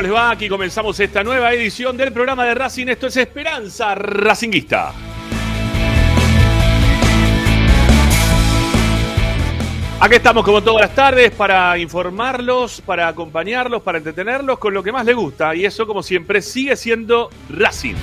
bienvenidos amigos, ¿cómo les va? Aquí comenzamos esta nueva edición del programa de Racing. Esto es Esperanza Racinguista. Aquí estamos como todas las tardes para informarlos, para acompañarlos, para entretenerlos con lo que más les gusta. Y eso, como siempre, sigue siendo Racing.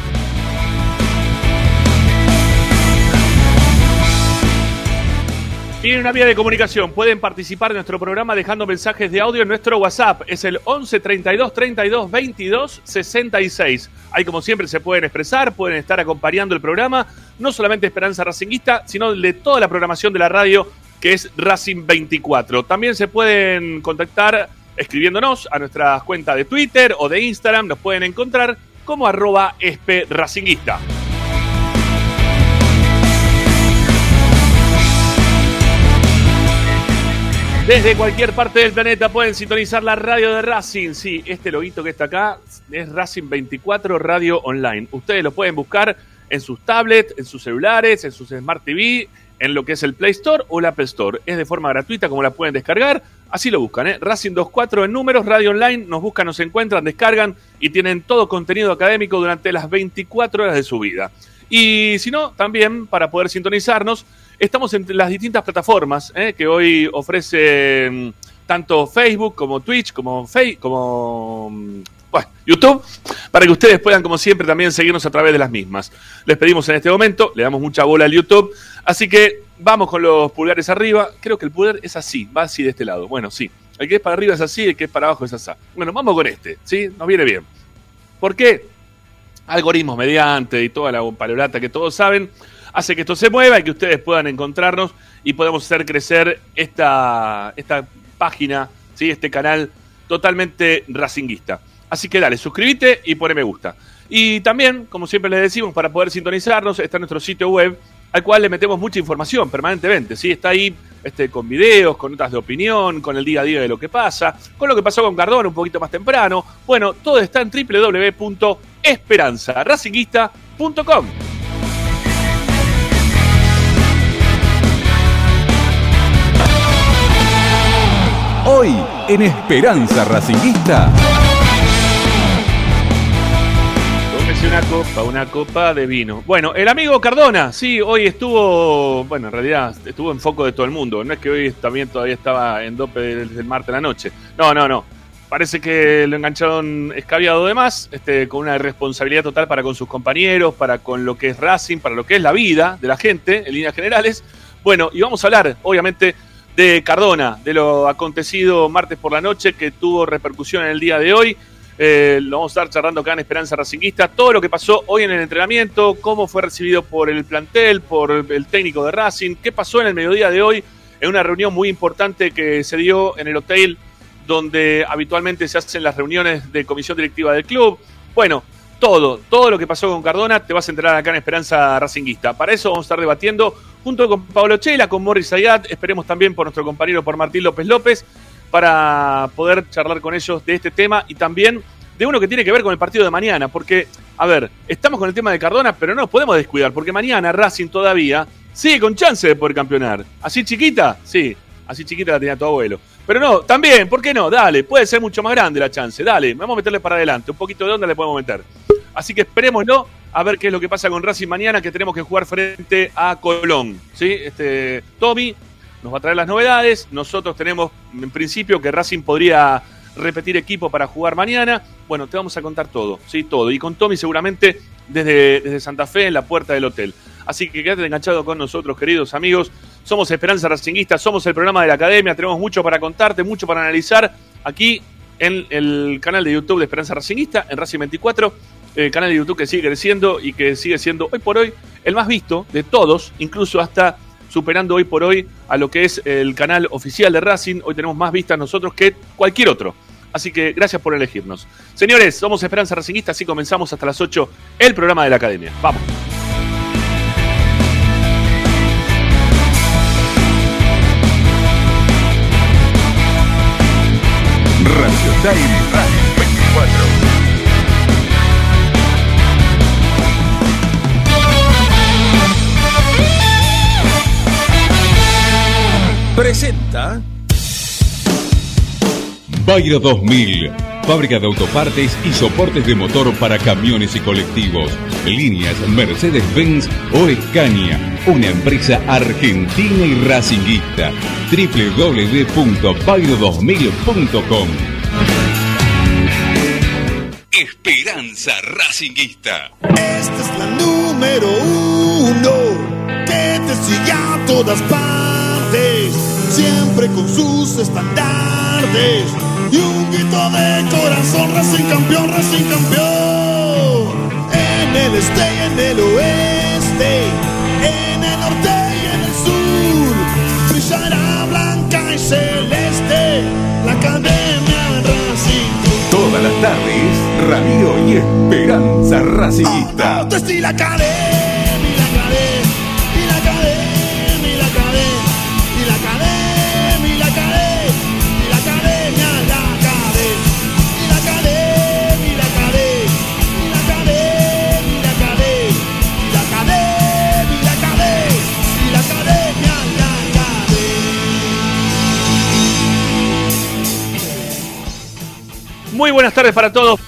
Tienen una vía de comunicación. Pueden participar en nuestro programa dejando mensajes de audio en nuestro WhatsApp. Es el 11 32 32 22 66. Ahí, como siempre, se pueden expresar, pueden estar acompañando el programa. No solamente Esperanza Racinguista, sino de toda la programación de la radio que es Racing 24. También se pueden contactar escribiéndonos a nuestras cuentas de Twitter o de Instagram. Nos pueden encontrar como arroba Racinguista. Desde cualquier parte del planeta pueden sintonizar la radio de Racing. Sí, este loguito que está acá es Racing 24 Radio Online. Ustedes lo pueden buscar en sus tablets, en sus celulares, en sus Smart TV, en lo que es el Play Store o la Apple Store. Es de forma gratuita como la pueden descargar. Así lo buscan, ¿eh? Racing 24 en números, Radio Online, nos buscan, nos encuentran, descargan y tienen todo contenido académico durante las 24 horas de su vida. Y si no, también para poder sintonizarnos, estamos en las distintas plataformas ¿eh? que hoy ofrece mm, tanto Facebook como Twitch, como, Facebook, como mm, YouTube, para que ustedes puedan, como siempre, también seguirnos a través de las mismas. Les pedimos en este momento, le damos mucha bola al YouTube, así que vamos con los pulgares arriba. Creo que el pulgar es así, va así de este lado. Bueno, sí. El que es para arriba es así, el que es para abajo es así. Bueno, vamos con este, ¿sí? Nos viene bien. ¿Por qué? algoritmos mediante y toda la palorata que todos saben, hace que esto se mueva y que ustedes puedan encontrarnos y podamos hacer crecer esta, esta página, ¿sí? este canal totalmente racinguista. Así que dale, suscríbete y pone me gusta. Y también, como siempre les decimos, para poder sintonizarnos, está nuestro sitio web, al cual le metemos mucha información permanentemente. ¿sí? Está ahí este, con videos, con notas de opinión, con el día a día de lo que pasa, con lo que pasó con Cardona un poquito más temprano. Bueno, todo está en www.esperanzaracinguista.com. en Esperanza Racinguista. una copa, una copa de vino. Bueno, el amigo Cardona, sí, hoy estuvo, bueno, en realidad estuvo en foco de todo el mundo. No es que hoy también todavía estaba en dope desde el martes de la noche. No, no, no. Parece que lo engancharon escabiado de más, este, con una responsabilidad total para con sus compañeros, para con lo que es Racing, para lo que es la vida de la gente, en líneas generales. Bueno, y vamos a hablar, obviamente, de Cardona, de lo acontecido martes por la noche, que tuvo repercusión en el día de hoy. Eh, lo vamos a estar charlando acá en Esperanza Racinguista. Todo lo que pasó hoy en el entrenamiento, cómo fue recibido por el plantel, por el técnico de Racing, qué pasó en el mediodía de hoy en una reunión muy importante que se dio en el hotel donde habitualmente se hacen las reuniones de comisión directiva del club. Bueno, todo, todo lo que pasó con Cardona te vas a enterar acá en Esperanza Racinguista. Para eso vamos a estar debatiendo junto con Pablo Chela, con Morris Ayat, esperemos también por nuestro compañero por Martín López López para poder charlar con ellos de este tema y también de uno que tiene que ver con el partido de mañana, porque, a ver, estamos con el tema de Cardona, pero no nos podemos descuidar, porque mañana Racing todavía sigue con chance de poder campeonar. ¿Así chiquita? Sí, así chiquita la tenía tu abuelo. Pero no, también, ¿por qué no? Dale, puede ser mucho más grande la chance, dale, vamos a meterle para adelante, un poquito de onda le podemos meter. Así que esperémoslo a ver qué es lo que pasa con Racing mañana, que tenemos que jugar frente a Colón. ¿sí? Este, Tommy nos va a traer las novedades. Nosotros tenemos en principio que Racing podría repetir equipo para jugar mañana. Bueno, te vamos a contar todo, sí, todo. Y con Tommy seguramente desde, desde Santa Fe en la puerta del hotel. Así que quédate enganchado con nosotros, queridos amigos. Somos Esperanza Racinguista, somos el programa de la academia, tenemos mucho para contarte, mucho para analizar aquí en el canal de YouTube de Esperanza Racinguista, en Racing 24, el canal de YouTube que sigue creciendo y que sigue siendo hoy por hoy el más visto de todos, incluso hasta superando hoy por hoy a lo que es el canal oficial de Racing. Hoy tenemos más vistas nosotros que cualquier otro. Así que gracias por elegirnos. Señores, somos Esperanza Racingista, así comenzamos hasta las 8 el programa de la Academia. Vamos. Radio presenta Bayro 2000. Fábrica de autopartes y soportes de motor para camiones y colectivos. Líneas Mercedes-Benz o Escaña. Una empresa argentina y racinguista. www.bayro2000.com Esperanza Racinguista. Esta es la número uno que te sigue a todas partes, siempre con sus estandartes y un grito de corazón, Racing campeón, Racing campeón. En el este y en el oeste, en el norte y en el sur, brillará blanca y celeste la academia. Todas las tardes, Ramiro y Esperanza Racinguista. Autos y Muy buenas tardes para todos.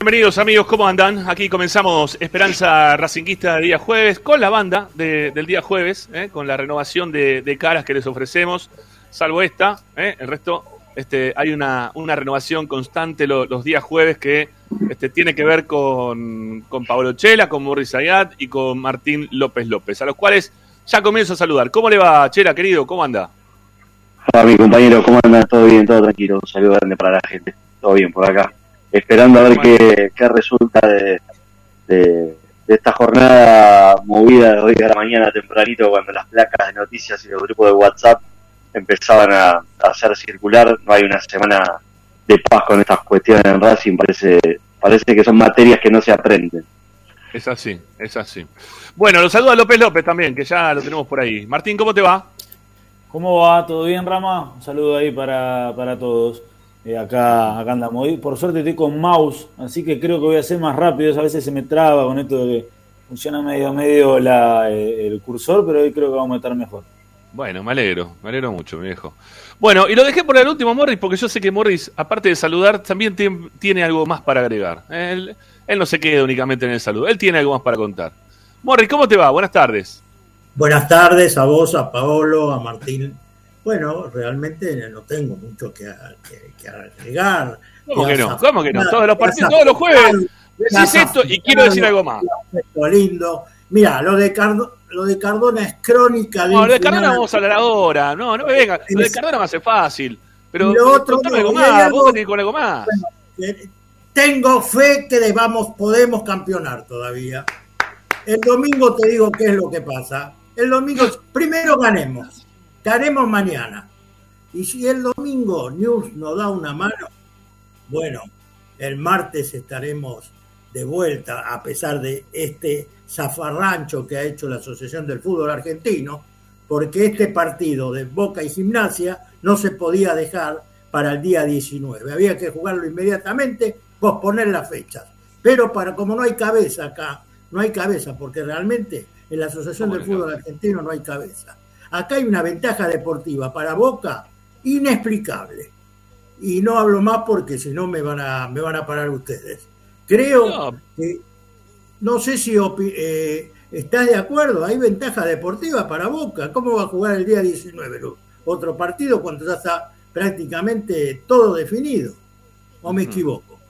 Bienvenidos amigos, ¿cómo andan? Aquí comenzamos Esperanza Racinguista de día jueves con la banda de- del día jueves, ¿eh? con la renovación de, caras que les ofrecemos, salvo esta, ¿eh? el resto este, hay una, renovación constante lo- los días jueves que este, tiene que ver con, Pablo Chela, con Morris Ayat y con Martín López López, a los cuales ya comienzo a saludar. ¿Cómo le va, Chela, querido? ¿Cómo anda? Hola, mi compañero, ¿cómo andan? ¿Todo bien? ¿Todo tranquilo? Un saludo grande para la gente. Todo bien por acá. Esperando a ver qué, qué resulta de, de, de esta jornada movida de hoy a la mañana tempranito cuando las placas de noticias y los grupos de WhatsApp empezaban a, a hacer circular. No hay una semana de paz con estas cuestiones en Racing. Parece, parece que son materias que no se aprenden. Es así, es así. Bueno, lo saluda López López también, que ya lo tenemos por ahí. Martín, ¿cómo te va? ¿Cómo va? ¿Todo bien, Rama? Un saludo ahí para, para todos. Eh, acá, acá andamos. Hoy, por suerte estoy con mouse, así que creo que voy a ser más rápido. A veces se me traba con esto de que funciona medio medio la, eh, el cursor, pero hoy creo que vamos a estar mejor. Bueno, me alegro, me alegro mucho, mi viejo. Bueno, y lo dejé por el último Morris, porque yo sé que Morris, aparte de saludar, también tiem- tiene algo más para agregar. Él, él no se queda únicamente en el saludo, él tiene algo más para contar. Morris, ¿cómo te va? Buenas tardes. Buenas tardes a vos, a Paolo, a Martín. Bueno, realmente no tengo mucho que, que- que agregar. ¿Cómo que no? ¿Cómo que no? Todos los partidos, todos los jueves decís esto y quiero decir algo más. Esto lindo. Mira, lo de, Cardo- lo de Cardona es crónica de No, lo de Cardona final- vamos a hablar ahora. No, no me venga. Lo de Cardona me hace fácil. Pero lo otro no, algo más, vos venís con algo más. Tengo fe que debamos, podemos campeonar todavía. El domingo te digo qué es lo que pasa. El domingo, primero ganemos. Ganemos mañana. Y si el domingo News nos da una mano, bueno, el martes estaremos de vuelta a pesar de este zafarrancho que ha hecho la Asociación del Fútbol Argentino, porque este partido de Boca y Gimnasia no se podía dejar para el día 19. Había que jugarlo inmediatamente, posponer las fechas. Pero para como no hay cabeza acá, no hay cabeza, porque realmente en la Asociación ¿Cómo del Fútbol Argentino no hay cabeza. Acá hay una ventaja deportiva para Boca inexplicable. Y no hablo más porque si no me van a, me van a parar ustedes. Creo No. que, no sé si eh, estás de acuerdo, hay ventaja deportiva para Boca. ¿Cómo va a jugar el día 19 Lu? otro partido cuando ya está prácticamente todo definido? ¿O me equivoco?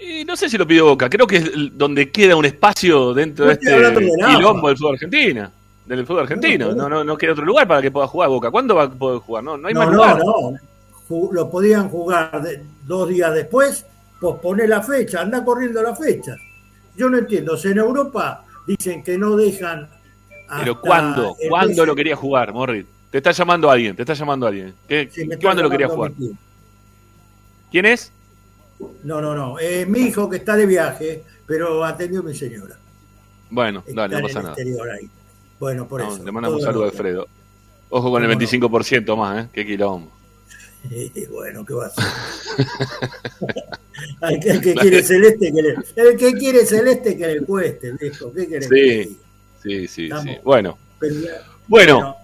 Y no sé si lo pidió Boca, creo que es donde queda un espacio dentro No de este quilombo del fútbol argentino. Del fútbol argentino. No, No, no. no, no queda otro lugar para que pueda jugar Boca. ¿Cuándo va a poder jugar? No, no hay no, más no, lugar. no. Ju- Lo podían jugar de- dos días después, posponer la fecha, anda corriendo la fecha. Yo no entiendo. Si en Europa dicen que no dejan. Pero ¿cuándo? ¿Cuándo lo quería jugar, Morri? Te está llamando alguien, te está llamando alguien. ¿Qué, Sí, ¿Cuándo lo quería jugar? ¿Quién es? No, no, no. Es mi hijo que está de viaje, pero atendió a mi señora. Bueno, Está dale, no pasa nada. ahí. Bueno, por No, eso. le mandamos un saludo. Alfredo. Ojo con el ¿Cómo no? 25% más, ¿eh? Qué quilombo. Bueno, ¿qué va a hacer? el, que, el que quiere celeste, que le, el que quiere celeste que le cueste, viejo. ¿Qué querés Sí, sí, sí, sí. Bueno, Pero- bueno,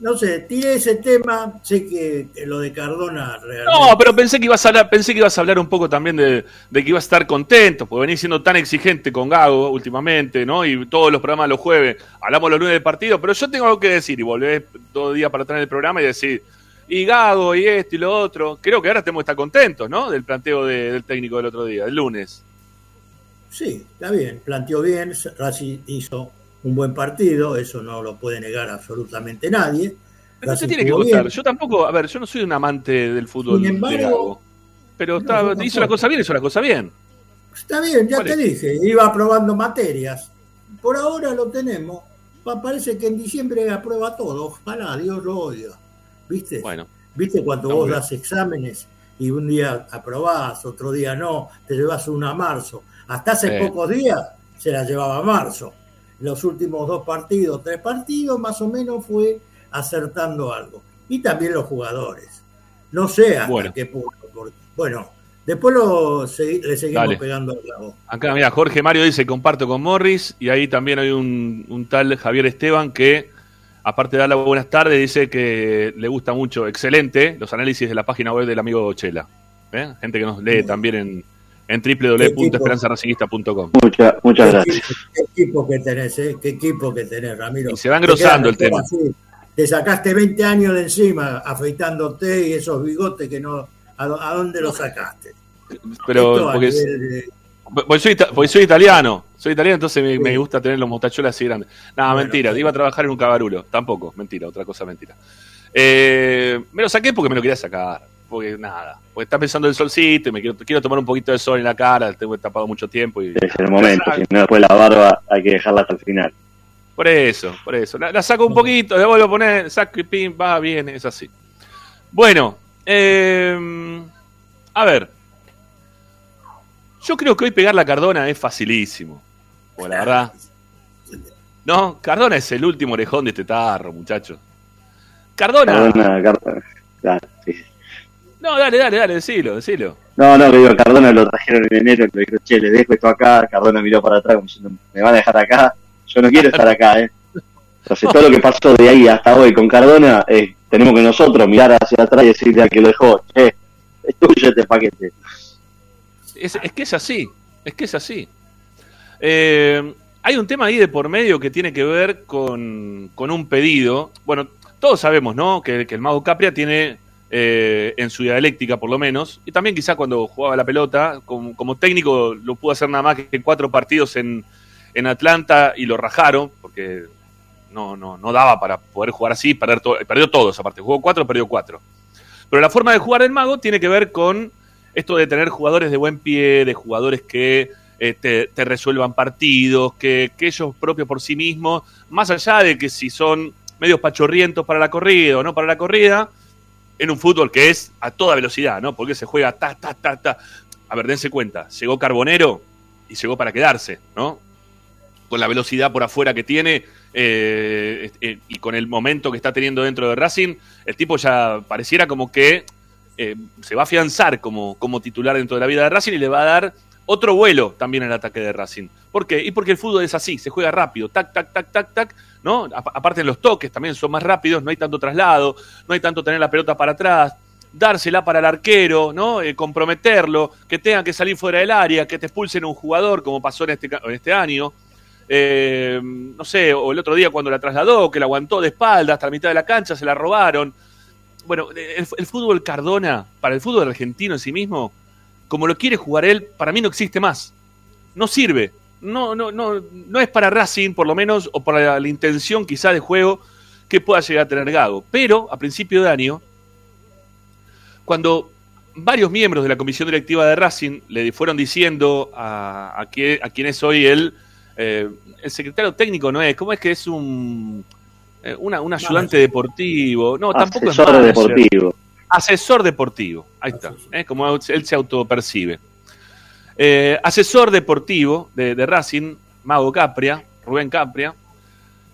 no sé, tiré ese tema, sé que lo de Cardona realmente... No, pero pensé que ibas a hablar, pensé que ibas a hablar un poco también de, de que ibas a estar contento, porque venís siendo tan exigente con Gago últimamente, ¿no? Y todos los programas los jueves hablamos los lunes del partido, pero yo tengo algo que decir y volvés todo el día para atrás el programa y decir, y Gago, y esto y lo otro. Creo que ahora tenemos que estar contentos, ¿no? Del planteo de- del técnico del otro día, del lunes. Sí, está bien, planteó bien, Racing hizo un buen partido, eso no lo puede negar absolutamente nadie. Pero no se tiene que bien. Yo tampoco, a ver, yo no soy un amante del fútbol Sin de embargo-. Pero No, está- hizo la cosa bien, hizo la cosa bien. Está bien, ya ¿Cuál te es? dije, iba aprobando materias. Por ahora lo tenemos. Pa- Parece que en diciembre aprueba todo. Ojalá, Dios lo oiga. ¿Viste? Bueno, ¿Viste cuando vos bien. das exámenes y un día aprobás, otro día no, te llevas una a marzo? Hasta hace Sí. pocos días se la llevaba a marzo. Los últimos dos partidos, tres partidos, más o menos fue acertando algo. Y también los jugadores. No sé hasta Bueno. qué punto. porque- bueno, después lo le seguimos Dale. pegando al clavo. acá mira, Jorge Mario dice, comparto con Morris, y ahí también hay un, un tal Javier Esteban que, aparte de dar las buenas tardes, dice que le gusta mucho, excelente, los análisis de la página web del amigo Chela. ¿Eh? Gente que nos lee también en, en www.esperanzaracinguista.com. Muchas, muchas ¿Qué gracias. equipo, qué equipo que tenés, eh? ¿Qué equipo que tenés, Ramiro? Y se va engrosando el tema. así. Te sacaste 20 años de encima afeitándote y esos bigotes que no... ¿A, dó- a dónde los sacaste? Pero, Esto a porque, nivel de- porque soy, porque soy italiano, soy italiano, entonces me, me gusta tener los mostachuelos así grandes. Nada, Bueno, mentira, sí. iba a trabajar en un cabarulo, tampoco, mentira, otra cosa mentira. Eh, me lo saqué porque me lo quería sacar, porque nada, porque está pensando el solcito y me quiero, quiero tomar un poquito de sol en la cara, tengo tapado mucho tiempo y Es el momento, si no después la barba hay que dejarla hasta el final. por eso, por eso. La, la saco un poquito, la vuelvo a poner, saco y pim, va, bien, es así. Bueno, eh, a ver. Yo creo que hoy pegar la Cardona es facilísimo. O la verdad. No, Cardona es el último orejón de este tarro, muchachos. Cardona. Cardona, Cardona. Claro, sí. No, dale, dale, dale, decilo, decilo. No, no, que digo, Cardona lo trajeron en enero, le dijeron, che, le dejo esto acá, Cardona miró para atrás como diciendo, me van a dejar acá, yo no quiero estar acá, eh. Entonces todo lo que pasó de ahí hasta hoy con Cardona, eh, tenemos que nosotros mirar hacia atrás y decirle al que lo dejó, che, es tuyo este paquete. Es, es que es así, es que es así. Eh, hay un tema ahí de por medio que tiene que ver con, con un pedido. Bueno, todos sabemos, ¿no? Que, que el mago Capria tiene eh, en su dialéctica, por lo menos, y también quizá cuando jugaba la pelota, como, como técnico lo pudo hacer nada más que cuatro partidos en, en Atlanta y lo rajaron, porque no, no, no daba para poder jugar así, perder to- perdió todos aparte, jugó cuatro, perdió cuatro. Pero la forma de jugar del mago tiene que ver con esto de tener jugadores de buen pie, de jugadores que eh, te, resuelvan partidos, que, que ellos propios por sí mismos, más allá de que si son medios pachorrientos para la corrida o no para la corrida, en un fútbol que es a toda velocidad, ¿no? Porque se juega ta, ta, ta, ta. A ver, dense cuenta, llegó Carbonero y llegó para quedarse, ¿no? Con la velocidad por afuera que tiene eh, eh, y con el momento que está teniendo dentro de Racing, el tipo ya pareciera como que eh, se va a afianzar como, como titular dentro de la vida de Racing y le va a dar otro vuelo también al ataque de Racing. ¿Por qué? Y porque el fútbol es así, se juega rápido, tac, tac, tac, tac, tac, ¿no? A- aparte los toques también son más rápidos, no hay tanto traslado, no hay tanto tener la pelota para atrás, dársela para el arquero, ¿no? Eh, comprometerlo, que tenga que salir fuera del área, que te expulsen un jugador, como pasó en este, este año. Eh, no sé, o el otro día cuando la trasladó, que la aguantó de espalda hasta la mitad de la cancha, se la robaron. Bueno, el, el fútbol Cardona, para el fútbol argentino en sí mismo, como lo quiere jugar él, para mí no existe más. No sirve. No, no, no, no es para Racing, por lo menos, o para la, la intención quizá de juego que pueda llegar a tener Gago. Pero a principio de año, cuando varios miembros de la comisión directiva de Racing le fueron diciendo a, a, que- a quien es hoy el, eh, el secretario técnico, no es, ¿cómo es que es un, eh, una- un ayudante deportivo? No, tampoco es Asesor manager. deportivo. Asesor deportivo, ahí está. ¿eh? como él se autopercibe. Eh, asesor deportivo de, de Racing, Mago Capria, Rubén Capria.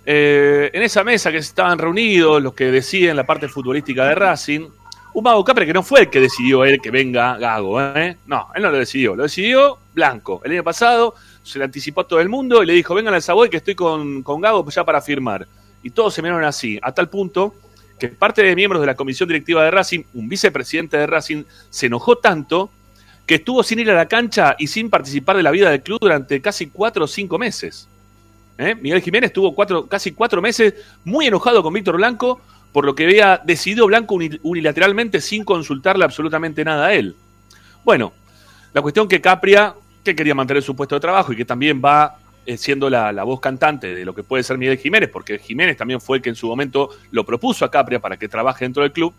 Eh, en esa mesa que estaban reunidos los que deciden la parte futbolística de Racing, un Mago Capria que no fue el que decidió él que venga Gago, ¿eh? no, él no lo decidió, lo decidió Blanco. El año pasado se le anticipó a todo el mundo y le dijo, vengan al Savoy que estoy con, con Gago ya para firmar. Y todos se miraron así, a tal punto que parte de miembros de la comisión directiva de Racing, un vicepresidente de Racing, se enojó tanto que estuvo sin ir a la cancha y sin participar de la vida del club durante casi cuatro o cinco meses. ¿Eh? Miguel Jiménez estuvo cuatro, casi cuatro meses muy enojado con Víctor Blanco por lo que había decidido Blanco unilateralmente sin consultarle absolutamente nada a él. Bueno, la cuestión que Capria, que quería mantener su puesto de trabajo y que también va eh, siendo la, voz cantante de lo que puede ser Miguel Jiménez, porque Jiménez también fue el que en su momento lo propuso a Capria para que trabaje dentro del club,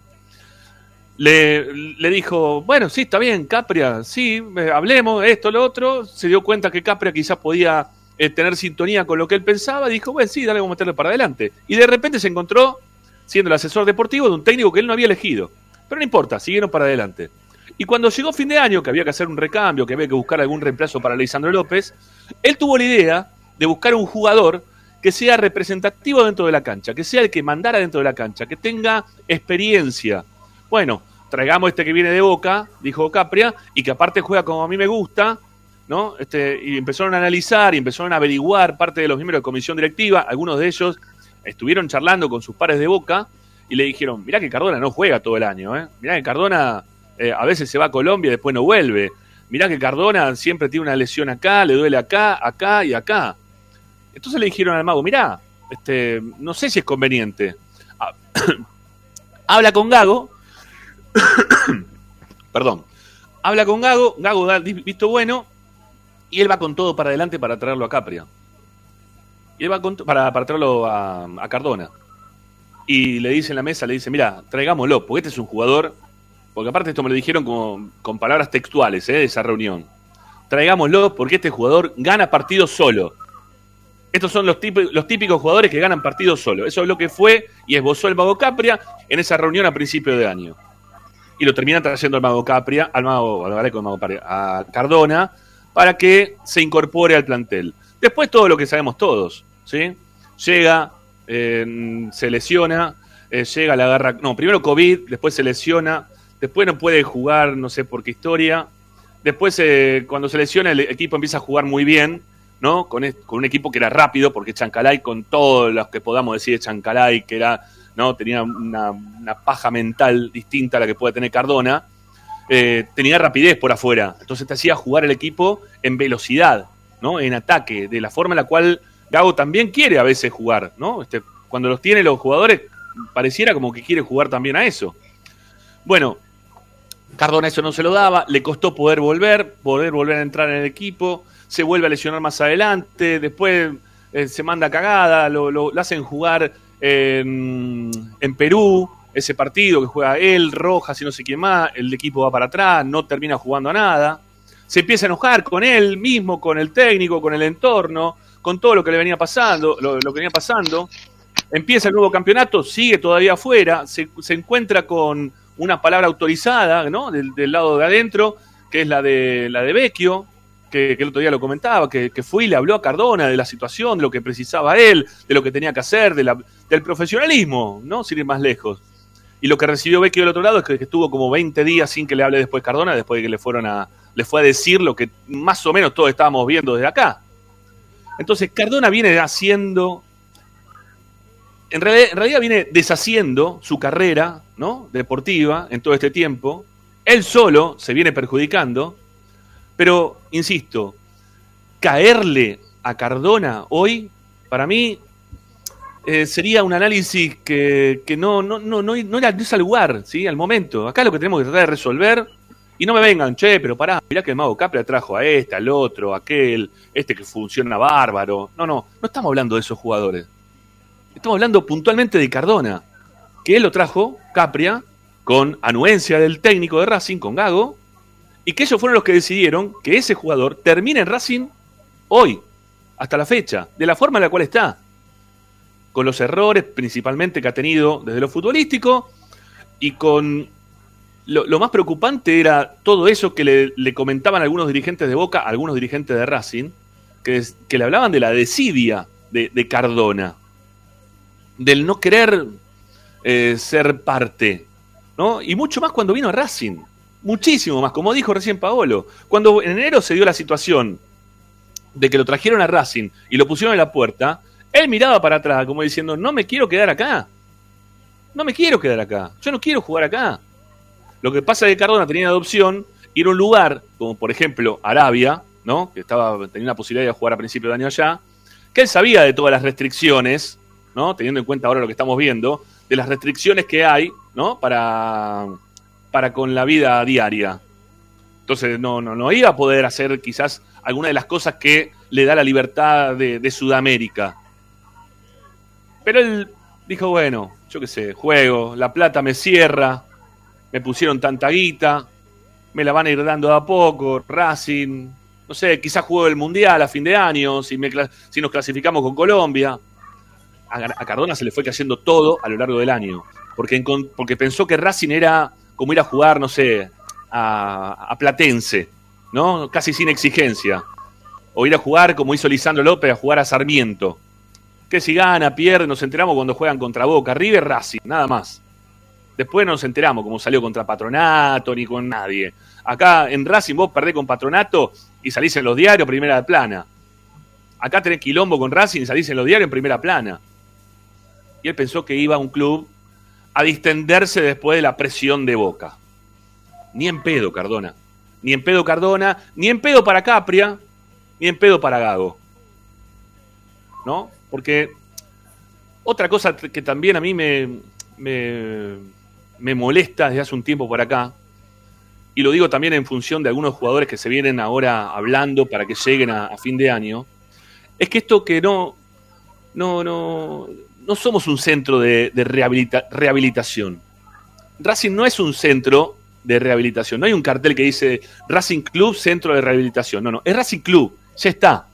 le, dijo, bueno, sí, está bien, Capria, sí, eh, hablemos, esto, lo otro, se dio cuenta que Capria quizás podía eh, tener sintonía con lo que él pensaba, dijo, bueno, sí, dale, vamos a meterle para adelante. Y de repente se encontró siendo el asesor deportivo de un técnico que él no había elegido. Pero no importa, siguieron para adelante. Y cuando llegó fin de año, que había que hacer un recambio, que había que buscar algún reemplazo para Alessandro López, él tuvo la idea de buscar un jugador que sea representativo dentro de la cancha, que sea el que mandara dentro de la cancha, que tenga experiencia. Bueno, traigamos este que viene de Boca, dijo Capria, y que aparte juega como a mí me gusta, ¿no? Este, y empezaron a analizar y empezaron a averiguar parte de los miembros de comisión directiva, algunos de ellos estuvieron charlando con sus pares de Boca y le dijeron, mirá que Cardona no juega todo el año, ¿eh? mirá que Cardona eh, a veces se va a Colombia y después no vuelve. Mirá que Cardona siempre tiene una lesión acá, le duele acá, acá y acá. Entonces le dijeron al mago, mirá, este, no sé si es conveniente. Ah, habla con Gago. Perdón. Habla con Gago, Gago da visto bueno y él va con todo para adelante para traerlo a Capria. Y él va con, para, para traerlo a, Cardona. Y le dice en la mesa, le dice, mira, traigámoslo, porque este es un jugador porque aparte esto me lo dijeron con palabras textuales ¿eh? de esa reunión. Traigámoslo porque este jugador gana partidos solo. Estos son los, típicos, los típicos jugadores que ganan partidos solo. Eso es lo que fue y esbozó el Mago Capria en esa reunión a principio de año. Y lo termina trayendo al Mago Capria, al Mago, a Cardona, para que se incorpore al plantel. Después todo lo que sabemos todos, ¿sí? Llega, se lesiona, eh, llega, la agarra, no, primero COVID, después se lesiona, Después no puede jugar, no sé por qué historia. Después, eh, cuando se lesiona, el equipo empieza a jugar muy bien, ¿no? Con, con un equipo que era rápido, porque Chancalay, con todos los que podamos decir de Chancalay, que era, ¿no? Tenía una, paja mental distinta a la que puede tener Cardona. Eh, tenía rapidez por afuera. Entonces te hacía jugar el equipo en velocidad, ¿no? En ataque, de la forma en la cual Gago también quiere a veces jugar, ¿no? Este, cuando los tiene los jugadores, pareciera como que quiere jugar también a eso. Bueno, Cardona eso no se lo daba, le costó poder volver, poder volver a entrar en el equipo, se vuelve a lesionar más adelante, después eh, se manda cagada, lo, hacen jugar en, Perú, ese partido que juega él, Rojas y no sé quién más, el equipo va para atrás, no termina jugando a nada, se empieza a enojar con él mismo, con el técnico, con el entorno, con todo lo que le venía pasando, lo, que venía pasando, empieza el nuevo campeonato, sigue todavía afuera, se encuentra con una palabra autorizada, ¿no? Del, lado de adentro, que es la de la de Vecchio, que, el otro día lo comentaba, que, fue y le habló a Cardona de la situación, de lo que precisaba él, de lo que tenía que hacer, del profesionalismo, ¿no? Sin ir más lejos. Y lo que recibió Vecchio del otro lado es que, estuvo como 20 días sin que le hable después Cardona, después de que le fueron a, le fue a decir lo que más o menos todos estábamos viendo desde acá. Entonces Cardona viene haciendo en realidad, viene deshaciendo su carrera ¿no? deportiva en todo este tiempo. Él solo se viene perjudicando. Pero, insisto, caerle a Cardona hoy, para mí, eh, sería un análisis que, no, no, no, no, no era al lugar, ¿sí? al momento. Acá lo que tenemos que tratar de resolver, y no me vengan, che, pero pará, mirá que el Mago Capri trajo a este, al otro, a aquel, este que funciona bárbaro. No, no, no estamos hablando de esos jugadores. Estamos hablando puntualmente de Cardona, que él lo trajo, Capria, con anuencia del técnico de Racing, con Gago, y que ellos fueron los que decidieron que ese jugador termine en Racing hoy, hasta la fecha, de la forma en la cual está, con los errores principalmente que ha tenido desde lo futbolístico y con lo, más preocupante era todo eso que le, comentaban algunos dirigentes de Boca, algunos dirigentes de Racing, que, le hablaban de la desidia de Cardona del no querer eh, ser parte, ¿no? Y mucho más cuando vino a Racing, muchísimo más, como dijo recién Paolo. Cuando en enero se dio la situación de que lo trajeron a Racing y lo pusieron en la puerta, él miraba para atrás como diciendo, no me quiero quedar acá. no me quiero quedar acá, yo no quiero jugar acá. Lo que pasa es que Cardona tenía adopción ir a un lugar, como por ejemplo Arabia, ¿no? que estaba, tenía la posibilidad de jugar a principio de año allá, que él sabía de todas las restricciones, ¿no? teniendo en cuenta ahora lo que estamos viendo, de las restricciones que hay ¿no? para, para con la vida diaria. Entonces no, no, no iba a poder hacer quizás alguna de las cosas que le da la libertad de, Sudamérica. Pero él dijo, bueno, yo qué sé, juego, la plata me cierra, me pusieron tanta guita, me la van a ir dando de a poco, Racing, no sé, quizás juego el Mundial a fin de año, si, nos clasificamos con Colombia. A, Cardona se le fue cayendo todo a lo largo del año, porque, porque pensó que Racing era como ir a jugar, no sé, a, a Platense, ¿no? Casi sin exigencia. O ir a jugar, como hizo Lisandro López, a jugar a Sarmiento. Que si gana, pierde, nos enteramos cuando juegan contra Boca, River, Racing, nada más. Después no nos enteramos cómo salió contra Patronato ni con nadie. Acá en Racing vos perdés con Patronato y salís en los diarios primera plana. Acá tenés quilombo con Racing y salís en los diarios en primera plana. Y él pensó que iba a un club a distenderse después de la presión de Boca. Ni en pedo, Cardona. Ni en pedo Cardona, ni en pedo para Capria, ni en pedo para Gago. ¿No? Porque otra cosa que también a mí me, me, molesta desde hace un tiempo por acá, y lo digo también en función de algunos jugadores que se vienen ahora hablando para que lleguen a, fin de año, es que esto que no, no, no, no somos un centro de, rehabilitación. Racing no es un centro de rehabilitación. No hay un cartel que dice Racing Club Centro de Rehabilitación. No, no, es Racing Club, ya está.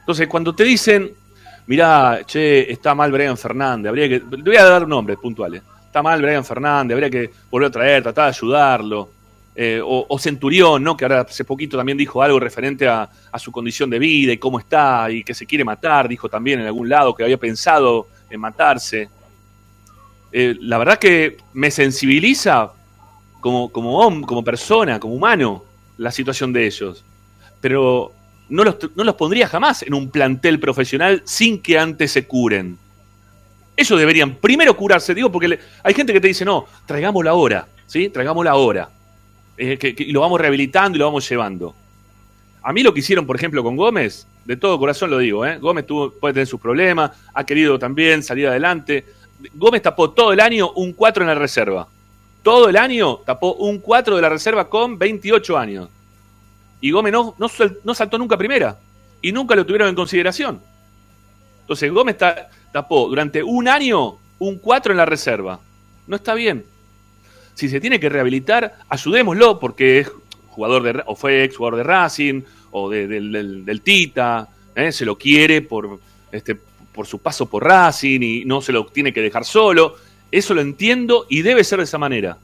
Entonces, cuando te dicen, mirá, che, está mal Brian Fernández, habría que. Le voy a dar nombres puntuales está mal Brian Fernández, habría que volver a traer, tratar de ayudarlo. Eh, o, Centurión, ¿no? que ahora hace poquito también dijo algo referente a, su condición de vida y cómo está y que se quiere matar, dijo también en algún lado que había pensado en matarse. Eh, la verdad que me sensibiliza como, como, como persona, como humano, la situación de ellos. Pero no los, no los pondría jamás en un plantel profesional sin que antes se curen. Ellos deberían primero curarse, digo, porque hay gente que te dice, no, traigámoslo ahora, ¿sí? Traigámoslo ahora. Eh, que, y lo vamos rehabilitando y lo vamos llevando. A mí lo que hicieron, por ejemplo, con Gómez, de todo corazón lo digo, ¿eh? Gómez tuvo, puede tener sus problemas, ha querido también salir adelante. Gómez tapó todo el año un 4 en la reserva. Todo el año tapó un 4 de la reserva con 28 años. Y Gómez no, no, saltó nunca primera. Y nunca lo tuvieron en consideración. Entonces Gómez está, tapó durante un año un 4 en la reserva. No está bien. Si se tiene que rehabilitar, ayudémoslo porque es jugador de, o fue ex jugador de Racing o del, Tita, ¿eh? se lo quiere por, este, por su paso por Racing y no se lo tiene que dejar solo. Eso lo entiendo y debe ser de esa manera.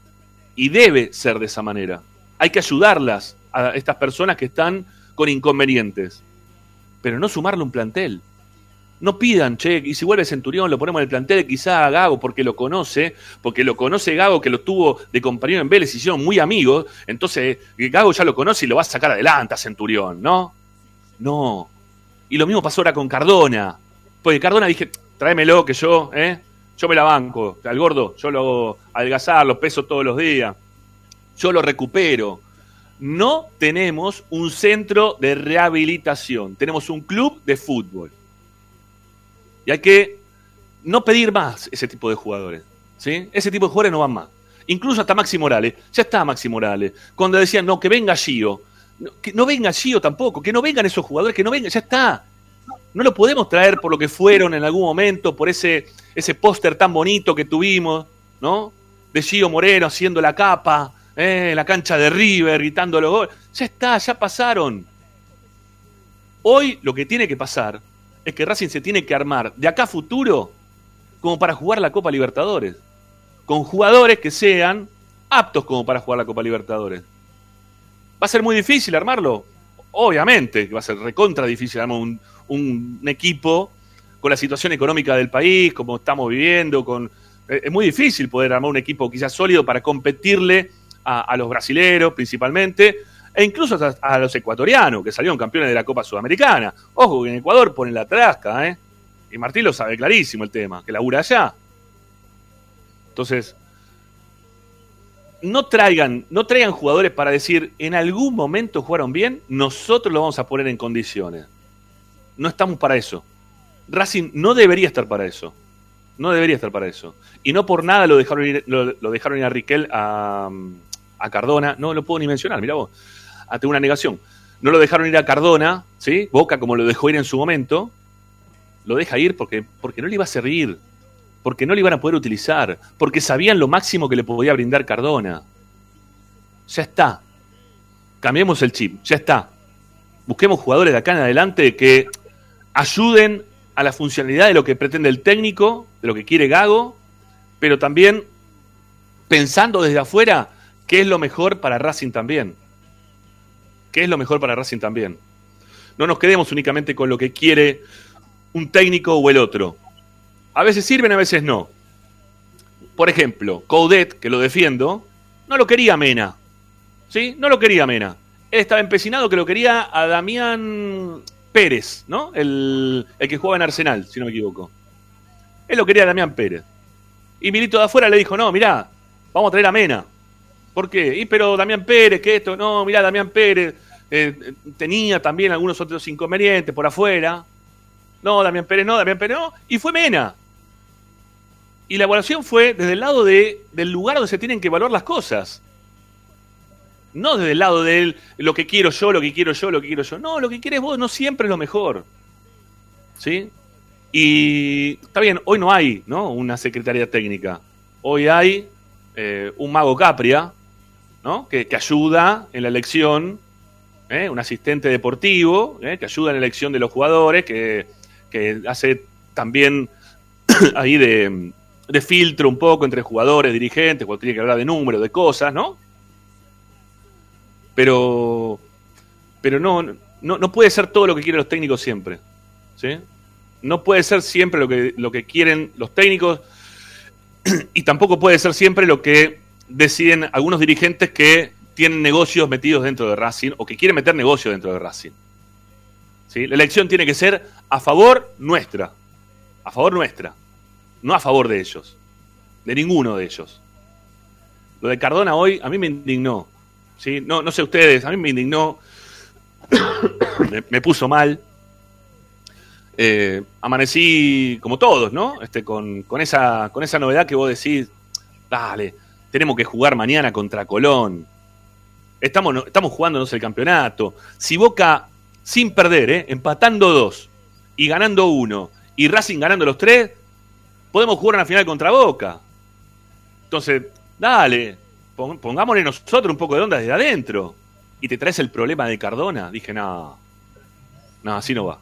Y debe ser de esa manera. Hay que ayudarlas a estas personas que están con inconvenientes. Pero no sumarle un plantel. No pidan, che, y si vuelve Centurión, lo ponemos en el plantel, quizá a Gago porque lo conoce, porque lo conoce Gago que lo tuvo de compañero en Vélez y hicieron muy amigos, entonces Gago ya lo conoce y lo va a sacar adelante a Centurión, ¿no? No. Y lo mismo pasó ahora con Cardona. Porque Cardona dije, tráemelo que yo, ¿eh? Yo me la banco, al gordo, yo lo hago adelgazar, lo peso todos los días, yo lo recupero. No tenemos un centro de rehabilitación, tenemos un club de fútbol. Y hay que no pedir más ese tipo de jugadores. ¿sí? Ese tipo de jugadores no van más. Incluso hasta Maxi Morales. Ya está Maxi Morales. Cuando decían, no, que venga Gio. que no venga Gio tampoco. Que no vengan esos jugadores. Que no vengan. Ya está. No lo podemos traer por lo que fueron en algún momento, por ese, ese póster tan bonito que tuvimos, ¿no? De Gio Moreno haciendo la capa, ¿eh? la cancha de River, gritando los goles. Ya está, ya pasaron. Hoy lo que tiene que pasar es que Racing se tiene que armar de acá a futuro como para jugar la Copa Libertadores. Con jugadores que sean aptos como para jugar la Copa Libertadores. ¿Va a ser muy difícil armarlo? Obviamente va a ser recontra difícil armar un, equipo con la situación económica del país, como estamos viviendo, con eh, es muy difícil poder armar un equipo quizás sólido para competirle a, a los brasileros principalmente, e incluso a, los ecuatorianos, que salieron campeones de la Copa Sudamericana. Ojo, que en Ecuador ponen la trasca, ¿eh? Y Martín lo sabe clarísimo el tema, que labura allá. Entonces, no traigan, no traigan jugadores para decir, en algún momento jugaron bien, nosotros lo vamos a poner en condiciones. No estamos para eso. Racing no debería estar para eso. No debería estar para eso. Y no por nada lo dejaron ir, lo, dejaron ir a Riquel a, a, Cardona. No lo puedo ni mencionar, mira vos. Tengo una negación. No lo dejaron ir a Cardona, ¿sí? Boca, como lo dejó ir en su momento. Lo deja ir porque, porque no le iba a servir porque no le iban a poder utilizar, porque sabían lo máximo que le podía brindar Cardona. Ya está. Cambiemos el chip, ya está. Busquemos jugadores de acá en adelante que ayuden a la funcionalidad de lo que pretende el técnico, de lo que quiere Gago, pero también pensando desde afuera qué es lo mejor para Racing también. ¿Qué es lo mejor para Racing también? No nos quedemos únicamente con lo que quiere un técnico o el otro. A veces sirven, a veces no. Por ejemplo, Coudet, que lo defiendo, no lo quería Mena. ¿Sí? No lo quería Mena. Él estaba empecinado que lo quería a Damián Pérez, ¿no? El, que jugaba en Arsenal, si no me equivoco. Él lo quería a Damián Pérez. Y Milito de afuera le dijo, no, mirá, vamos a traer a Mena. ¿Por qué? Y pero Damián Pérez, que esto, no, mirá, Damián Pérez eh, tenía también algunos otros inconvenientes por afuera. No, Damián Pérez no, Damián Pérez no. Y fue Mena. Y la evaluación fue desde el lado de, del lugar donde se tienen que evaluar las cosas. No desde el lado de lo que quiero yo, lo que quiero yo, lo que quiero yo. No, lo que quieres vos no siempre es lo mejor. ¿Sí? Y está bien, hoy no hay ¿no? una secretaría técnica. Hoy hay eh, un mago Capria, ¿no? Que, ayuda en la elección, ¿eh? un asistente deportivo, ¿eh? que ayuda en la elección de los jugadores, que, que hace también ahí de, filtro un poco entre jugadores, dirigentes, cuando tiene que hablar de números, de cosas, ¿no? Pero, pero no, no, no puede ser todo lo que quieren los técnicos siempre, ¿sí? No puede ser siempre lo que, lo que quieren los técnicos y tampoco puede ser siempre lo que deciden algunos dirigentes que tienen negocios metidos dentro de Racing o que quieren meter negocios dentro de Racing. ¿Sí? La elección tiene que ser a favor nuestra, a favor nuestra no a favor de ellos, de ninguno de ellos. Lo de Cardona hoy a mí me indignó, ¿sí? no, no sé ustedes, a mí me indignó, me, puso mal. Eh, amanecí como todos, ¿no? Este, con, esa, con esa novedad que vos decís, dale, tenemos que jugar mañana contra Colón. Estamos, estamos jugándonos el campeonato. Si Boca, sin perder, ¿eh? empatando dos y ganando uno, y Racing ganando los tres, podemos jugar una final contra Boca. Entonces, dale, pongámosle nosotros un poco de onda desde adentro. Y te traes el problema de Cardona. Dije, no, no, así no va.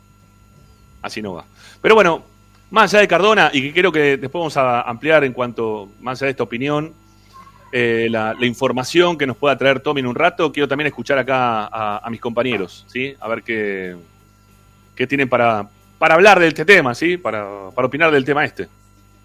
Así no va. Pero bueno, más allá de Cardona, y que creo que después vamos a ampliar en cuanto, más allá de esta opinión, eh, la, información que nos pueda traer Tommy en un rato, quiero también escuchar acá a, mis compañeros, ¿sí? A ver qué, qué tienen para, para hablar de este tema, ¿sí? Para, para opinar del tema este.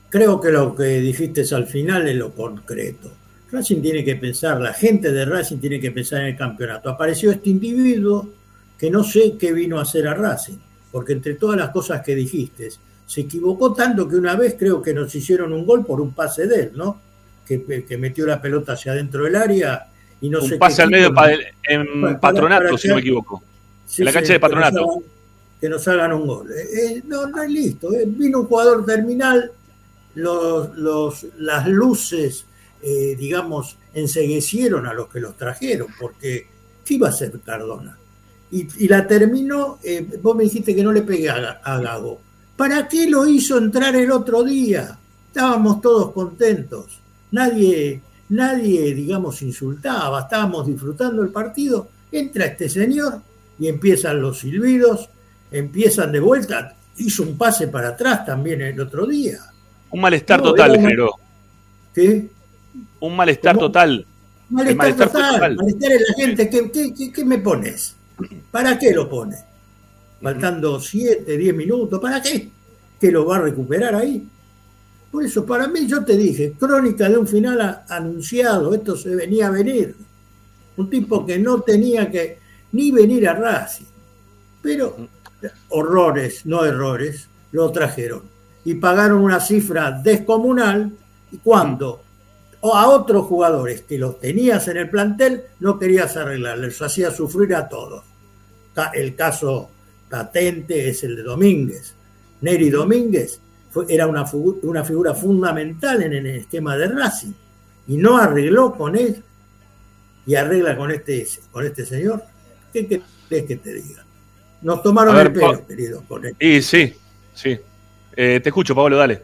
Creo que lo que dijiste al final es lo concreto. Racing tiene que pensar, la gente de Racing tiene que pensar en el campeonato. Apareció este individuo que no sé qué vino a hacer a Racing, porque entre todas las cosas que dijiste, se equivocó tanto que una vez creo que nos hicieron un gol por un pase de él, ¿no? Que, metió la pelota hacia adentro del área y no un pase al medio en patronato, si no me equivoco. en la cancha de patronato. Que nos, hagan, un gol. Eh, eh, no, no es listo. Eh. Vino un jugador terminal los, los, las luces, eh, digamos, enseguecieron a los que los trajeron, porque ¿qué iba a ser Cardona? Y, la terminó, vos me dijiste que no le pegué a, Gago. ¿Para qué lo hizo entrar el otro día? Estábamos todos contentos. Nadie, nadie, digamos, insultaba, estábamos disfrutando el partido. Entra este señor y empiezan los silbidos, empiezan de vuelta. Hizo un pase para atrás también el otro día. Un malestar total generó. ¿Qué? Un malestar total. Malestar, total. Malestar en la gente. ¿Qué, me pones? ¿Para qué lo pones? Faltando 7, 10 minutos. ¿Para qué? ¿Que lo va a recuperar ahí? Por eso, para mí, yo te dije, crónica de un final anunciado, esto se venía a venir. Un tipo que no tenía que ni venir a Racing. Pero horrores, no errores, lo trajeron y pagaron una cifra descomunal Y cuando o a otros jugadores que los tenías en el plantel, no querías arreglar, les hacía sufrir a todos. El caso patente es el de Domínguez. Neri Domínguez era una, una figura fundamental en el esquema de Racing y no arregló con él y arregla con este, con este señor. ¿Qué querés que te diga? Nos tomaron el pelo, querido, con él. Y sí, sí. Eh, te escucho, Pablo, dale.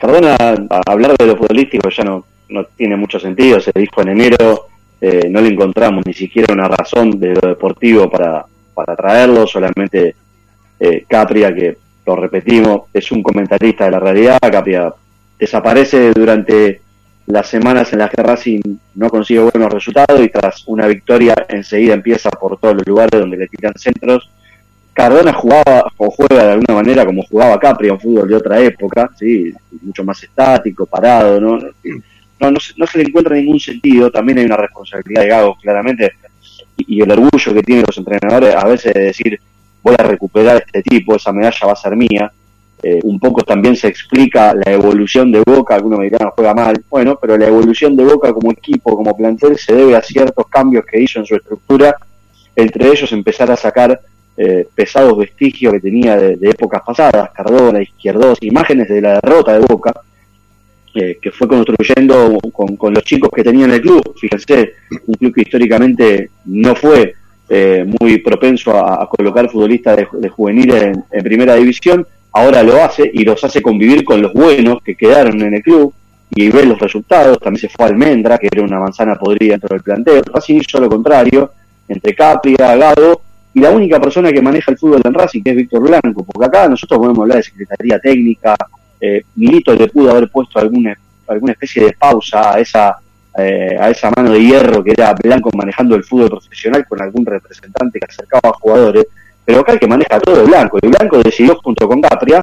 Perdona, hablar de lo futbolístico ya no, no tiene mucho sentido. Se dijo en enero, eh, no le encontramos ni siquiera una razón de lo deportivo para, para traerlo, solamente eh, Capria, que lo repetimos, es un comentarista de la realidad. Capria desaparece durante las semanas en las que Racing no consigue buenos resultados y tras una victoria enseguida empieza por todos los lugares donde le tiran centros. Cardona jugaba o juega de alguna manera como jugaba Capria, un fútbol de otra época, sí, mucho más estático, parado, ¿no? No, no, se, no se le encuentra ningún sentido, también hay una responsabilidad de Gago, claramente, y, el orgullo que tienen los entrenadores a veces de decir, voy a recuperar este tipo, esa medalla va a ser mía, eh, un poco también se explica la evolución de Boca, algunos me dirán juega mal, bueno, pero la evolución de Boca como equipo, como plantel, se debe a ciertos cambios que hizo en su estructura, entre ellos empezar a sacar eh, pesados vestigios que tenía de, épocas pasadas, Cardona, Izquierdos, imágenes de la derrota de Boca, eh, que fue construyendo con, los chicos que tenía en el club, fíjense, un club que históricamente no fue muy propenso a, colocar futbolistas de, juveniles en primera división, ahora lo hace y los hace convivir con los buenos que quedaron en el club y ve los resultados. También se fue a Almendra, que era una manzana podrida dentro del plantel. Racing hizo lo contrario, entre Capria, Gado y la única persona que maneja el fútbol en Racing, que es Víctor Blanco, porque acá nosotros podemos hablar de secretaría técnica, eh, Milito le pudo haber puesto alguna, alguna especie de pausa a esa, eh, a esa mano de hierro que era Blanco manejando el fútbol profesional con algún representante que acercaba a jugadores pero acá el que maneja todo Blanco, y Blanco decidió junto con Capria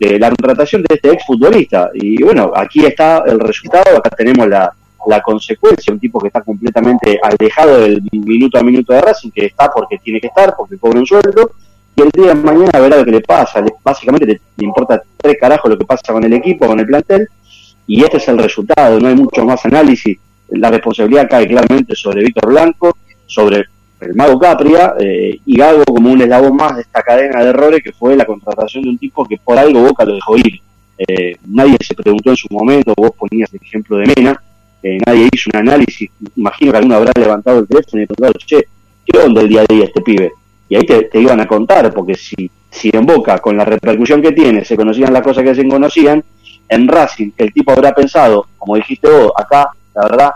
eh, la contratación de este exfutbolista. Y bueno, aquí está el resultado, acá tenemos la, consecuencia, un tipo que está completamente alejado del minuto a minuto de Racing, que está porque tiene que estar, porque cobra un sueldo, y el día de mañana verá lo que le pasa, básicamente le, importa tres carajos lo que pasa con el equipo, con el plantel, y este es el resultado, no hay mucho más análisis, la responsabilidad cae claramente sobre Víctor Blanco, sobre el mago Capria eh, y Gago como un eslabón más de esta cadena de errores que fue la contratación de un tipo que por algo Boca lo dejó ir. Eh, nadie se preguntó en su momento, vos ponías el ejemplo de Mena, nadie hizo un análisis, imagino que alguno habrá levantado el teléfono y preguntado, che, ¿qué onda el día a día este pibe? Y ahí te, iban a contar, porque si, si en Boca, con la repercusión que tiene, se conocían las cosas que se conocían, en Racing, el tipo habrá pensado, como dijiste vos, acá, la verdad,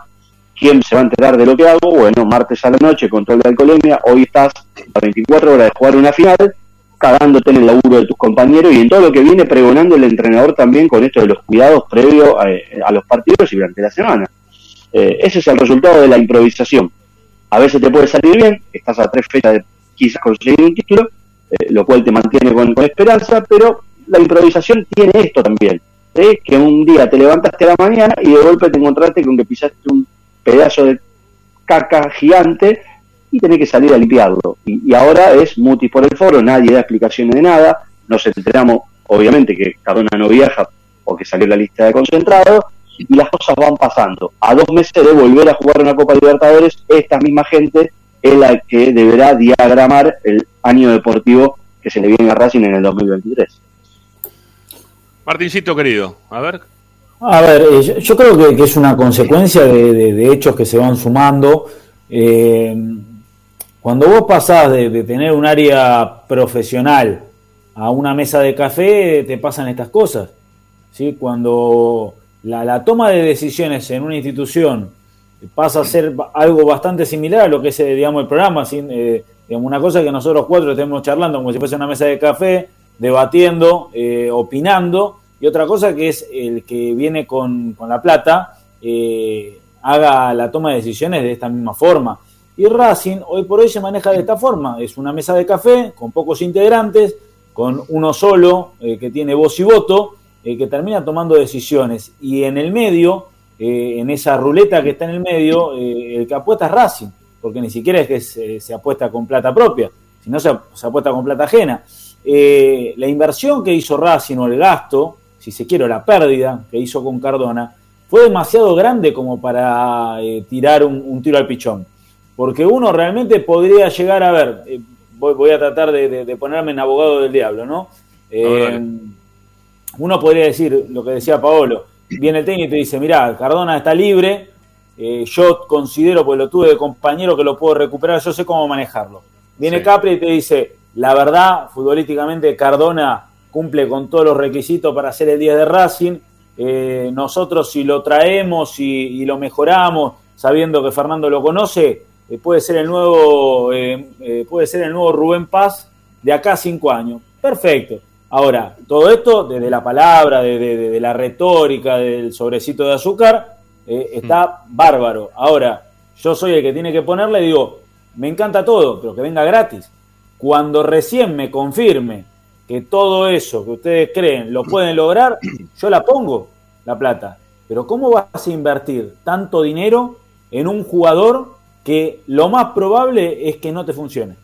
¿Quién se va a enterar de lo que hago? Bueno, martes a la noche, control de alcoholemia, hoy estás a 24 horas de jugar una final, cagándote en el laburo de tus compañeros y en todo lo que viene pregonando el entrenador también con esto de los cuidados previos a, los partidos y durante la semana. Eh, ese es el resultado de la improvisación. A veces te puede salir bien, estás a tres fechas de quizás conseguir un título, eh, lo cual te mantiene con, esperanza, pero la improvisación tiene esto también, que un día te levantaste a la mañana y de golpe te encontraste con que pisaste un pedazo de caca gigante y tenés que salir a limpiarlo. Y, ahora es mutis por el foro, nadie da explicaciones de nada, nos enteramos, obviamente, que Cardona no viaja porque salió la lista de concentrados, y las cosas van pasando. A dos meses de volver a jugar una Copa Libertadores, esta misma gente es la que deberá diagramar el año deportivo que se le viene a Racing en el 2023. Martincito querido, a ver, a ver, eh, yo, creo que, es una consecuencia de, hechos que se van sumando. Eh, cuando vos pasás de, tener un área profesional a una mesa de café, te pasan estas cosas. ¿sí? Cuando la, toma de decisiones en una institución pasa a ser algo bastante similar a lo que es eh, digamos, el programa, digamos, una cosa que nosotros cuatro estemos charlando como si fuese una mesa de café, debatiendo, opinando y otra cosa que es el que viene con, la plata eh, haga la toma de decisiones de esta misma forma. Y Racing hoy por hoy se maneja de esta forma, es una mesa de café con pocos integrantes, con uno solo eh, que tiene voz y voto, eh, que termina tomando decisiones. Y en el medio, en esa ruleta que está en el medio, el que apuesta es Racing, porque ni siquiera es que se, apuesta con plata propia, sino se, se apuesta con plata ajena. La inversión que hizo Racing o el gasto si se quiere, la pérdida que hizo con Cardona, fue demasiado grande como para eh, tirar un, tiro al pichón. Porque uno realmente podría llegar a ver, eh, voy, a tratar de, ponerme en abogado del diablo, ¿no? Eh, uno podría decir lo que decía Paolo, viene el técnico y te dice, mirá, Cardona está libre, yo considero, pues lo tuve de compañero que lo puedo recuperar, yo sé cómo manejarlo. Viene Capri y te dice, la verdad, futbolísticamente Cardona cumple con todos los requisitos para hacer el 10 de Racing, eh, nosotros si lo traemos y, lo mejoramos, sabiendo que Fernando lo conoce, eh, puede ser el nuevo eh, puede ser el nuevo Rubén Paz de acá a cinco años. Perfecto. Ahora, todo esto desde la palabra, de, la retórica, del sobrecito de azúcar, está bárbaro. Ahora, yo soy el que tiene que ponerle y digo, me encanta todo, pero que venga gratis. Cuando recién me confirme que todo eso que ustedes creen lo pueden lograr, yo la pongo, la plata. Pero ¿cómo vas a invertir tanto dinero en un jugador que lo más probable es que no te funcione?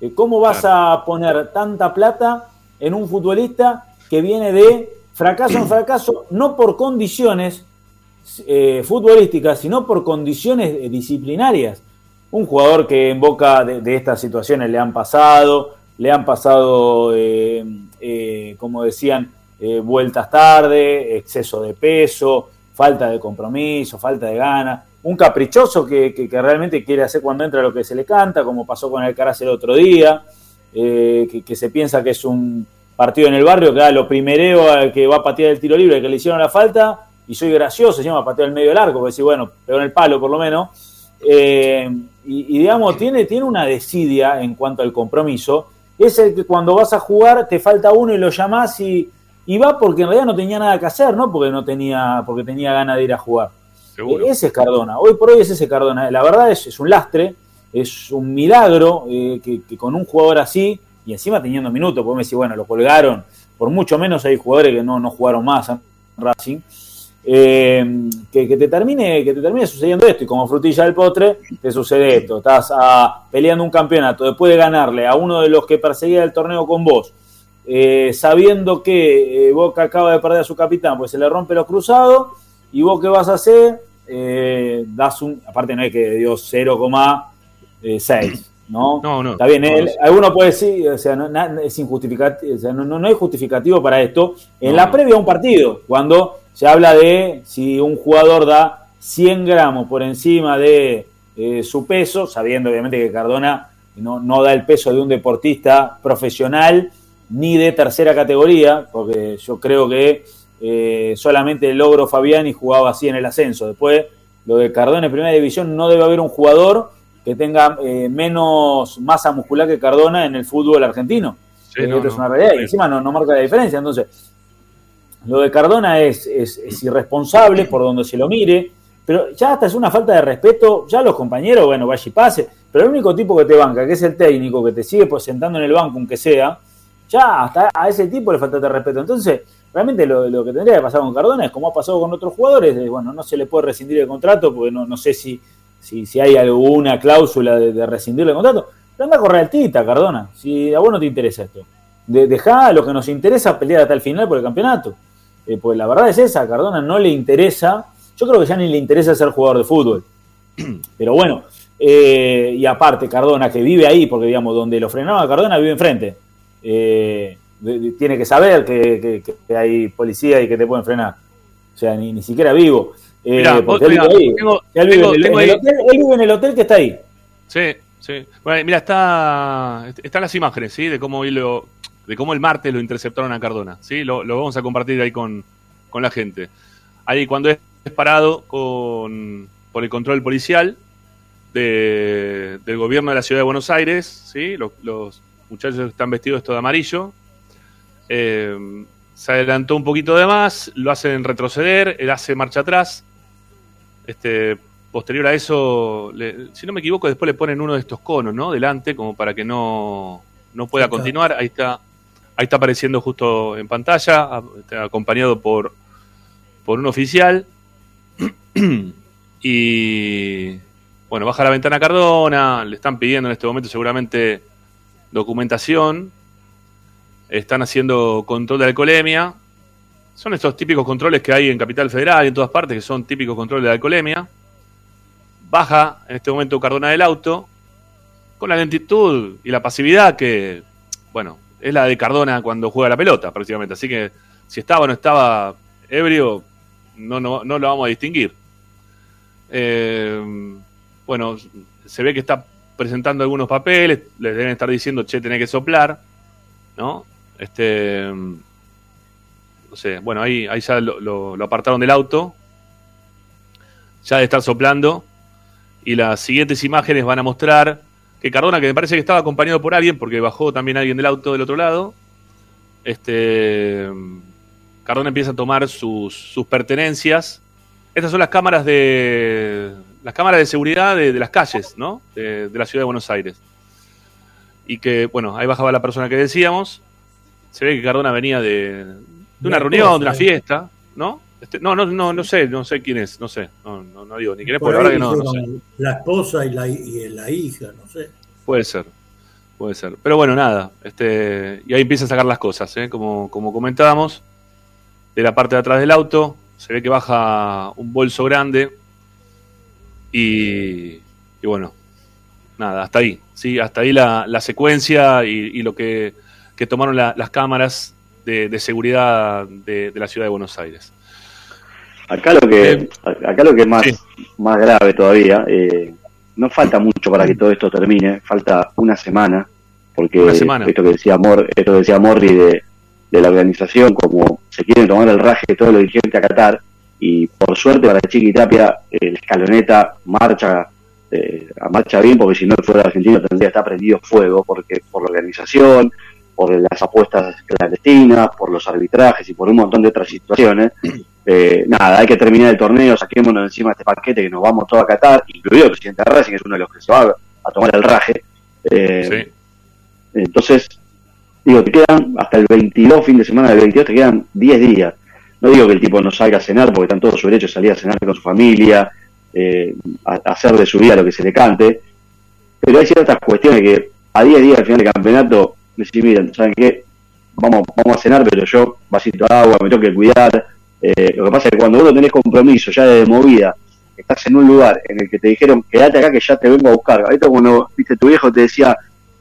Eh, ¿Cómo vas a poner tanta plata en un futbolista que viene de fracaso en fracaso, no por condiciones eh, futbolísticas, sino por condiciones disciplinarias? Un jugador que en boca de estas situaciones le han pasado, le han pasado, eh, eh, como decían, eh, vueltas tarde, exceso de peso, falta de compromiso, falta de ganas, un caprichoso que, realmente quiere hacer cuando entra lo que se le canta, como pasó con el Caraz el otro día, que, se piensa que es un partido en el barrio, que da lo primereo al que va a patear el tiro libre, que le hicieron la falta, y soy gracioso, se llama patear el medio del arco, porque si bueno, pegó en el palo por lo menos, y, digamos, tiene, tiene una desidia en cuanto al compromiso, es el que cuando vas a jugar te falta uno y lo llamás y, va porque en realidad no tenía nada que hacer, no porque no tenía, porque tenía ganas de ir a jugar. E-, ese es Cardona, hoy por hoy es ese Cardona. La verdad es, es un lastre, es un milagro eh, que, con un jugador así, y encima teniendo minutos, porque me decís, bueno, lo colgaron, por mucho menos hay jugadores que no, no jugaron más en Racing. Eh, que, te termine, que te termine sucediendo esto, y como frutilla del potre, te sucede esto. Estás ah, peleando un campeonato después de ganarle a uno de los que perseguía el torneo con vos, eh, sabiendo que eh, Boca acaba de perder a su capitán, pues se le rompe los cruzados, y vos qué vas a hacer, das un, aparte no es que dio 0,6. ¿no? No, no. Está bien, alguno puede decir, o sea, no, es injustificativo, o sea, no, no, hay justificativo para esto. En la previa a un partido, cuando se habla de si un jugador da 100 gramos por encima de eh, su peso, sabiendo obviamente que Cardona no, no, da el peso de un deportista profesional ni de tercera categoría, porque yo creo que eh, solamente el logro Fabiani jugaba así en el ascenso. Después, lo de Cardona en primera división, no debe haber un jugador que tenga eh, menos masa muscular que Cardona en el fútbol argentino. es una realidad y encima no, no marca la diferencia. Entonces, lo de Cardona es, es, irresponsable por donde se lo mire, pero ya hasta es una falta de respeto, ya los compañeros, bueno, vaya y pase, pero el único tipo que te banca, que es el técnico, que te sigue pues sentando en el banco, aunque sea, ya hasta a ese tipo le falta de respeto. Entonces, realmente lo, que tendría que pasar con Cardona es como ha pasado con otros jugadores, bueno, no se le puede rescindir el contrato, porque no, no sé si, si, si hay alguna cláusula de, rescindirle el contrato, pero anda a correr altita, Cardona, si a vos no te interesa esto. De, dejá lo que nos interesa pelear hasta el final por el campeonato. Eh, pues la verdad es esa, a Cardona no le interesa, yo creo que ya ni le interesa ser jugador de fútbol. Pero bueno, eh, y aparte Cardona que vive ahí, porque digamos, donde lo frenaba Cardona vive enfrente. Eh, tiene que saber que, hay policía y que te pueden frenar. O sea, ni, siquiera vivo. él, vive en el hotel que está ahí. Sí, sí. Bueno, mira, está, están las imágenes, ¿sí? De cómo lo, de cómo el martes lo interceptaron a Cardona. ¿sí? Lo, vamos a compartir ahí con, la gente. Ahí cuando es parado con, por el control policial del gobierno de la ciudad de Buenos Aires, ¿sí? los, muchachos están vestidos esto de amarillo. Eh, se adelantó un poquito de más, lo hacen retroceder, él hace marcha atrás. Este, posterior a eso, si no me equivoco, después le ponen uno de estos conos, ¿no? Delante, como para que no, no pueda continuar. Ahí está Ahí está apareciendo justo en pantalla, acompañado por, por un oficial. y bueno, baja la ventana Cardona, le están pidiendo en este momento seguramente documentación. Están haciendo control de alcoholemia. son estos típicos controles que hay en Capital Federal y en todas partes, que son típicos controles de alcoholemia. Baja en este momento Cardona del auto, con la lentitud y la pasividad que, bueno, es la de Cardona cuando juega la pelota, prácticamente. Así que si estaba o no estaba ebrio, no, no, no lo vamos a distinguir. Eh, bueno, se ve que está presentando algunos papeles, les deben estar diciendo, che, tenés que soplar, ¿no? Este, no sé, bueno, ahí, ahí ya lo, lo apartaron del auto, ya de estar soplando, y las siguientes imágenes van a mostrar que Cardona, que me parece que estaba acompañado por alguien, porque bajó también alguien del auto del otro lado, este, Cardona empieza a tomar sus, pertenencias. Estas son las cámaras de las cámaras de seguridad de, las calles, ¿no? De, la ciudad de Buenos Aires. Y que, bueno, ahí bajaba la persona que decíamos. Se ve que Cardona venía de, de una reunión, de una fiesta, ¿no? Este, no, no, no, no sé, no sé quién es, no sé, no, no, digo ni quién es, la verdad que no, no sé. La esposa y la, y la hija, no sé. Puede ser, puede ser. Pero bueno, nada, este, y ahí empieza a sacar las cosas, ¿eh? como, como comentábamos, de la parte de atrás del auto, se ve que baja un bolso grande y, y bueno, nada, hasta ahí, sí, hasta ahí la, la secuencia y, lo que, que tomaron las cámaras de, de seguridad de, de la ciudad de Buenos Aires. Acá lo que, eh, acá lo que es más, más grave todavía, eh, no falta mucho para que todo esto termine, falta una semana, porque esto que decía Mor, esto que decía Morri de, de, la organización, como se quieren tomar el raje de todo lo dirigentes a Qatar, y por suerte para Chiqui Tapia, el escaloneta marcha eh, marcha bien, porque si no fuera argentino tendría que estar prendido fuego, porque por la organización, por las apuestas clandestinas, por los arbitrajes y por un montón de otras situaciones, eh, nada, hay que terminar el torneo, saquémonos encima de este paquete que nos vamos todos a Qatar, incluido el presidente Racing, que es uno de los que se va a tomar el raje. Eh, entonces, digo, te quedan hasta el 22, fin de semana del 22, te quedan 10 días. No digo que el tipo no salga a cenar, porque están todos su derecho a salir a cenar con su familia, eh, a, hacer de su vida lo que se le cante, pero hay ciertas cuestiones que a 10 días del final del campeonato, me decís, miren, ¿saben qué? Vamos, vamos a cenar, pero yo, vasito de agua, me tengo que cuidar, eh, lo que pasa es que cuando uno tenés compromiso ya de movida, estás en un lugar en el que te dijeron, quédate acá que ya te vengo a buscar. Ahorita cuando, viste, tu viejo te decía,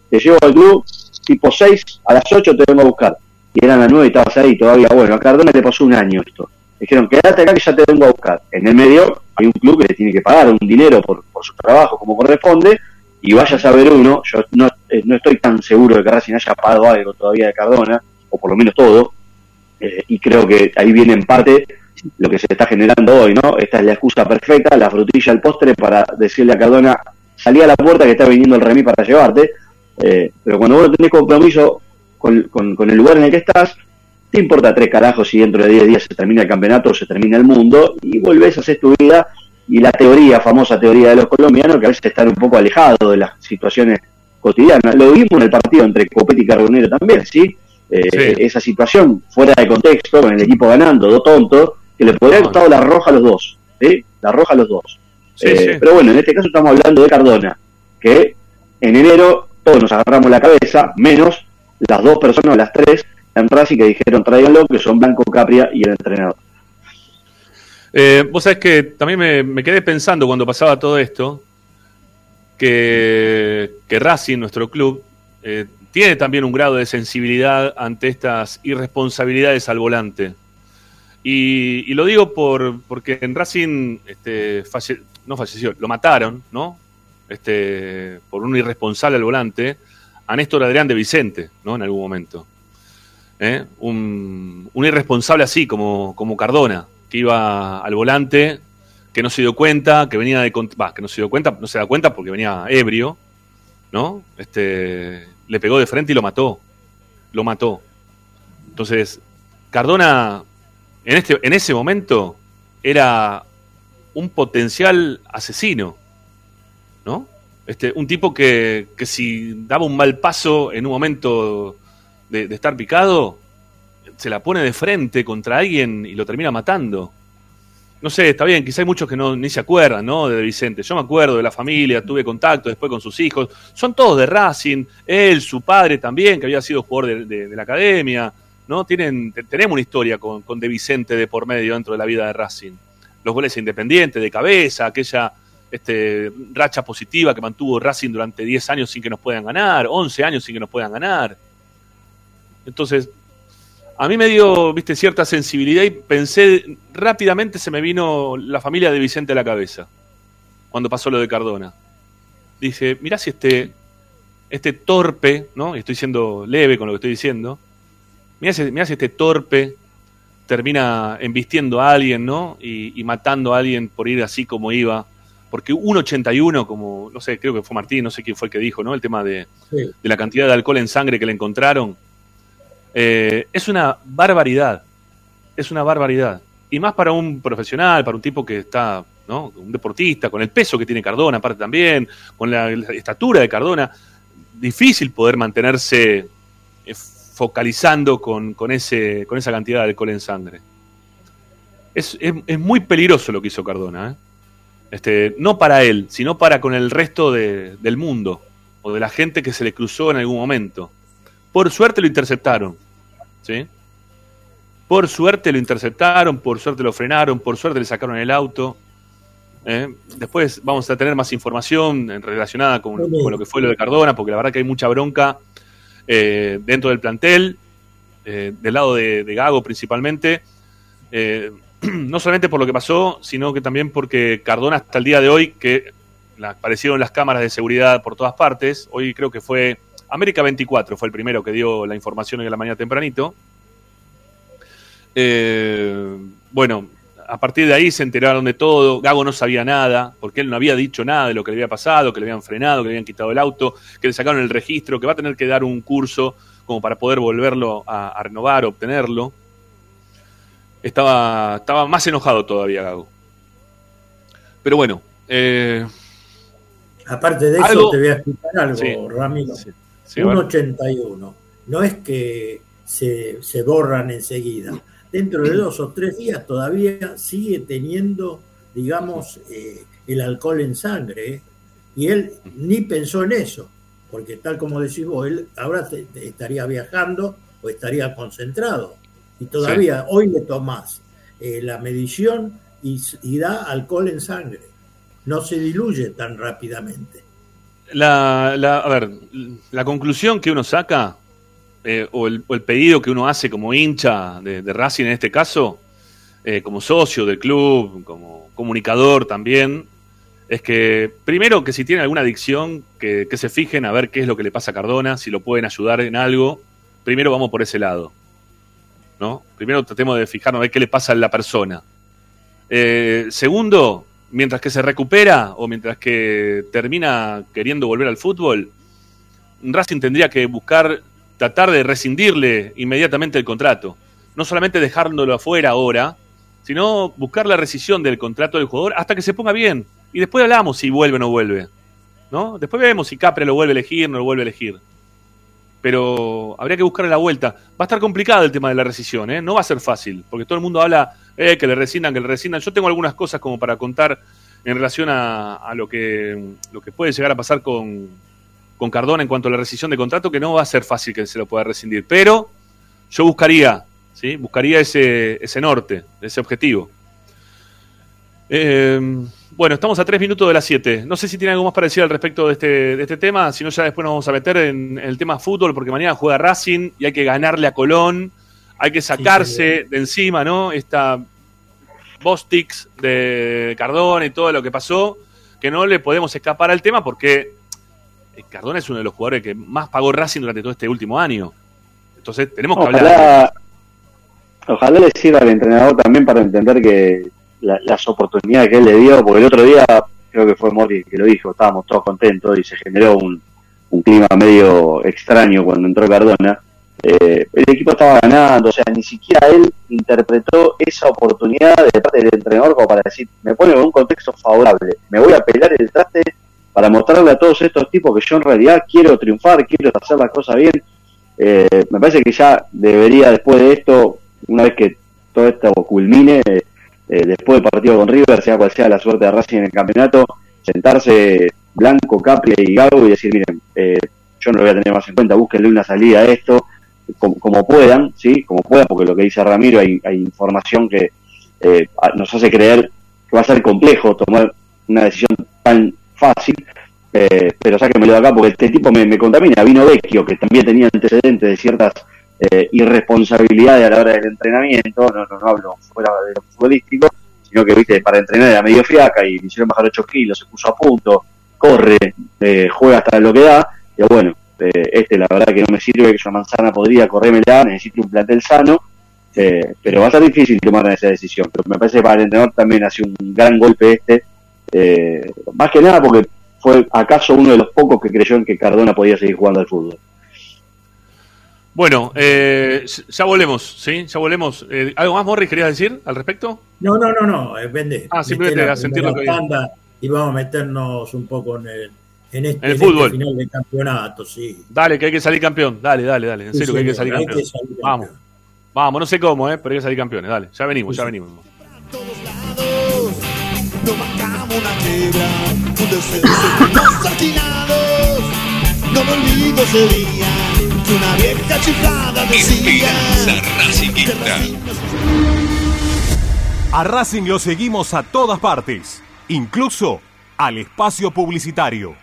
te llevo al club, tipo 6, a las 8 te vengo a buscar. Y eran las 9 y estabas ahí todavía. Bueno, a Cardona le pasó un año esto. Dijeron, quédate acá que ya te vengo a buscar. En el medio hay un club que le tiene que pagar un dinero por, su trabajo como corresponde, y vaya a saber uno, yo no, eh, no estoy tan seguro de que Racing haya pagado algo todavía de Cardona, o por lo menos todo, eh, y creo que ahí viene en parte lo que se está generando hoy, ¿no? Esta es la excusa perfecta, la frutilla al postre para decirle a Cardona, salí a la puerta que está viniendo el remis para llevarte, eh, pero cuando vos tenés compromiso con, con, el lugar en el que estás, te importa tres carajos si dentro de 10 días se termina el campeonato o se termina el mundo y volvés a hacer tu vida y la teoría, famosa teoría de los colombianos, que a veces están un poco alejados de las situaciones cotidianas. Lo vimos en el partido entre Copetti y Carbonero también, ¿sí? Eh, esa situación fuera de contexto, con el equipo ganando, dos tontos, que le podría haber gustado la roja a los dos, La roja a los dos. Eh, pero bueno, en este caso estamos hablando de Cardona, que en enero todos nos agarramos la cabeza, menos las dos personas, las tres, en Racing que dijeron tráiganlo, que son Blanco Capria y el entrenador. Eh, vos sabés que también me, quedé pensando cuando pasaba todo esto, que, que Racing, nuestro club, eh, tiene también un grado de sensibilidad ante estas irresponsabilidades al volante. Y, lo digo por, porque en Racing este, no falleció, lo mataron, ¿no? Este, por un irresponsable al volante, a Néstor Adrián de Vicente, ¿no? En algún momento. ¿Eh? Un, irresponsable así, como, como Cardona, que iba al volante, que no se dio cuenta, que venía de. que no se dio cuenta, no se da cuenta porque venía ebrio, ¿no? Este, le pegó de frente y lo mató. Lo mató. Entonces, Cardona, en, este, en ese momento, era un potencial asesino. ¿No? Este, un tipo que, que si daba un mal paso en un momento de estar picado, se la pone de frente contra alguien y lo termina matando no sé, está bien, quizá hay muchos que no, ni se acuerdan, ¿no? De Vicente. Yo me acuerdo de la familia, tuve contacto después con sus hijos. Son todos de Racing, él, su padre también, que había sido jugador de, la academia. ¿no? Tienen, tenemos una historia con, con De Vicente de por medio dentro de la vida de Racing. Los goles independientes, de cabeza, aquella este, racha positiva que mantuvo Racing durante 10 años sin que nos puedan ganar, 11 años sin que nos puedan ganar. Entonces, a mí me dio, viste, cierta sensibilidad y pensé, rápidamente se me vino la familia de Vicente a la cabeza, cuando pasó lo de Cardona. Dije, mirá si este, este torpe, ¿no? Y estoy siendo leve con lo que estoy diciendo, mirá si, mirá si este torpe termina embistiendo a alguien, ¿no? Y, y, matando a alguien por ir así como iba. Porque un 81, como, no sé, creo que fue Martín, no sé quién fue el que dijo, ¿no? El tema de, sí. de la cantidad de alcohol en sangre que le encontraron. Eh, es una barbaridad. Es una barbaridad. Y más para un profesional, para un tipo que está, ¿no? Un deportista, con el peso que tiene Cardona, aparte también, con la, estatura de Cardona. Difícil poder mantenerse eh, focalizando con, con, ese, con esa cantidad de alcohol en sangre. Es, es, es muy peligroso lo que hizo Cardona. ¿eh? Este, no para él, sino para con el resto de, del mundo o de la gente que se le cruzó en algún momento. Por suerte lo interceptaron. ¿Sí? Por suerte lo interceptaron, por suerte lo frenaron, por suerte le sacaron el auto. ¿eh? Después vamos a tener más información relacionada con, con, lo que fue lo de Cardona, porque la verdad que hay mucha bronca eh, dentro del plantel, eh, del lado de, de Gago principalmente. No solamente por lo que pasó, sino que también porque Cardona hasta el día de hoy, que aparecieron las cámaras de seguridad por todas partes, hoy creo que fue América 24, fue el primero que dio la información en la mañana tempranito. Eh, bueno, a partir de ahí se enteraron de todo, Gago no sabía nada, porque él no había dicho nada de lo que le había pasado, que le habían frenado, que le habían quitado el auto, que le sacaron el registro, que va a tener que dar un curso como para poder volverlo a, a renovar, obtenerlo estaba, estaba más enojado todavía Gago. Pero bueno. Eh, Aparte de eso, ¿algo? te voy a explicar algo, sí, Ramiro. Sí, sí, un 81. No es que se, se, borran enseguida. Dentro de dos o tres días todavía sigue teniendo, digamos, eh, el alcohol en sangre. ¿eh? Y él ni pensó en eso, porque tal como decís vos, él ahora te, te estaría viajando o estaría concentrado y todavía sí. hoy le tomás eh, la medición y, y, da alcohol en sangre. No se diluye tan rápidamente. La, la a ver, la conclusión que uno saca, eh, o, el, pedido que uno hace como hincha de, de Racing en este caso, eh, como socio del club, como comunicador también, es que primero que si tiene alguna adicción, que, que se fijen a ver qué es lo que le pasa a Cardona, si lo pueden ayudar en algo, primero vamos por ese lado ¿no? Primero tratemos de fijarnos a ver qué le pasa a la persona. Eh, segundo, mientras que se recupera o mientras que termina queriendo volver al fútbol, Racing tendría que buscar, tratar de rescindirle inmediatamente el contrato. No solamente dejándolo afuera ahora, sino buscar la rescisión del contrato del jugador hasta que se ponga bien. Y después hablamos si vuelve o no vuelve. ¿no? Después vemos si Capre lo vuelve a elegir no lo vuelve a elegir pero habría que buscarle la vuelta. Va a estar complicado el tema de la rescisión, ¿eh? no va a ser fácil, porque todo el mundo habla eh, que le rescindan, que le rescindan. Yo tengo algunas cosas como para contar en relación a, lo, que, lo que puede llegar a pasar con, con Cardona en cuanto a la rescisión de contrato, que no va a ser fácil que se lo pueda rescindir, pero yo buscaría, ¿sí? buscaría ese, ese norte, ese objetivo. Eh, bueno, estamos a tres minutos de las 7. No sé si tiene algo más para decir al respecto de este, de este tema, si no ya después nos vamos a meter en, el tema fútbol, porque mañana juega Racing y hay que ganarle a Colón, hay que sacarse sí, sí. de encima, ¿no? Esta Bostix de Cardona y todo lo que pasó, que no le podemos escapar al tema porque Cardona es uno de los jugadores que más pagó Racing durante todo este último año. Entonces tenemos que ojalá, hablar. Ojalá le sirva al entrenador también para entender que la, las oportunidades que él le dio, porque el otro día creo que fue Mori que lo dijo, estábamos todos contentos y se generó un, un clima medio extraño cuando entró Cardona. Eh, el equipo estaba ganando, o sea, ni siquiera él interpretó esa oportunidad de parte del entrenador como para decir, me pone en un contexto favorable, me voy a pelar el traste para mostrarle a todos estos tipos que yo en realidad quiero triunfar, quiero hacer las cosas bien. Eh, me parece que ya debería después de esto, una vez que todo esto culmine, eh, después del partido con River, sea cual sea la suerte de Racing en el campeonato, sentarse Blanco, Capri y Gago y decir, miren, eh, yo no lo voy a tener más en cuenta, búsquenle una salida a esto, como, puedan, ¿sí? Como puedan, porque lo que dice Ramiro, hay, hay información que eh, nos hace creer que va a ser complejo tomar una decisión tan fácil, eh, pero sáquenmelo de acá porque este tipo me, contamina. Vino Vecchio, que también tenía antecedentes de ciertas eh, irresponsabilidades a la hora del entrenamiento, no, no, hablo fuera de lo futbolístico, sino que, viste, para entrenar era medio fiaca y le hicieron bajar 8 kilos, se puso a punto, corre, eh, juega hasta lo que da, y bueno, eh, este la verdad que no me sirve, que yo manzana podría corrérmela, necesito un plantel sano, eh, pero va a ser difícil tomar esa decisión, pero me parece que para el entrenador también hace un gran golpe este, más que nada porque fue acaso uno de los pocos que creyó en que Cardona podía seguir jugando al fútbol. Bueno, eh, ya volvemos, ¿sí? Ya volvemos. Eh, ¿Algo más, Morris, querías decir al respecto? No, no, no, no, eh, vende. Ah, simplemente a sentir lo que Y vamos a meternos un poco en el, en este, el fútbol. Este final de campeonato, sí. Dale, que hay que salir campeón. Dale, dale, dale. En serio, que hay que salir campeón. vamos. Vamos, no sé cómo, ¿eh? pero hay que salir campeones. Dale, ya venimos, ya venimos. todos lados, no marcamos una quebra, un no me olvido sería una vieja chiflada decía A Racing lo seguimos a todas partes, incluso al espacio publicitario.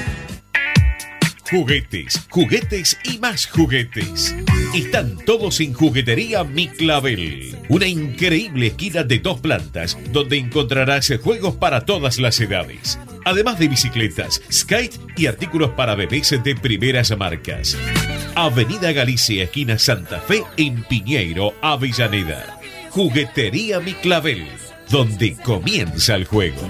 Juguetes, juguetes y más juguetes. Están todos en Juguetería Mi Clavel. Una increíble esquina de dos plantas donde encontrarás juegos para todas las edades además de bicicletas, skate y artículos para bebés de primeras marcas. Avenida Galicia, esquina Santa Fe, en Piñeiro, Avellaneda. Juguetería Mi Clavel, donde comienza el juego.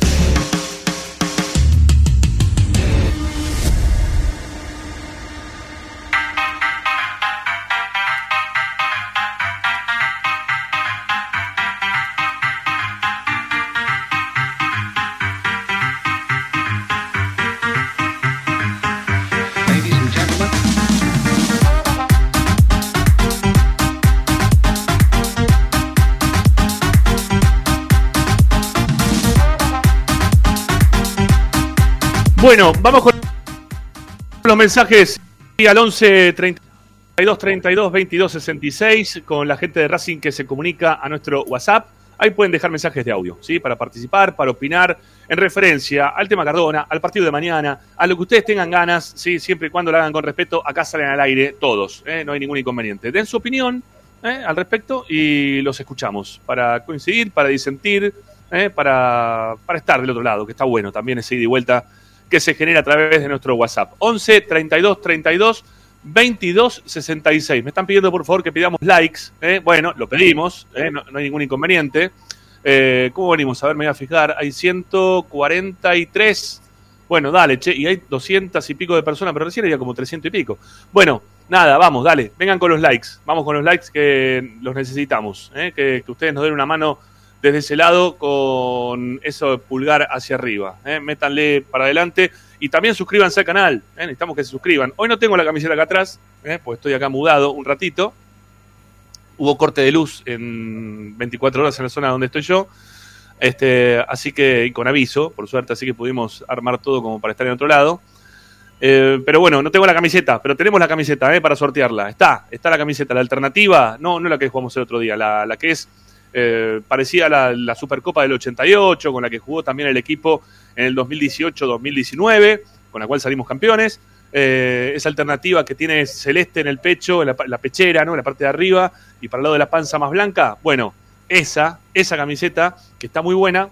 Bueno, vamos con los mensajes al 11 32 32 22 66 con la gente de Racing que se comunica a nuestro WhatsApp. Ahí pueden dejar mensajes de audio, ¿sí? Para participar, para opinar en referencia al tema Cardona, al partido de mañana, a lo que ustedes tengan ganas, ¿sí? Siempre y cuando lo hagan con respeto, acá salen al aire todos, ¿eh? No hay ningún inconveniente. Den su opinión ¿eh? al respecto y los escuchamos para coincidir, para disentir, ¿eh? para, para estar del otro lado, que está bueno también ese ida y vuelta que se genera a través de nuestro WhatsApp. 11 32 32 22 66. Me están pidiendo por favor que pidamos likes. ¿eh? Bueno, lo pedimos, ¿eh? no, hay ningún inconveniente. Eh, ¿Cómo venimos? A ver, me voy a fijar. Hay 143. Bueno, dale, che, y hay 200 y pico de personas, pero recién había como 300 y pico. Bueno, nada, vamos, dale, vengan con los likes. Vamos con los likes que los necesitamos. que ustedes nos den una mano desde ese lado con eso de pulgar hacia arriba. ¿eh? Métanle para adelante y también suscríbanse al canal. ¿eh? Necesitamos que se suscriban. Hoy no tengo la camiseta acá atrás, ¿eh? pues estoy acá mudado un ratito. Hubo corte de luz en 24 horas en la zona donde estoy yo. Este, así que, y con aviso, por suerte, así que pudimos armar todo como para estar en otro lado. Eh, pero bueno, no tengo la camiseta, pero tenemos la camiseta eh, para sortearla. Está, está la camiseta. La alternativa, no, no la que jugamos el otro día, la, la que es eh, parecía la, Supercopa del 88, con la que jugó también el equipo en el 2018-2019, con la cual salimos campeones. Eh, esa alternativa que tiene celeste en el pecho, en la, la, pechera, ¿no? en la parte de arriba, y para el lado de la panza más blanca. Bueno, esa, esa camiseta, que está muy buena,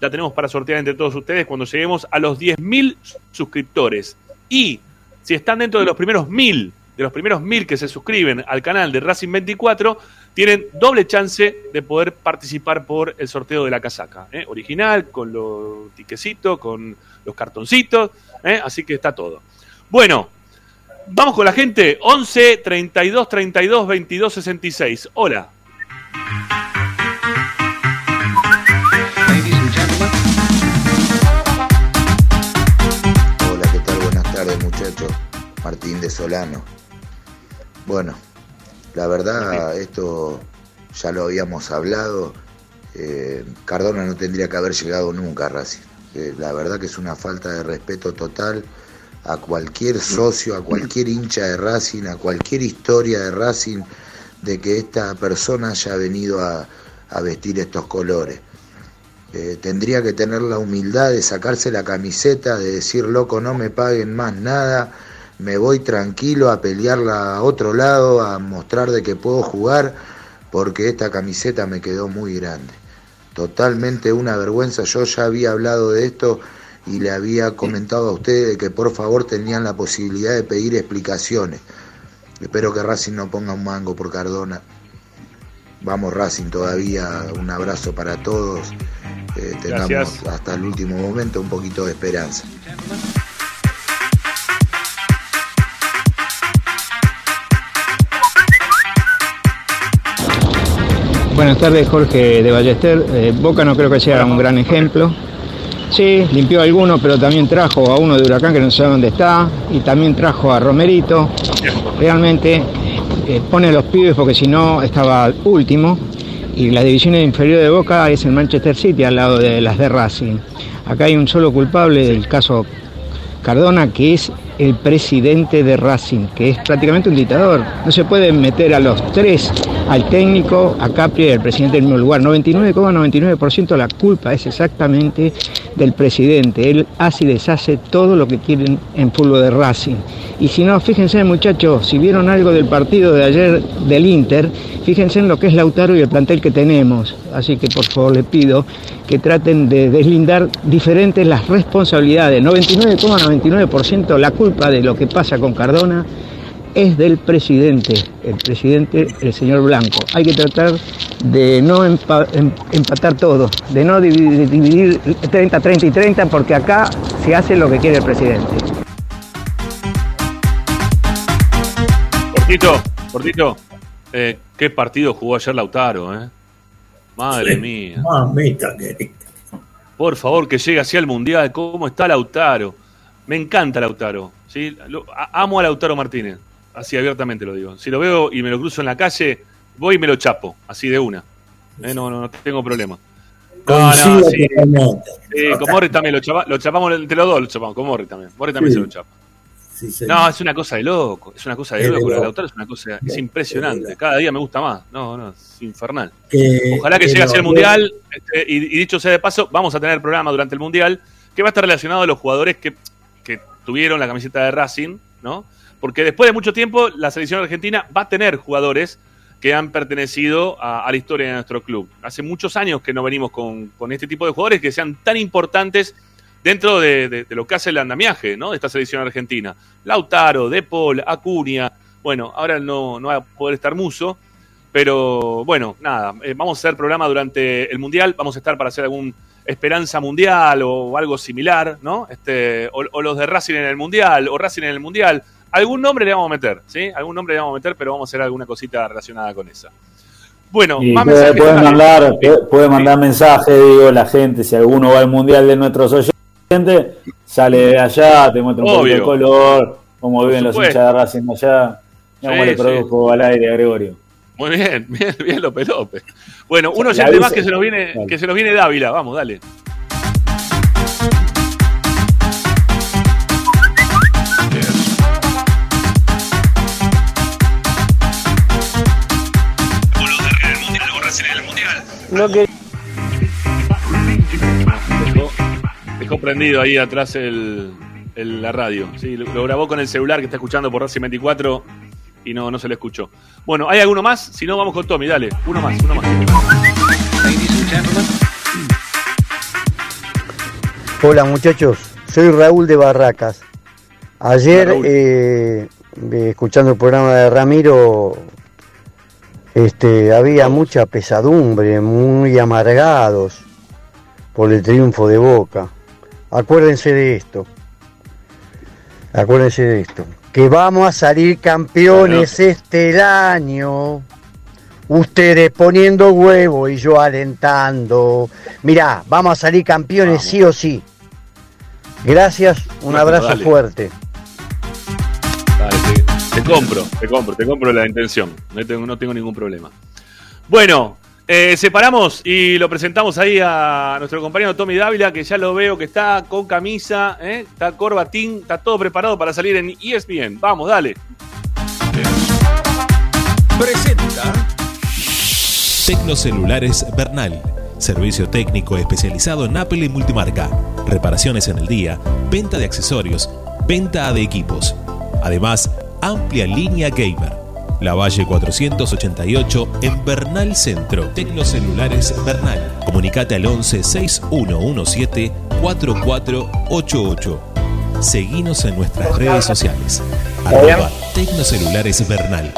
la tenemos para sortear entre todos ustedes cuando lleguemos a los 10.000 suscriptores. Y si están dentro de los primeros 1.000, de los primeros 1.000 que se suscriben al canal de Racing 24, tienen doble chance de poder participar por el sorteo de la casaca. ¿eh? Original, con los tiquecitos, con los cartoncitos, ¿eh? así que está todo. Bueno, vamos con la gente. 11 32 32 22 66. Hola. Hola, ¿qué tal? Buenas tardes, muchachos. Martín de Solano. Bueno, la verdad, esto ya lo habíamos hablado. Eh, Cardona no tendría que haber llegado nunca a Racing. Eh, la verdad que es una falta de respeto total a cualquier socio, a cualquier hincha de Racing, a cualquier historia de Racing, de que esta persona haya venido a, a vestir estos colores. Eh, tendría que tener la humildad de sacarse la camiseta, de decir, loco, no me paguen más nada me voy tranquilo a pelearla a otro lado, a mostrar de que puedo jugar, porque esta camiseta me quedó muy grande. Totalmente una vergüenza, yo ya había hablado de esto y le había comentado a ustedes de que por favor tenían la posibilidad de pedir explicaciones. Espero que Racing no ponga un mango por Cardona. Vamos Racing todavía, un abrazo para todos. Eh, tengamos Gracias. hasta el último momento un poquito de esperanza. Buenas tardes, Jorge de Ballester. Eh, Boca no creo que sea un gran ejemplo. Sí, limpió a alguno, pero también trajo a uno de Huracán que no sabe dónde está, y también trajo a Romerito. Realmente eh, pone los pibes porque si no estaba último, y la división inferior de Boca es el Manchester City al lado de las de Racing. Acá hay un solo culpable del caso Cardona, que es el presidente de Racing, que es prácticamente un dictador. No se puede meter a los tres, al técnico, a Capri y al presidente en el mismo lugar. 99,99% la culpa es exactamente del presidente. Él hace y deshace todo lo que quieren en fútbol de Racing. Y si no, fíjense muchachos, si vieron algo del partido de ayer del Inter, fíjense en lo que es Lautaro y el plantel que tenemos. Así que por favor le pido que traten de deslindar diferentes las responsabilidades. 99,99% la culpa de lo que pasa con Cardona es del presidente, el presidente, el señor Blanco. Hay que tratar de no empa- em- empatar todo, de no dividir, dividir 30, 30 y 30, porque acá se hace lo que quiere el presidente. Cortito, cortito. Eh, ¿Qué partido jugó ayer Lautaro, eh? Madre Sí. mía. Mamita querida. Por favor, que llegue así al Mundial. ¿Cómo está Lautaro? Me encanta Lautaro. ¿sí? Lo- a- amo a Lautaro Martínez. Así abiertamente lo digo. Si lo veo y me lo cruzo en la calle, voy y me lo chapo. Así de una. Eh, no, no, no tengo problema. No, no, sí. Sí, con Morri también lo, chapa- lo chapamos entre los dos, lo chapamos. Con Morri también. Morri también Sí. se lo chapa. Sí. No, es una cosa de loco. Es una cosa de Es loco. loco. Lautaro es una cosa. Es impresionante. Cada día me gusta más. No, no, es infernal. Ojalá que llegue así lo- el Mundial. este, y, y dicho sea de paso, vamos a tener programa durante el Mundial que va a estar relacionado a los jugadores que, que tuvieron la camiseta de Racing, ¿no? Porque después de mucho tiempo, la selección argentina va a tener jugadores que han pertenecido a, la historia de nuestro club. Hace muchos años que no venimos con, con este tipo de jugadores que sean tan importantes dentro de, lo que hace el andamiaje, ¿no? De esta selección argentina. Lautaro, De Paul, Acuña. Bueno, ahora no, no va a poder estar Muso, pero bueno, nada, eh, vamos a hacer programa durante el Mundial, vamos a estar para hacer algún Esperanza Mundial o algo similar, ¿no? Este, o los de Racing en el Mundial, o Racing en el Mundial. Algún nombre le vamos a meter, ¿sí? Algún nombre le vamos a meter, pero vamos a hacer alguna cosita relacionada con esa. Bueno, Y más puede, puede mandar, puede, mandar mensaje, digo, la gente, si alguno va al mundial de nuestros oyentes, sale de allá, te muestra un poco el color, cómo viven los hinchas de Racing allá. Sí, Cómo le sí. produjo al aire a Gregorio. Muy bien, bien, bien López López. Bueno, uno ya más que se nos viene, Dale. que se nos viene Dávila, vamos, dale. Lo que Dejó, dejó prendido ahí atrás el, el- la radio. Sí, lo, lo grabó con el celular que está escuchando por Racing 24 y no, no se le escuchó. Bueno, ¿hay alguno más? Si no, vamos con Tommy, dale. Uno más, uno más. Hola muchachos, soy Raúl de Barracas. Ayer, Hola, eh, escuchando el programa de Ramiro, este, había mucha pesadumbre, muy amargados por el triunfo de Boca. Acuérdense de esto. Acuérdense de esto. Que vamos a salir campeones este año. Ustedes poniendo huevo y yo alentando. Mirá, vamos a salir campeones sí o sí. Gracias, un Bueno, abrazo dale. fuerte. Te, compro, te compro, te compro la intención. No tengo, no tengo ningún problema. Bueno, eh, separamos y lo presentamos ahí a nuestro compañero Tommy Dávila, que ya lo veo que está con camisa, ¿eh? está corbatín, está todo preparado para salir en ESPN. Vamos, dale. Presenta Tecnocelulares Bernal. Servicio técnico especializado en Apple y multimarca. Reparaciones en el día, venta de accesorios, venta de equipos. Además, amplia línea gamer. La Valle 488 en Bernal Centro. Tecnocelulares Bernal. Comunicate al 11 6117 4488. Seguinos en nuestras redes sociales. Arroba Tecnocelulares Bernal.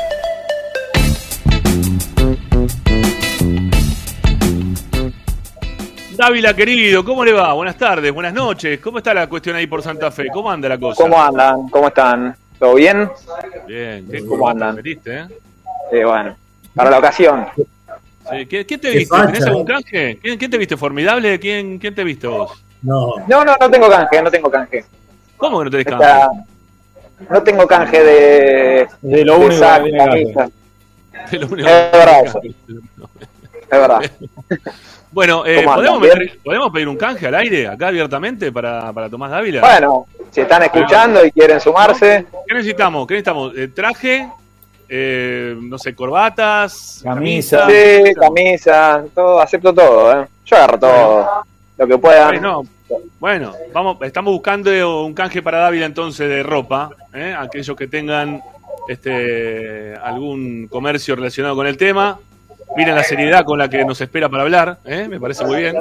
Dávila, querido, ¿cómo le va? Buenas tardes, buenas noches. ¿Cómo está la cuestión ahí por Santa Fe? ¿Cómo anda la cosa? ¿Cómo andan? ¿Cómo están? ¿Todo bien? Bien, ¿qué ¿Cómo andan? metiste, eh? Eh, bueno, para la ocasión. Sí, ¿qué- ¿Quién te Qué viste? facha, ¿Tenés algún canje? ¿Quién, quién te viste? ¿Formidable? ¿Quién, quién te viste vos? No, No, no, no tengo canje, no tengo canje. ¿Cómo que no tenés canje? No tengo canje de, De lo de único que acá. camisa. Es lo único Es que- verdad eso. Es verdad. Bueno, eh. ¿podemos, meter- ¿podemos pedir un canje al aire, acá abiertamente, para, para Tomás Dávila? Bueno, si están escuchando y quieren sumarse, ¿Qué necesitamos? ¿Qué necesitamos? Eh, ¿Traje? Eh, no sé, corbatas, Camisa. sí, camisa, todo, acepto todo, ¿eh? Yo agarro todo, lo que. Bueno, bueno, vamos, estamos buscando un canje para Dávila entonces de ropa, ¿eh? aquellos que tengan este algún comercio relacionado con el tema. Miren la seriedad con la que nos espera para hablar, ¿eh? me parece muy bien.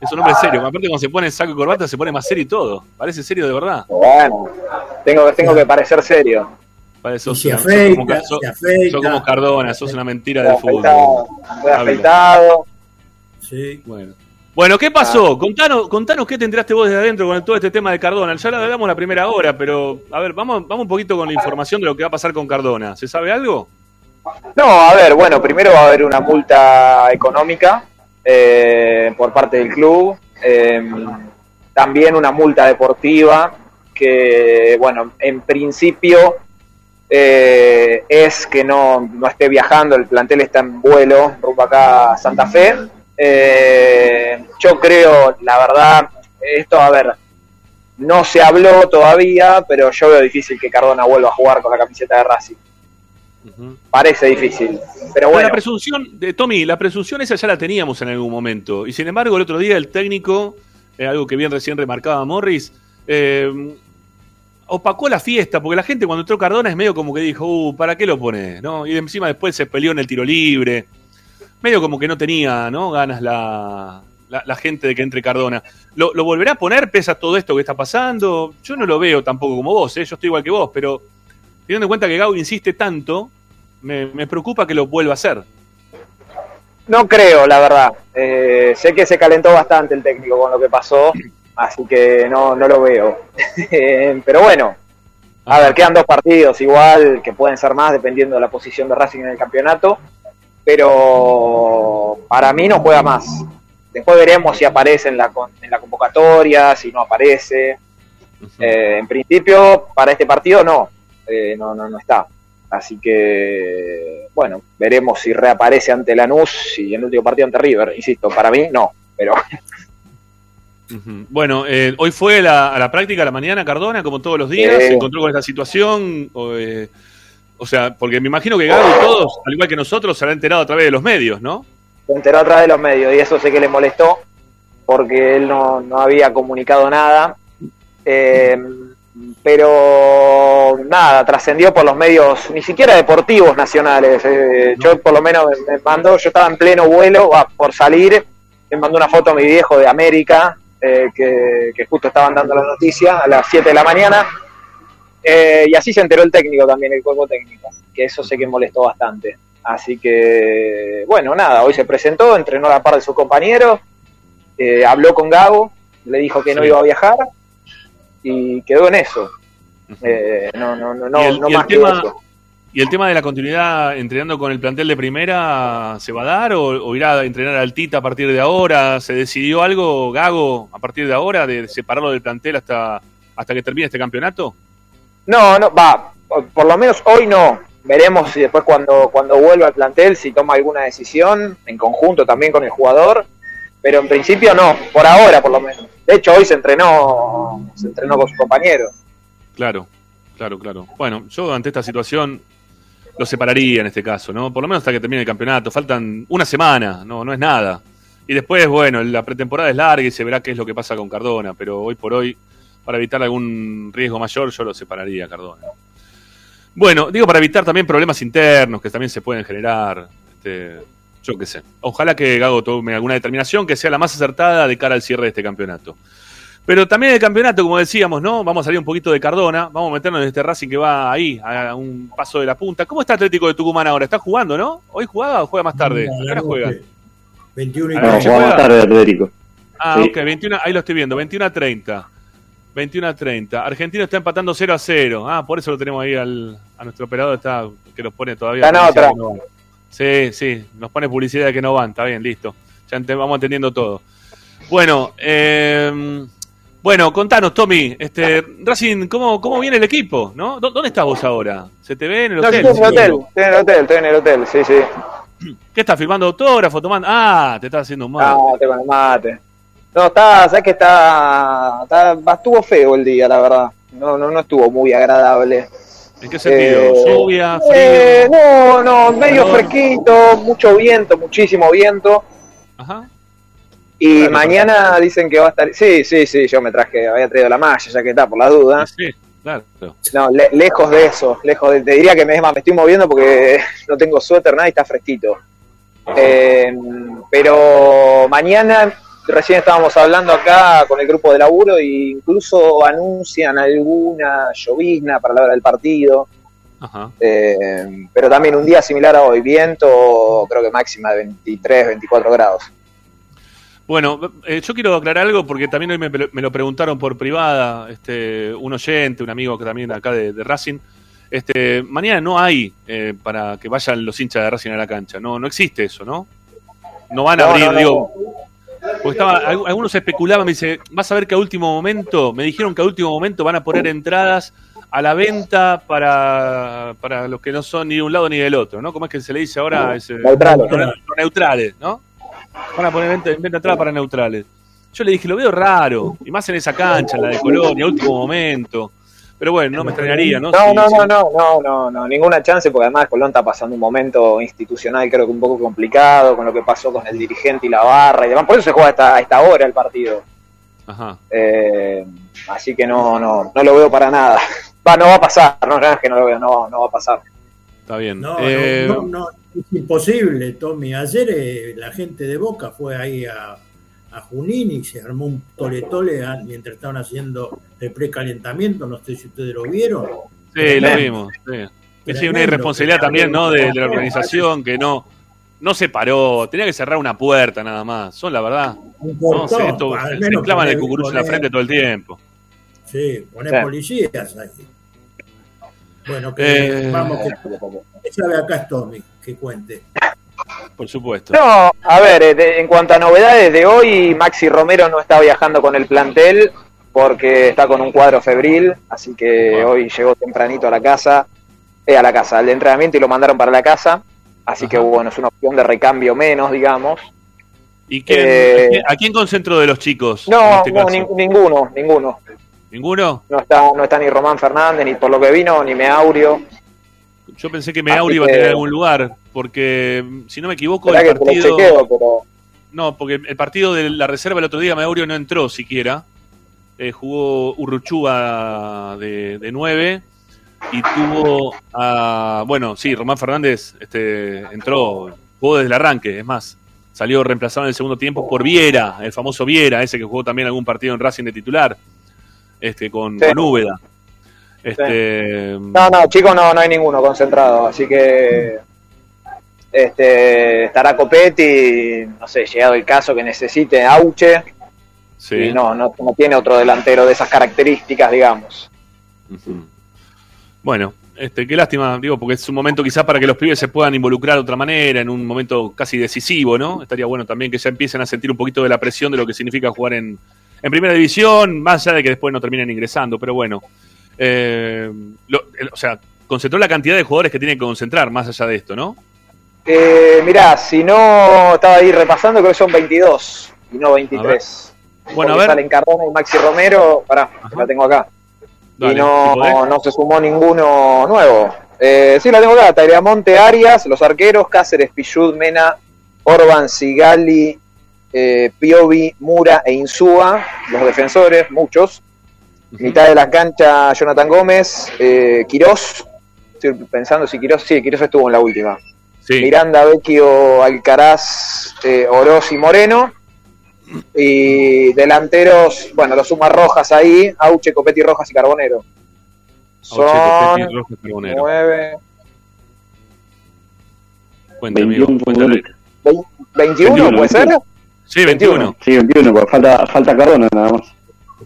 Es un hombre serio, aparte cuando se pone saco y corbata se pone más serio y todo. Parece serio de verdad. Bueno, tengo, tengo que parecer serio. Se sos, afeita, como, sos- se afeita. sos como Cardona, sos una mentira del fútbol. afeitado, estoy Ávila. afeitado. Sí. Bueno. Bueno, ¿qué pasó? Contanos, contanos qué te enteraste vos desde adentro con todo este tema de Cardona. Ya lo hablamos la primera hora, pero a ver, vamos, vamos un poquito con la información de lo que va a pasar con Cardona. ¿Se sabe algo? No, a ver, bueno, primero va a haber una multa económica eh, por parte del club, eh, también una multa deportiva que, bueno, en principio eh, es que no, no esté viajando, el plantel está en vuelo rumbo acá a Santa Fe. Eh, yo creo, la verdad, esto, a ver, no se habló todavía, pero yo veo difícil que Cardona vuelva a jugar con la camiseta de Racing. Parece difícil. Pero Pero bueno, la presunción, de Tommy, la presunción esa ya la teníamos en algún momento. Y sin embargo, el otro día el técnico, eh, algo que bien recién remarcaba Morris, eh, opacó la fiesta, porque la gente cuando entró Cardona es medio como que dijo, uh, ¿para qué lo pone? ¿No? Y encima después se peleó en el tiro libre. Medio como que no tenía ¿no? ganas la, la, la gente de que entre Cardona. ¿Lo, lo volverá a poner pese a todo esto que está pasando? Yo no lo veo tampoco como vos, ¿eh? yo estoy igual que vos, pero teniendo en cuenta que Gau insiste tanto, me, me preocupa que lo vuelva a hacer. no creo, la verdad. Eh, sé que se calentó bastante el técnico con lo que pasó, así que no, no lo veo. Pero bueno, a ver, quedan dos partidos igual, que pueden ser más dependiendo de la posición de Racing en el campeonato, pero para mí no juega más. Después veremos si aparece en la, en la convocatoria, si no aparece. Eh, en principio, para este partido no, eh, no, no, no está. Así que, bueno, veremos si reaparece ante Lanús y en el último partido ante River. Insisto, para mí no, pero. Bueno, eh, hoy fue la- a la práctica a la mañana Cardona, como todos los días, se encontró con esta situación. O, eh, o sea, porque me imagino que y todos, al igual que nosotros, se habrán enterado a través de los medios, ¿no? se enteró a través de los medios y eso sé que le molestó porque él no, no había comunicado nada. Eh, pero nada, trascendió por los medios, ni siquiera deportivos nacionales. eh, Yo por lo menos me, mandó, yo estaba en pleno vuelo va, por salir, me mandó una foto a mi viejo de América, eh, que, que justo estaban dando la noticia a las 7 de la mañana. Eh, y así se enteró el técnico también, el cuerpo técnico, que eso sé que molestó bastante. Así que, bueno, nada, hoy se presentó, entrenó a la par de su compañero, eh, habló con Gago, le dijo que no iba a viajar y quedó en eso. Eh, no, no, no, no, y el, no más que tema, eso. y el tema de la continuidad entrenando con el plantel de primera, ¿se va a dar o, o irá a entrenar al Tita a partir de ahora? ¿Se decidió algo, Gago, a partir de ahora, de separarlo del plantel hasta, hasta que termine este campeonato? No, no, va, por por lo menos hoy no. Veremos si después cuando, cuando vuelva al plantel, si toma alguna decisión, en conjunto también con el jugador, pero en principio no, por ahora por lo menos. De hecho, hoy se entrenó, se entrenó con su compañero. Claro, claro, claro. Bueno, yo ante esta situación lo separaría en este caso, ¿no? Por lo menos hasta que termine el campeonato. Faltan una semana, no, no es nada. Y después, bueno, la pretemporada es larga y se verá qué es lo que pasa con Cardona, pero hoy por hoy, para evitar algún riesgo mayor, yo lo separaría a Cardona. Bueno, digo para evitar también problemas internos que también se pueden generar. Este, yo qué sé. Ojalá que Gago tome alguna determinación que sea la más acertada de cara al cierre de este campeonato. Pero también el campeonato, como decíamos, ¿no? Vamos a salir un poquito de Cardona, vamos a meternos en este Racing que va ahí, a un paso de la punta. ¿Cómo está Atlético de Tucumán ahora? ¿Está jugando, no? ¿Hoy jugaba o juega más tarde? ¿A qué hora juega? 21 y Ah, No, ¿ya treinta. jugamos juega? tarde Atlético. Ah, Sí. ok, 21, ahí lo estoy viendo, 21 a 30. 21 a 30. Argentino está empatando 0 a 0. Ah, por eso lo tenemos ahí al, a nuestro operador está, que nos pone todavía. Está en otra. no. Sí, sí, nos pone publicidad de que no van, está bien, listo. Ya vamos entendiendo todo. Bueno, eh, bueno, contanos, Tommy, este, Racing, ¿cómo, ¿cómo viene el equipo? ¿no? ¿Dó- ¿Dónde estás vos ahora? ¿Se te ve en el No, hotel? estoy en el hotel, estoy en el hotel, estoy en el hotel, sí, sí. ¿Qué estás filmando autógrafo, tomando? Ah, te estás haciendo mal. Ah, te con mate. No, está, sabes que está, está, estuvo feo el día, la verdad. No, no, no estuvo muy agradable. ¿En qué sentido? Eh, ¿Lluvia? ¿Frío? Eh, no, no, medio calor. fresquito, mucho viento, muchísimo viento. Ajá. Y Claro, mañana dicen que va a estar. Sí, sí, sí, yo me traje, había traído la malla, ya que está, por la duda. Sí, claro. No, le- lejos de eso, lejos de. Te diría que me, me estoy moviendo porque no tengo suéter, nada y está fresquito. Eh, pero mañana, recién estábamos hablando acá con el grupo de laburo e incluso anuncian alguna llovizna para la hora del partido. Ajá. Eh, pero también un día similar a hoy, viento, creo que máxima de 23, 24 grados. Bueno, eh, yo quiero aclarar algo porque también hoy me, me lo preguntaron por privada, este, un oyente, un amigo que también acá de, de Racing. Este, mañana no hay eh, para que vayan los hinchas de Racing a la cancha. No, no existe eso, ¿no? No van a No, abrir, no, no. digo. Porque estaba, al- algunos especulaban, me dice, vas a ver que a último momento, me dijeron que a último momento van a poner entradas a la venta para, para los que no son ni de un lado ni del otro, ¿no? ¿Cómo es que se le dice ahora? Es, Neutrales. no- no- neutrales, ¿no? Van a poner venta, venta entrada para neutrales. Yo le dije, lo veo raro, y más en esa cancha, en la de Colonia, a último momento. Pero bueno, no me extrañaría, ¿no? No, Si- no, si- no, no, no, no, no, ninguna chance, porque además Colón está pasando un momento institucional creo que un poco complicado, con lo que pasó con el dirigente y la barra y demás. Por eso se juega hasta, a esta hora el partido. Ajá. Eh, así que no, no, no lo veo para nada. Va, no va a pasar, no, no es que no lo veo, no, no va a pasar. Está bien. No, Eh, no, no, no, es imposible, Tommy. Ayer eh, la gente de Boca fue ahí a, a Junín y se armó un tole-tole ah, mientras estaban haciendo el precalentamiento. No sé si ustedes lo vieron. Sí, lo vimos. Sí. Sí, una irresponsabilidad también, ¿no? De, de la organización que no, no se paró. Tenía que cerrar una puerta nada más. Son la verdad. No esto, se, se menos clavan el cucurucho en la frente todo el tiempo. Sí, poner Sí. policías ahí. Bueno, que Eh, vamos, que, que sabe acá es Tommy, que cuente. Por supuesto. No, a ver, eh, de- en cuanto a novedades de hoy, Maxi Romero no está viajando con el plantel porque está con un cuadro febril, así que hoy llegó tempranito a la casa, eh, a la casa, al entrenamiento y lo mandaron para la casa, así que bueno, es una opción de recambio menos, digamos. ¿Y quién, Eh, a quién- a quién concentró de los chicos? No, este no, caso? nin- ninguno, ninguno. ¿Ninguno? No está, no está ni Román Fernández, ni por lo que vino, ni Meaurio. Yo pensé que Meauri iba a tener algún lugar, porque mm, si no me equivoco, el que partido. chequeo, pero No, porque el partido de la reserva el otro día, Meaurio no entró siquiera. Eh, jugó Urruchuba de, de 9 y tuvo a. Bueno, sí, Román Fernández este, entró, jugó desde el arranque, es más. Salió reemplazado en el segundo tiempo por Viera, el famoso Viera, ese que jugó también algún partido en Racing de titular, este, con, Sí. con Úbeda. Este, No, no, chicos, no, no hay ninguno concentrado, así que este estará Copetti, no sé, llegado el caso que necesite Auche, sí. y no, no, no tiene otro delantero de esas características, digamos. Bueno, este, qué lástima, digo, porque es un momento quizás para que los pibes se puedan involucrar de otra manera, en un momento casi decisivo, ¿no? Estaría bueno también que ya empiecen a sentir un poquito de la presión de lo que significa jugar en, en primera división, más allá de que después no terminen ingresando, pero bueno. Eh, lo- el- o sea, concentró la cantidad de jugadores que tienen que concentrar, más allá de esto, ¿no? Eh, mirá, si no estaba ahí repasando, creo que son 22 y no 23. Bueno, a ver. Salen Cardona y Maxi Romero, pará, la tengo acá. Dale, y no, no se sumó ninguno nuevo. Eh, sí, la tengo acá. Tagliamonte, Arias, los arqueros, Cáceres, Pichud, Mena, Orban, Sigali, eh, Piovi, Mura e Insúa, los defensores, muchos. Mitad de la cancha, Jonathan Gómez, eh, Quirós. Estoy pensando si Quirós, sí, Quirós estuvo en la última. Sí. Miranda, Vecchio, Alcaraz, eh, Oroz y Moreno. Y delanteros, bueno, los suma Rojas ahí, Auche, Copetti, Rojas y Carbonero. Son Auche, Copetti, Rojas, Carbonero. nueve, Cuente, amigo. 21 Cuéntale. vein- 21, ¿puede ser? Sí, 21. Sí, 21, porque falta, falta Cardona nada más.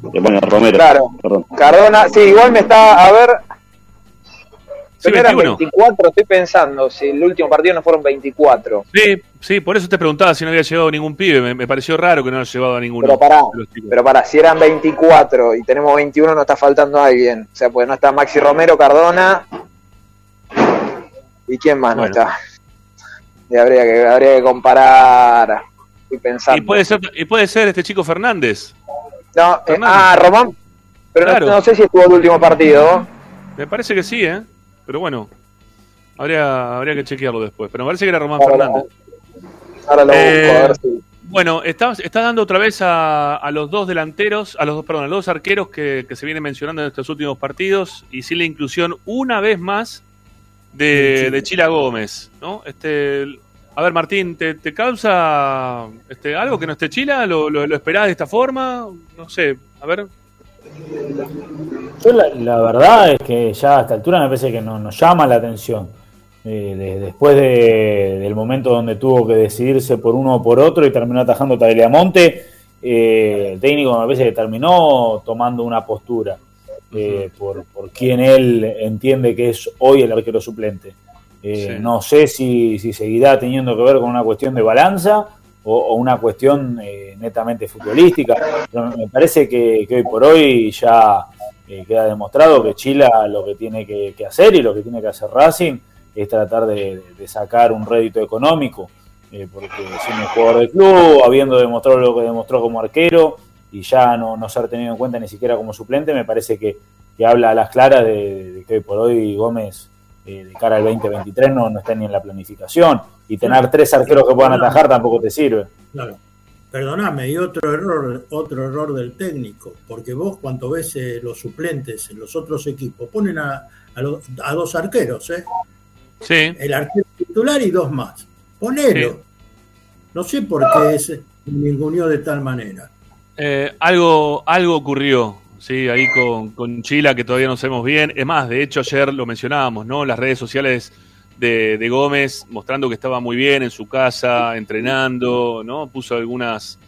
Pone Romero. Claro. Perdón. Cardona, sí, igual me está, a ver, Sí, pero eran 21. 24, estoy pensando, si el último partido no fueron 24. Sí, sí, por eso te preguntaba si no había llegado ningún pibe. Me, me pareció raro que no haya llevado a ninguno. Pero pará, pero pará, si eran 24 y tenemos 21, no está faltando alguien. O sea, pues no está Maxi Romero, Cardona. ¿Y quién más Bueno. no está? Y habría que, habría que comparar. Estoy pensando. Y puede ser, y puede ser este chico Fernández. No, eh, ah, Román. Pero no- Claro. no, sé si estuvo el último partido. Me parece que sí, ¿eh? Pero bueno, habría, habría que chequearlo después. Pero me parece que era Román Ahora, Fernández. Ahora lo busco, Eh, a ver si. Bueno, está, está dando otra vez a, a los dos delanteros, a los dos, perdón, a los dos arqueros que, que se vienen mencionando en estos últimos partidos y sin la inclusión una vez más de, de Chila Gómez, ¿no? Este, a ver, Martín, ¿te, te causa este, algo que no esté Chila? ¿Lo, lo, lo esperás de esta forma? No sé, a ver. Yo la, la verdad es que ya a esta altura me parece que no, nos llama la atención. Eh, de- después de- del momento donde tuvo que decidirse por uno o por otro y terminó atajando Tagliamonte, eh, el técnico me parece que terminó tomando una postura eh, por, por quien él entiende que es hoy el arquero suplente. Eh, Sí. No sé si, si seguirá teniendo que ver con una cuestión de balanza o, o una cuestión eh, netamente futbolística. Pero me parece que, que hoy por hoy ya eh, queda demostrado que Chila lo que tiene que, que hacer y lo que tiene que hacer Racing es tratar de, de sacar un rédito económico, eh, porque siendo un jugador de club, habiendo demostrado lo que demostró como arquero y ya no, no ser tenido en cuenta ni siquiera como suplente, me parece que, que habla a las claras de, de que hoy por hoy Gómez, eh, de cara al 2023, no, no está ni en la planificación. Y tener tres arqueros que puedan atajar tampoco te sirve. Claro. Perdóname, y otro error, otro error del técnico, porque vos cuando ves eh, los suplentes en los otros equipos, ponen a, a, los- a dos arqueros, ¿eh? Sí. El arquero titular y dos más. Ponelo. Sí. No sé por qué se ninguneó de tal manera. Eh, algo, algo ocurrió, sí, ahí con, con Chila que todavía no sabemos bien. Es más, de hecho ayer lo mencionábamos, ¿no? Las redes sociales de, de Gómez mostrando que estaba muy bien en su casa, entrenando, ¿no? Puso algunas,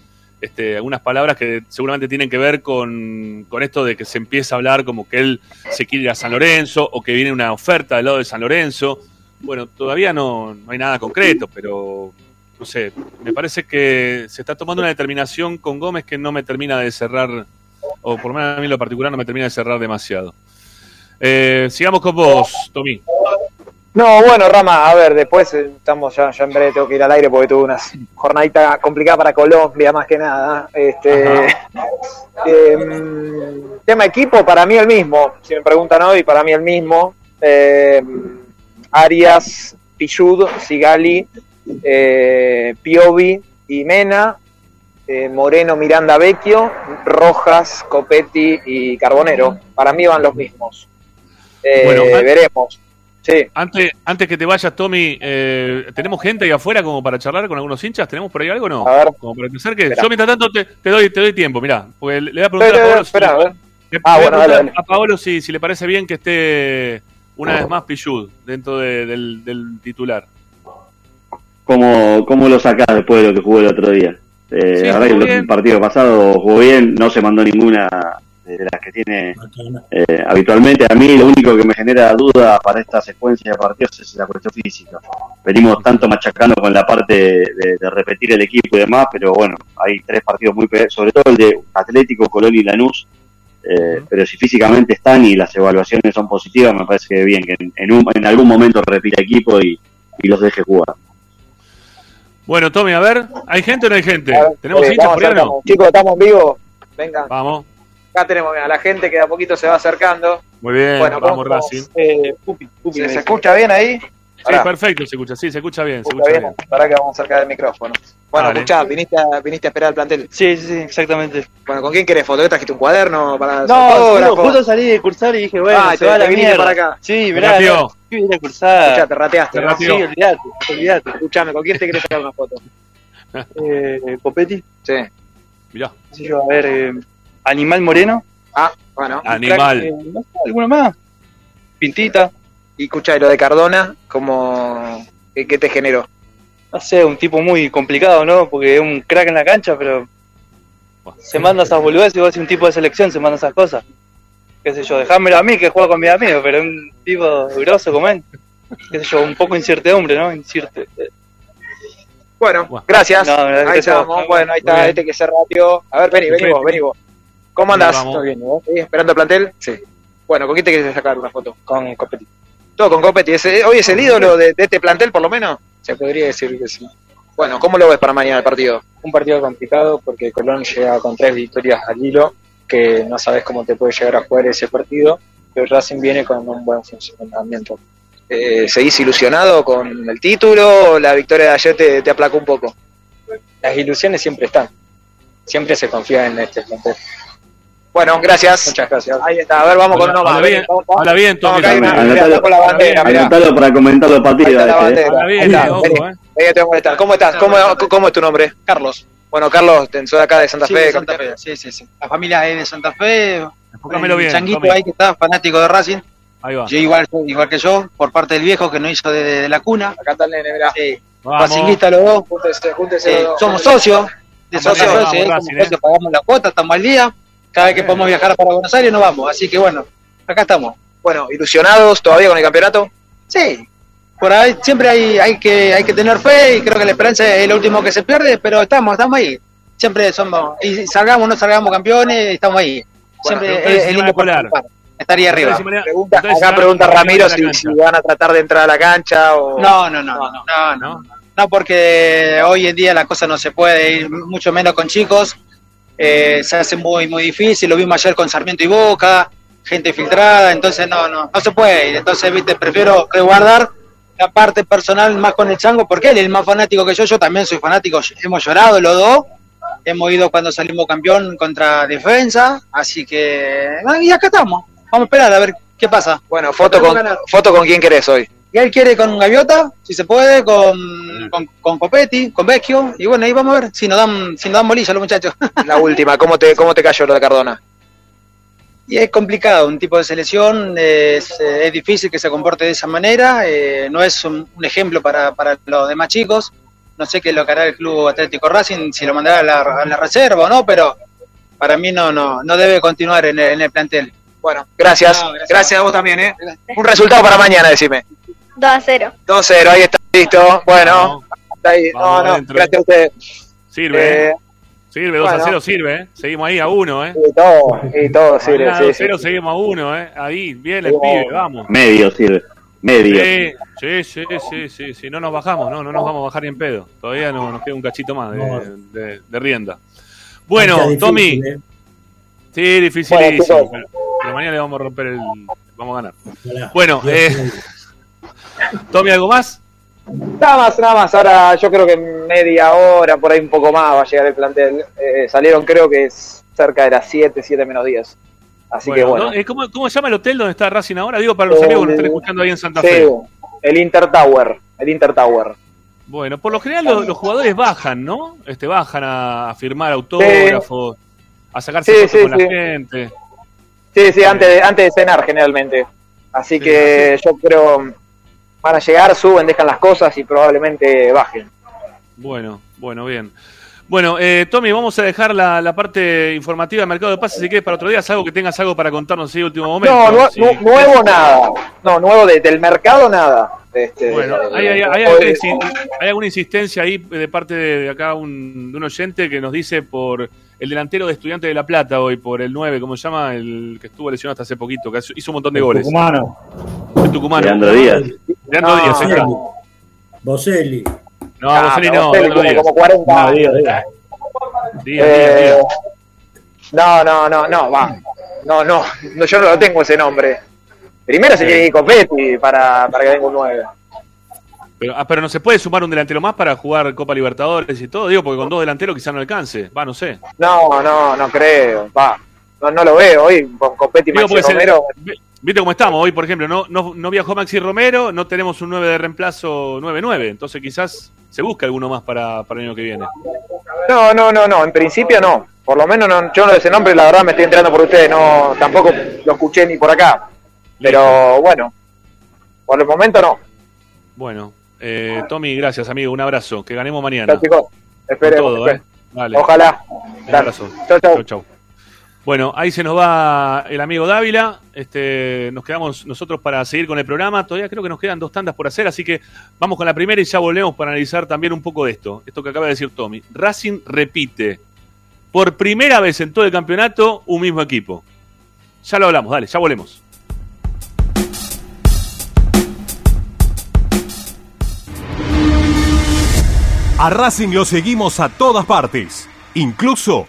este, algunas palabras que seguramente tienen que ver con, con esto de que se empieza a hablar como que él se quiere ir a San Lorenzo o que viene una oferta del lado de San Lorenzo. Bueno, todavía no, no hay nada concreto, pero no sé, me parece que se está tomando una determinación con Gómez que no me termina de cerrar, o por lo menos a mí en lo particular no me termina de cerrar demasiado. Eh, sigamos con vos, Tommy. No, bueno, Rama, a ver, después eh, estamos ya, ya en breve tengo que ir al aire porque tuve una jornadita complicada para Colombia, más que nada. Este, em, tema equipo, para mí el mismo. Si me preguntan hoy, para mí el mismo. Arias, Pichud, Sigali, eh, Piovi y Mena, eh, Moreno, Miranda, Vecchio, Rojas, Copetti y Carbonero. Para mí van los mismos. Eh, Bueno, veremos. Sí. Antes, antes que te vayas, Tommy, eh, ¿tenemos gente ahí afuera como para charlar con algunos hinchas? ¿Tenemos por ahí algo o no? A ver. Como para que acerques. Espera. Yo mientras tanto te, te doy, te doy tiempo, mirá. Porque le voy a preguntar a Paolo, espera, si, a ver. le- Ah, le a bueno, dale, preguntar dale. a Paolo si, si le parece bien que esté una vez más Pichud dentro de- del, del titular. ¿Cómo, ¿Cómo lo sacás después de lo que jugó el otro día? Eh, Sí, la verdad que jugó el partido pasado jugó bien, no se mandó ninguna de las que tiene eh, habitualmente. A mí lo único que me genera duda para esta secuencia de partidos es la cuestión física. Venimos tanto machacando con la parte de, de repetir el equipo y demás, pero bueno, hay tres partidos muy pe- sobre todo el de Atlético, Colón y Lanús. eh, Pero si físicamente están y las evaluaciones son positivas, me parece que bien que en, en un- en algún momento repita equipo y, y los deje jugar. Bueno, Tommy, a ver, ¿hay gente o no hay gente? Ver, ¿Tenemos eh, hinchas vamos por ahí o no? acercando. Chicos, estamos vivos. Venga. Vamos. Acá tenemos a la gente que de a poquito se va acercando. Muy bien, Bueno, vamos ¿cómo Racing. Eh, Pupi, Pupi, ¿Se, se escucha bien ahí? Sí, perfecto, se escucha, sí, se escucha bien, se ¿Escucha escucha bien? bien. Para que vamos cerca del micrófono. Bueno, Dale. escuchá, viniste a, viniste a esperar al plantel. Sí, sí, sí, exactamente. Bueno, ¿con quién querés foto? ¿Qué trajiste un cuaderno para No, fotógrafo? justo, salí de cursar y dije, bueno, Ah, se te- va la mierda. para acá. Sí, mirá, no, sí, vine a cursar. Escuchá, te rateaste, Te ¿no? rateó. Sí, olvidate, olvidate. Escuchame, ¿con quién te querés sacar una foto? Eh, Copetti, Sí. Mirá. sé yo, a ver, eh, Animal Moreno. Ah, bueno. Animal. Eh, no sé, ¿Alguno más? Pintita. Y escuchá, y lo de Cardona, ¿cómo, qué, qué te generó? No sé, un tipo muy complicado, ¿no? Porque es un crack en la cancha, pero se manda esas boludeces y vos si un tipo de selección se manda esas cosas. Qué sé yo, dejámelo a mí que juego con mis amigos, pero un tipo grosso como él. Qué sé yo, un poco incertidumbre, ¿no? Incierte. Bueno, gracias. No, gracias ahí estamos. Bueno, ahí está este que se rateó. A ver, vení, vení vos, vení vos. ¿Cómo andás? ¿Todo bien, vos? ¿Sí? ¿Esperando el plantel? Sí. Bueno, ¿con quién te querés sacar una foto? Con Copetti. ¿Todo con Copetti? ¿Ese- ¿Hoy es el ídolo de, de este plantel, por lo menos? Se podría decir que sí. Bueno, ¿cómo lo ves para mañana el partido? Un partido complicado porque Colón llega con tres victorias al hilo, que no sabes cómo te puede llegar a jugar ese partido, pero Racing viene con un buen funcionamiento. Eh, ¿Seguís ilusionado con el título o la victoria de ayer te, te aplacó un poco? Las ilusiones siempre están, siempre se confía en este plantel. Bueno, gracias. Muchas gracias. Ahí está, a ver, vamos con uno más. habla bien, vamos, bien, Tommy. Anotalo, con la bandera, mirá. anotalo para comentar los Ahí partidos. está la este, ¿eh? bien, Ahí está, eh, ojo, eh. Que te voy a molestar. ¿Cómo estás? ¿Cómo, ¿Cómo es tu nombre? Carlos. Bueno, Carlos, te- soy acá de Santa Sí, Fe. de Santa. Fe, sí, sí, sí. La familia es de Santa Fe, Enfócamelo bien, Changuito ahí que está, fanático de Racing. Ahí va. Yo igual, igual que yo, por parte del viejo que no hizo de, de la cuna. Acá está el nene, mirá. Sí. Racinguista los dos. Júntese, júntese. Eh, los dos. somos socios. De socios, eh, eh. pagamos la cuota, estamos al día. Cada vez que podemos viajar para Buenos Aires nos vamos. Así que bueno, acá estamos. Bueno, ilusionados todavía con el campeonato. Sí, por ahí siempre hay, hay, que, hay que tener fe y creo que la esperanza es lo último que se pierde, pero estamos, estamos ahí. Siempre somos, y salgamos o no salgamos campeones, estamos ahí. Siempre preguntale es, si es se lindo van a colar. participar, estar ahí arriba. Preguntale si mañana- Pregunta, preguntale si acá pregunta Ramiro si, van a tratar de entrar a la cancha o... No, no, no, no, no, no, no, porque hoy en día la cosa no se puede ir, mucho menos con chicos. Eh, se hace muy, muy difícil. Lo vimos ayer con Sarmiento y Boca, gente filtrada, entonces no, no, no se puede. ir. Entonces, viste, prefiero resguardar la parte personal más con el chango, porque él es el más fanático que yo. Yo también soy fanático, hemos llorado los dos. Hemos ido cuando salimos campeón contra defensa, así que. ah, Y acá estamos. Vamos a esperar a ver qué pasa. Bueno, foto con, foto con quién querés hoy. Y él quiere con Gaviota, si se puede, con, con, con Copetti, con Vecchio, y bueno, ahí vamos a ver si nos dan, si nos dan bolilla los muchachos. La última, ¿cómo te, cómo te cayó lo de Cardona? y es complicado, un tipo de selección es, eh, es difícil que se comporte de esa manera, eh, no es un, un ejemplo para, para los demás chicos, no sé qué es lo que hará el Club Atlético Racing, si lo mandará a la, a la reserva o no, pero para mí no, no, no debe continuar en el, en el plantel. Bueno, gracias. No, gracias. gracias. a vos también, ¿eh? Un resultado para mañana, decime. 2 a 0. 2-0, ahí está, listo. Bueno, está ahí. No, no, adentro. gracias a ustedes. Sirve, Eh, ¿eh? Sirve, 2 a bueno. 0 sirve, ¿eh? Seguimos ahí a 1, ¿eh? y todo, y todo sirve, Mañana sí, 2 sí. 0 seguimos a 1, ¿eh? Ahí, bien el pibe, vamos. Medio sirve. Medio. Sí, sí, sí, sí, sí. No nos bajamos, no, no nos vamos a bajar ni en pedo. Todavía no, nos queda un cachito más de, No. de- de rienda. Bueno, Tommy. ¿eh? Sí, dificilísimo. Pero, mañana le vamos a romper el. Vamos a ganar. Bueno, eh. Tommy, ¿algo más? Nada más, nada más. Ahora yo creo que media hora, por ahí un poco más, va a llegar el plantel. Eh, salieron creo que es cerca de las 7, 7 menos 10. Así que bueno. ¿no? Eh, ¿cómo, ¿Cómo se llama el hotel donde está Racing ahora? Digo para los Eh, amigos que nos están escuchando ahí en Santa sí, Fe. el Inter Tower. El Inter Tower. Bueno, por lo general los, los jugadores bajan, ¿no? Este, bajan a, a firmar autógrafos, a sacarse Sí, fotos con la gente. Sí, sí, antes de, antes de cenar generalmente. Así Sí, que yo creo van a llegar, suben, dejan las cosas y probablemente bajen. Bueno, bueno, bien. Bueno, eh, Tommy, vamos a dejar la, la parte informativa del mercado de pases si quieres para otro día. Salvo que tengas algo para contarnos en último momento. No, Sí. nu- nuevo nada. No, nuevo de- del mercado nada. Este, Bueno, hay, hay- hay alguna, insi- hay alguna insistencia ahí de parte de acá un, de un oyente que nos dice por el delantero de Estudiantes de La Plata hoy, por el 9, ¿cómo se llama? El que estuvo lesionado hasta hace poquito, que hizo un montón de goles. Tucumano. El tucumano. Leandro Díaz. Leandro No, Díaz, ahí está. Boselli. No, Ah, Boselli pero no, Boselli Leandro tiene Díaz. como 40 No. Díaz, Díaz. Díaz, Eh, Díaz, Díaz. No, no, no, no, va. No, no, no, yo no lo tengo ese nombre. Primero se tiene que ir Copetti para, para que venga un 9. Pero, ah, pero no se puede sumar un delantero más para jugar Copa Libertadores y todo, digo, porque con dos delanteros quizás no alcance. Va, no sé. No, no, no creo. Va. No, no lo veo hoy con Copetti y Digo, Maxi Romero. Viste cómo estamos hoy, por ejemplo, no, no, no viajó Maxi Romero, no tenemos un 9 de reemplazo 9-9, entonces quizás se busca alguno más para, para el año que viene. No, no, no, no, en principio no. Por lo menos no, yo no de ese nombre, la verdad me estoy enterando por ustedes, no, tampoco lo escuché ni por acá. Pero bueno, por el momento no. Bueno, eh, Tommy, gracias amigo, un abrazo, que ganemos mañana. Chao, chicos. Esperemos. Todo, ¿eh? Ojalá. Un abrazo. Chau, chau. Chau, chau. Bueno, ahí se nos va el amigo Dávila. Este, nos quedamos nosotros para seguir con el programa. Todavía creo que nos quedan dos tandas por hacer, así que vamos con la primera y ya volvemos para analizar también un poco de esto. Esto que acaba de decir Tommy. Racing repite por primera vez en todo el campeonato un mismo equipo. Ya lo hablamos, dale, ya volvemos. A Racing lo seguimos a todas partes, incluso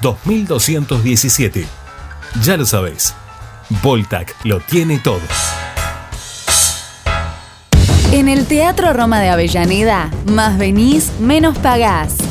2217. Ya lo sabéis, Voltac lo tiene todo. En el Teatro Roma de Avellaneda, más venís, menos pagás.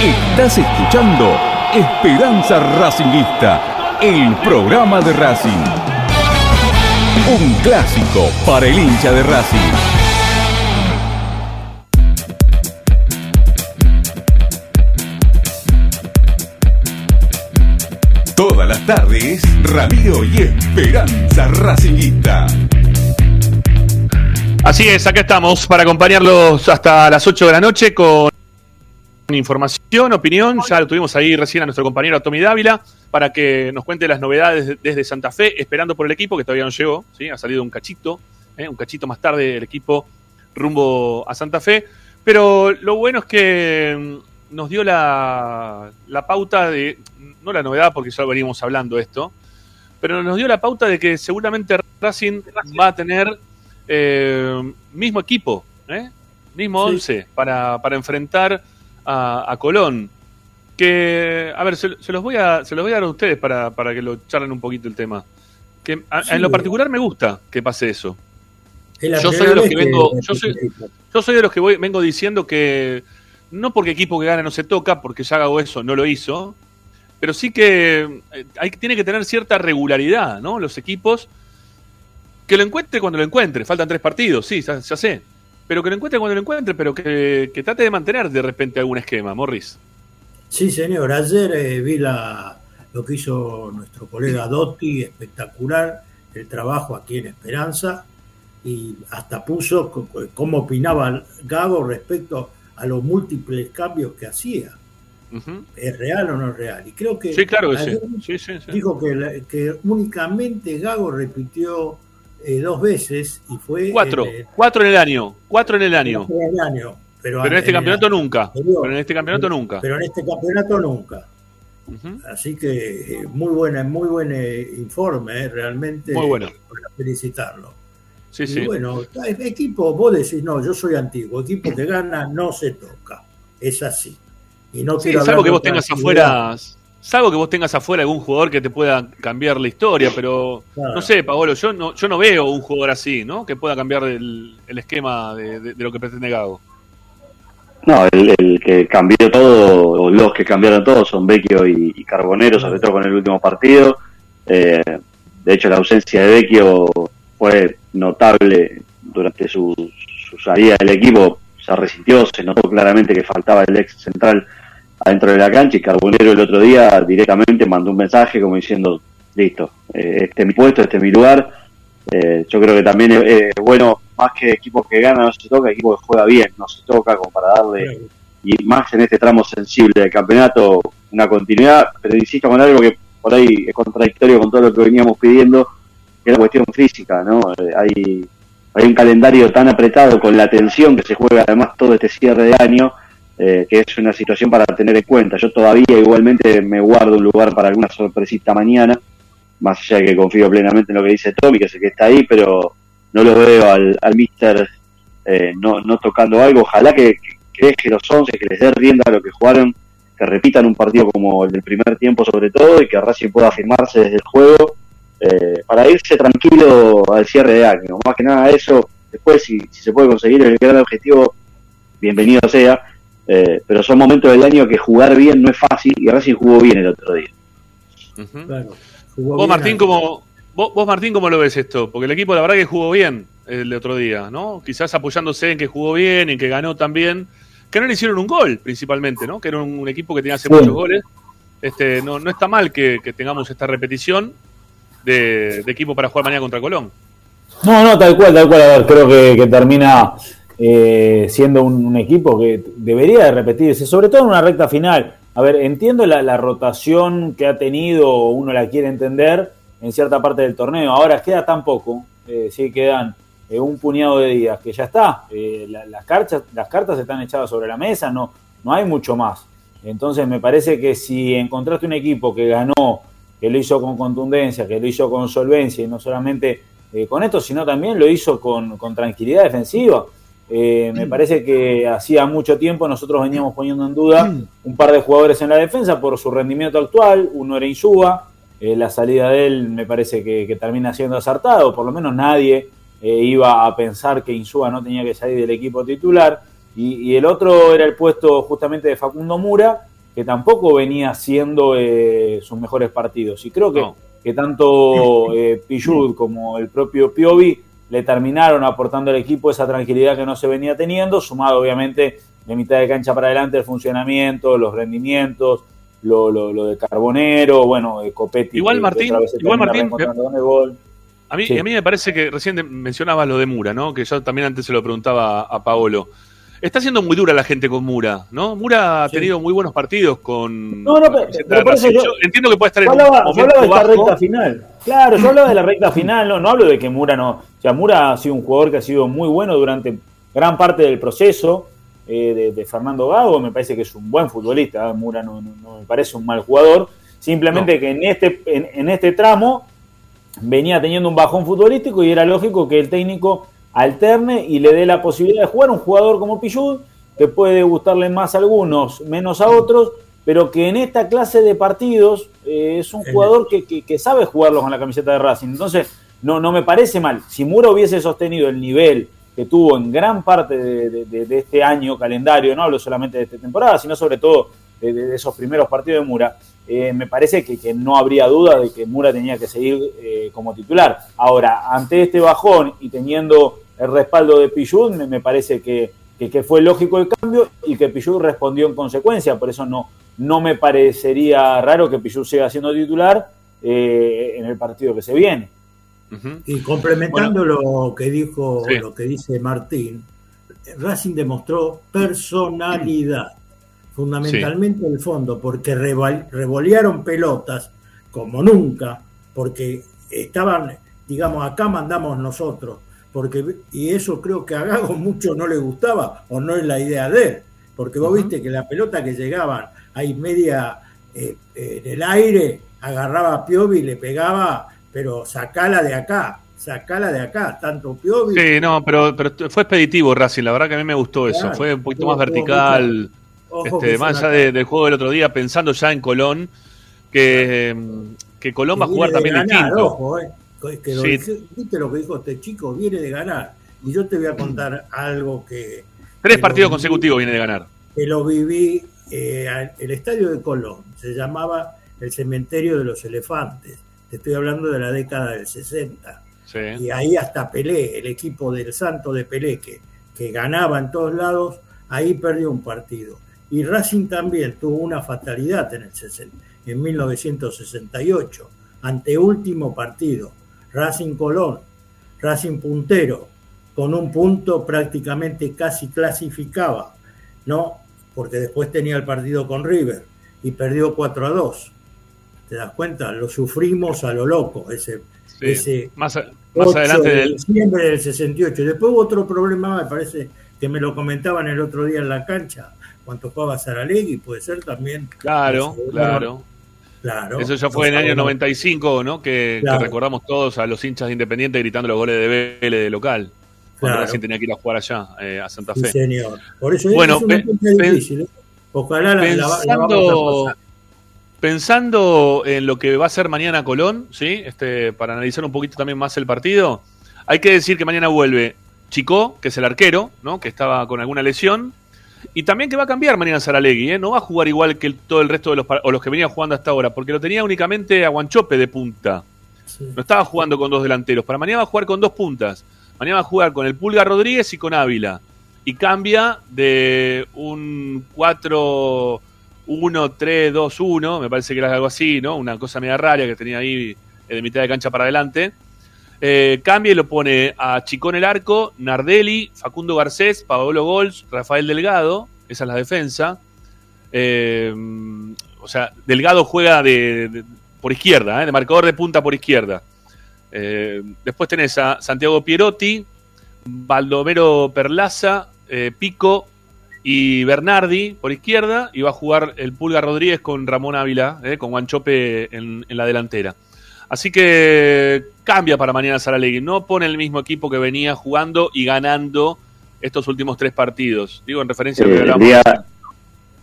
Estás escuchando Esperanza Racingista, el programa de Racing. Un clásico para el hincha de Racing. Todas las tardes, Ramiro y Esperanza Racingista. Así es, acá estamos para acompañarlos hasta las 8 de la noche con información, opinión. Ya lo tuvimos ahí recién a nuestro compañero Tommy Dávila para que nos cuente las novedades desde Santa Fe, esperando por el equipo que todavía no llegó. ¿sí? Ha salido un cachito, ¿eh? un cachito más tarde el equipo rumbo a Santa Fe. Pero lo bueno es que mm, nos dio la, la pauta de, no la novedad porque ya lo veníamos hablando esto, pero nos dio la pauta de que seguramente Racing va a tener eh, mismo equipo, ¿eh? mismo 11 para, para enfrentar a, a Colón. Que, a ver, se, se los voy a, se los voy a dar a ustedes para, para que lo charlen un poquito el tema. Que a- en lo particular me gusta que pase eso. Yo soy de los que vengo, yo soy, yo soy de los que voy, vengo diciendo que no porque equipo que gana no se toca, porque ya hago eso, no lo hizo, pero sí que eh, hay, tiene que tener cierta regularidad, ¿no? Los equipos que lo encuentre cuando lo encuentre. Faltan tres partidos, sí, ya, ya sé. Pero que lo encuentre cuando lo encuentre, pero que, que trate de mantener de repente algún esquema, Morris. Sí, señor. Ayer eh, vi la, lo que hizo nuestro colega Dotti, espectacular el trabajo aquí en Esperanza, y hasta puso cómo opinaba Gago respecto a los múltiples cambios que hacía. ¿Es real o no es real? Y creo que Sí, claro que sí. dijo que únicamente Gago repitió eh, dos veces y fue Cuatro, en el- cuatro en el año, cuatro en el año. en el año. Pero, Pero en este el campeonato nunca. anterior. Pero en este campeonato nunca. Pero en este campeonato nunca. Ujú. Así que eh, muy buena, muy buen eh, informe, eh, realmente. Muy bueno. Para felicitarlo. Sí, y sí. bueno, equipo, vos decís, no, yo soy antiguo, equipo que gana no se toca. Es así. Y no Sí, quiero salvo hablar que vos tengas afuera, salvo que vos tengas afuera algún jugador que te pueda cambiar la historia, pero Claro. no sé, Paolo, yo no, yo no veo un jugador así, ¿no? Que pueda cambiar el, el esquema de, de- de lo que pretende Gago. No, el, el que cambió todo, o los que cambiaron todo, son Vecchio y, y Carbonero, sobre todo con el último partido. Eh, de hecho, la ausencia de Vecchio fue notable durante su, su salida del equipo. Se resintió, se notó claramente que faltaba el ex central adentro de la cancha y Carbonero el otro día directamente mandó un mensaje como diciendo, listo, eh, este es mi puesto, este es mi lugar. Eh, yo creo que también es bueno, más que equipos que ganan no se toca, equipo que juega bien, no se toca como para darle, y más en este tramo sensible del campeonato, una continuidad, pero insisto con algo que por ahí es contradictorio con todo lo que veníamos pidiendo, que es la cuestión física, ¿no? Eh, hay, hay un calendario tan apretado con la tensión que se juega además todo este cierre de año, eh, que es una situación para tener en cuenta. Yo todavía igualmente me guardo un lugar para alguna sorpresita mañana, más allá de que confío plenamente en lo que dice Tommy, que es el que está ahí, pero no lo veo al, al Mister eh, no, no tocando algo. Ojalá que, que deje los 11, que les dé rienda a lo que jugaron, que repitan un partido como el del primer tiempo sobre todo y que Racing pueda firmarse desde el juego eh, para irse tranquilo al cierre de año. Más que nada eso, después si, si se puede conseguir el gran objetivo, bienvenido sea, eh, pero son momentos del año que jugar bien no es fácil y Racing jugó bien el otro día. Claro, jugó Vos bien Martín. ¿cómo, vos, vos, Martín, ¿cómo lo ves esto? Porque el equipo la verdad que jugó bien el otro día, ¿no? Quizás apoyándose en que jugó bien, en que ganó también, que no le hicieron un gol principalmente, ¿no? Que era un, un equipo que tenía Sí. muchos goles. Este, no, no está mal que, que tengamos esta repetición de, de equipo para jugar mañana contra Colón. No, no, tal cual, tal cual. A ver, creo que, que termina eh, siendo un, equipo que debería de repetirse, sobre todo en una recta final. A ver, entiendo la, rotación que ha tenido, uno la quiere entender, en cierta parte del torneo. Ahora queda tan poco, eh, sí, quedan eh, un puñado de días, que ya está. Eh, la- las, cartas, las cartas están echadas sobre la mesa, no, no hay mucho más. Entonces me parece que si encontraste un equipo que ganó, que lo hizo con contundencia, que lo hizo con solvencia y no solamente eh, con esto, sino también lo hizo con tranquilidad defensiva. Eh, me parece que hacía mucho tiempo nosotros veníamos poniendo en duda un par de jugadores en la defensa por su rendimiento actual. Uno era Insúa, eh, la salida de él me parece que, que termina siendo acertado, por lo menos nadie eh, iba a pensar que Insúa no tenía que salir del equipo titular. Y, y el otro era el puesto justamente de Facundo Mura, que tampoco venía haciendo eh, sus mejores partidos. Y creo que, que tanto Pichud como el propio Piovi le terminaron aportando al equipo esa tranquilidad que no se venía teniendo, sumado obviamente de mitad de cancha para adelante el funcionamiento, los rendimientos, lo, lo, lo de Carbonero, bueno, de Copetti. Igual, Martín, igual, Martín. A mí, Sí. a mí me parece que recién mencionabas lo de Mura, ¿no? Que yo también antes se lo preguntaba a Paolo. Está siendo muy dura la gente con Mura, ¿no? Mura ha tenido muy buenos partidos con. No, no, pero- por eso yo- Yo entiendo que puede estar en Yo un hablaba, yo momento hablaba de esta recta final. Claro, yo hablaba de la recta final, no, no hablo de que Mura no. O sea, Mura ha sido un jugador que ha sido muy bueno durante gran parte del proceso eh, de, de Fernando Gago. Me parece que es un buen futbolista. ¿eh? Mura no, no- no me parece un mal jugador. Simplemente que en este, en, en este tramo venía teniendo un bajón futbolístico y era lógico que el técnico alterne y le dé la posibilidad de jugar un jugador como Pichud, que puede gustarle más a algunos, menos a otros, pero que en esta clase de partidos eh, es un jugador que, que- que sabe jugarlo con la camiseta de Racing. Entonces, no, no me parece mal. Si Mura hubiese sostenido el nivel que tuvo en gran parte de, de- este año calendario, no hablo solamente de esta temporada, sino sobre todo de esos primeros partidos de Mura, eh, me parece que, que no habría duda de que Mura tenía que seguir eh, como titular. Ahora, ante este bajón y teniendo el respaldo de Pichud, me, me parece que, que- que fue lógico el cambio y que Pichud respondió en consecuencia. Por eso no, no me parecería raro que Pichud siga siendo titular eh, en el partido que se viene. Y complementando lo que dijo, Sí. lo que dice Martín, Racing demostró personalidad, fundamentalmente el fondo, porque revolearon pelotas como nunca, porque estaban, digamos, acá mandamos nosotros, porque y eso creo que a Gago mucho no le gustaba o no es la idea de él, porque vos viste que la pelota que llegaban ahí media eh, eh, en el aire, agarraba a Piovi y le pegaba, pero sacala de acá, sacala de acá, tanto Piovi. Sí, no, pero, pero fue expeditivo Racing, la verdad que a mí me gustó eso. Fue un poquito más vertical, este, más allá de- del juego del otro día, pensando ya en Colón, que, que Colón va a jugar también ganar, distinto. Ojo, eh, que- que lo Sí. dije- viste lo que dijo este chico, viene de ganar. Y yo te voy a contar algo que, Tres que partidos consecutivos viene de ganar. que lo viví. eh, el estadio de Colón se llamaba el cementerio de los elefantes. Te estoy hablando de la década del 60. Sí. Y ahí hasta Pelé, el equipo del Santo de Pelé, que, que ganaba en todos lados, ahí perdió un partido. Y Racing también tuvo una fatalidad en, el 60 en 1968, anteúltimo partido. Racing Colón, Racing puntero, con un punto prácticamente casi clasificaba, ¿no? Porque después tenía el partido con River y perdió 4 a 2. ¿Te das cuenta? Lo sufrimos a lo loco, ese, Sí. ese Más, a- más 8 adelante de del, diciembre del 68. Después hubo otro problema, me parece que me lo comentaban el otro día en la cancha, cuando jugaba Saralegui, puede ser también. Claro, claro. Claro. Eso ya fue en el año 95, ¿no? Que, que Claro. recordamos todos a los hinchas de Independiente gritando los goles de Vélez de local. Cuando Claro. Racing tenía que ir a jugar allá, eh, a Santa Sí, Fe. señor. Por eso Bueno, es una difícil. ¿eh? Ojalá la, la- la vamos a pensando, pensando en lo que va a ser mañana Colón, ¿sí? Este, para analizar un poquito también más el partido, hay que decir que mañana vuelve Chico, que es el arquero, ¿no? Que estaba con alguna lesión. Y también que va a cambiar mañana Saralegui, ¿eh? No va a jugar igual que el- todo el resto de los, o los que venía jugando hasta ahora, porque lo tenía únicamente a Guanchope de punta. No estaba jugando con dos delanteros. Para mañana va a jugar con dos puntas. Mañana va a jugar con el Pulga Rodríguez y con Ávila. Y cambia de un 4-1-3-2-1, me parece que era algo así, ¿no? Una cosa media rara que tenía ahí eh, de mitad de cancha para adelante. Eh, cambia y lo pone a Chicón el arco, Nardelli, Facundo Garcés, Paolo Gols, Rafael Delgado, esa es la defensa. Eh, o sea, Delgado juega de, por izquierda, ¿eh? de marcador de punta por izquierda. Después tenés a Santiago Pierotti, Baldomero Perlaza, Pico y Bernardi por izquierda. Y va a jugar el Pulga Rodríguez con Ramón Ávila, con Guanchope en la delantera. Así que cambia para mañana Saralegui. No pone el mismo equipo que venía jugando y ganando estos últimos tres partidos. Digo, en referencia a lo que Eh, el hablamos. día,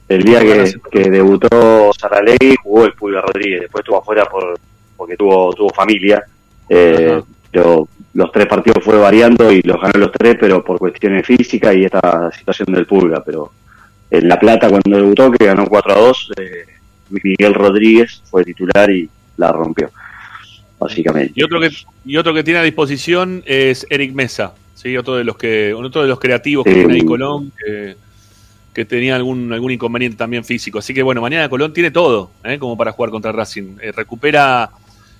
el día que, que debutó Saralegui jugó el Pulga Rodríguez, después estuvo afuera por, porque tuvo, tuvo familia, eh, pero los tres partidos fue variando y los ganó los tres, pero por cuestiones físicas y esta situación del Pulga, pero en La Plata cuando debutó, que ganó 4 a 2, eh, Miguel Rodríguez fue titular y la rompió, básicamente. Y otro que, y otro que tiene a disposición es Eric Mesa, ¿sí? otro de los que, otro de los creativos que Sí. tiene ahí Colón, que, que tenía algún, algún inconveniente también físico. Así que bueno, mañana Colón tiene todo, ¿eh? como para jugar contra Racing. Eh, recupera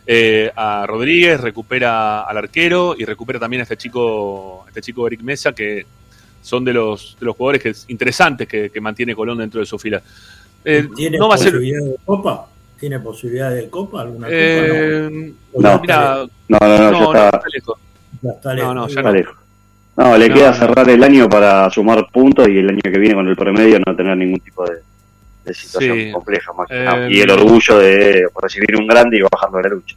eh, a Rodríguez, recupera al arquero y recupera también a este chico, a este chico Eric Mesa, que son de los, de los jugadores que, interesantes que, que mantiene Colón dentro de su fila. Eh, ¿Tiene no va a ser. de Copa? ¿Tiene posibilidad de Copa? ¿Alguna Eh, Copa? No. mira, No, no, no, ya no, está, lejos. Ya está No, lejos. no, ya está no. lejos. No, le No, queda cerrar el año para sumar puntos y el año que viene con el promedio no tener ningún tipo de, de situación Sí. compleja más que Eh, nada. Y el orgullo de recibir un grande y bajarlo a la lucha.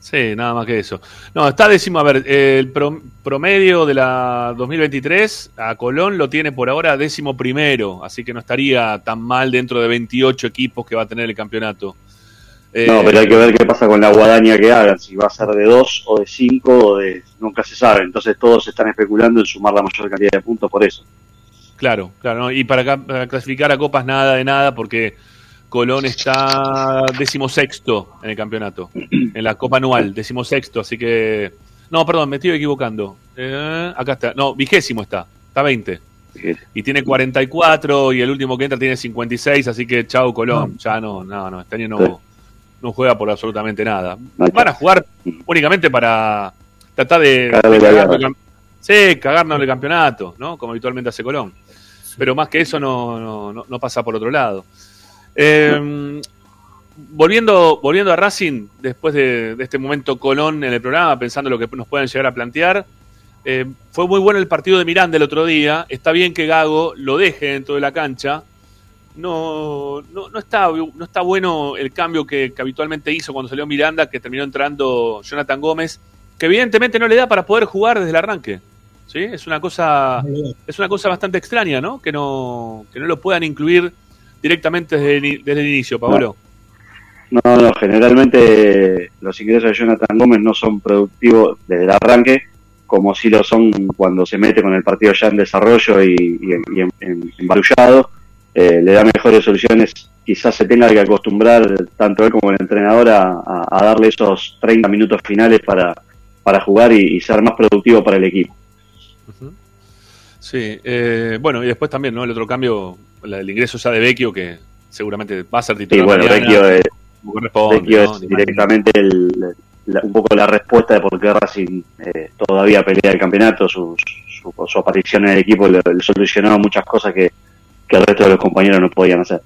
Sí, nada más que eso. No, está décimo, a ver, el pro- promedio de la 2023 a Colón lo tiene por ahora décimo primero, así que no estaría tan mal dentro de 28 equipos que va a tener el campeonato. Eh, No, pero hay que ver qué pasa con la guadaña que hagan, si va a ser de dos o de cinco o de... nunca se sabe, entonces todos están especulando en sumar la mayor cantidad de puntos por eso. Claro, claro. ¿no? Y para, para clasificar a Copas nada de nada porque Colón está decimosexto en el campeonato, en la Copa Anual, decimosexto, así que... No, perdón, me estoy equivocando. Eh, acá está, no, vigésimo está, está 20. Y tiene 44 y el último que entra tiene 56, así que chau Colón, ya no, no, no, este año no, no juega por absolutamente nada. Van a jugar únicamente para tratar de, sí, cagarnos el campeonato, ¿no? Como habitualmente hace Colón. Pero más que eso no, no- no pasa por otro lado. Eh, volviendo, volviendo a Racing, después de, de este momento Colón en el programa, pensando lo que nos pueden llegar a plantear, eh, fue muy bueno el partido de Miranda el otro día. Está bien que Gago lo deje dentro de la cancha. No, no, no, está, no está bueno el cambio que, que habitualmente hizo cuando salió Miranda, que terminó entrando Jonathan Gómez, que evidentemente no le da para poder jugar desde el arranque. ¿sí? Es una cosa es una cosa bastante extraña, ¿no? Que no, que no lo puedan incluir directamente desde, desde el inicio, Pablo. No, no, generalmente los ingresos de Jonathan Gómez no son productivos desde el arranque, como si lo son cuando se mete con el partido ya en desarrollo y, y en- y en- en- embarullado. Eh, le da mejores soluciones. Quizás se tenga que acostumbrar, tanto él como el entrenador, a, a- darle esos 30 minutos finales para, para jugar y, y ser más productivo para el equipo. Sí, eh, bueno, y después también, ¿no? El otro cambio, el ingreso ya de Vecchio, que seguramente va a ser titular. bueno, mañana, Vecchio es, directamente el- la- un poco la respuesta de por qué Racing eh, todavía pelea el campeonato. Su, su, su aparición en el equipo le, le solucionó muchas cosas que, que el resto de los compañeros no podían hacer.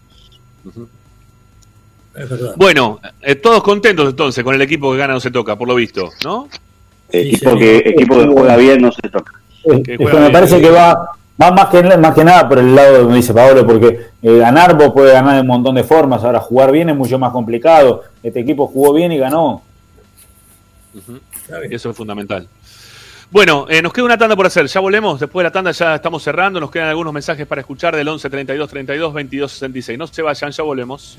Es. Bueno, eh, todos contentos entonces con el equipo que gana no se toca, por lo visto, ¿no? equipo, que, equipo que juega bien no se toca. Que me bien. parece que va, va más, que, más que nada por el lado de me dice Pablo, porque eh, ganar vos puede ganar de un montón de formas, ahora jugar bien es mucho más complicado. Este equipo jugó bien y ganó. Eso es fundamental. Bueno, eh, nos queda una tanda por hacer. Ya volvemos. Después de la tanda ya estamos cerrando. Nos quedan algunos mensajes para escuchar del 11 32 32 22 66. No se vayan, ya volvemos.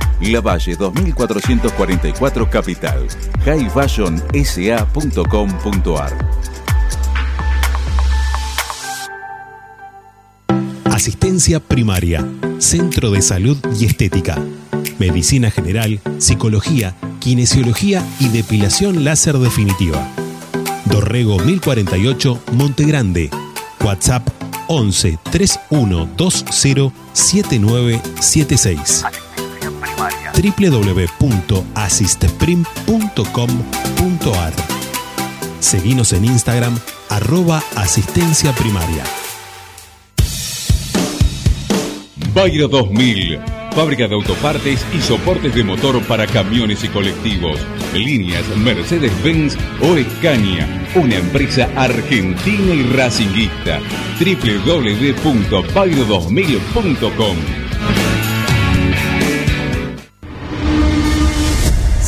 La Valle 2444 Capital. highfashionsa.com.ar Asistencia primaria, Centro de Salud y Estética, Medicina General, Psicología, Kinesiología y Depilación Láser Definitiva. Dorrego 1048, Monte Grande. WhatsApp 11 3120 7976 www.asisteprim.com.ar Seguinos en Instagram arroba asistencia primaria. Bayro 2000. Fábrica de autopartes y soportes de motor para camiones y colectivos. Líneas Mercedes-Benz o Escaña. Una empresa argentina y racinguista. www.bayro2000.com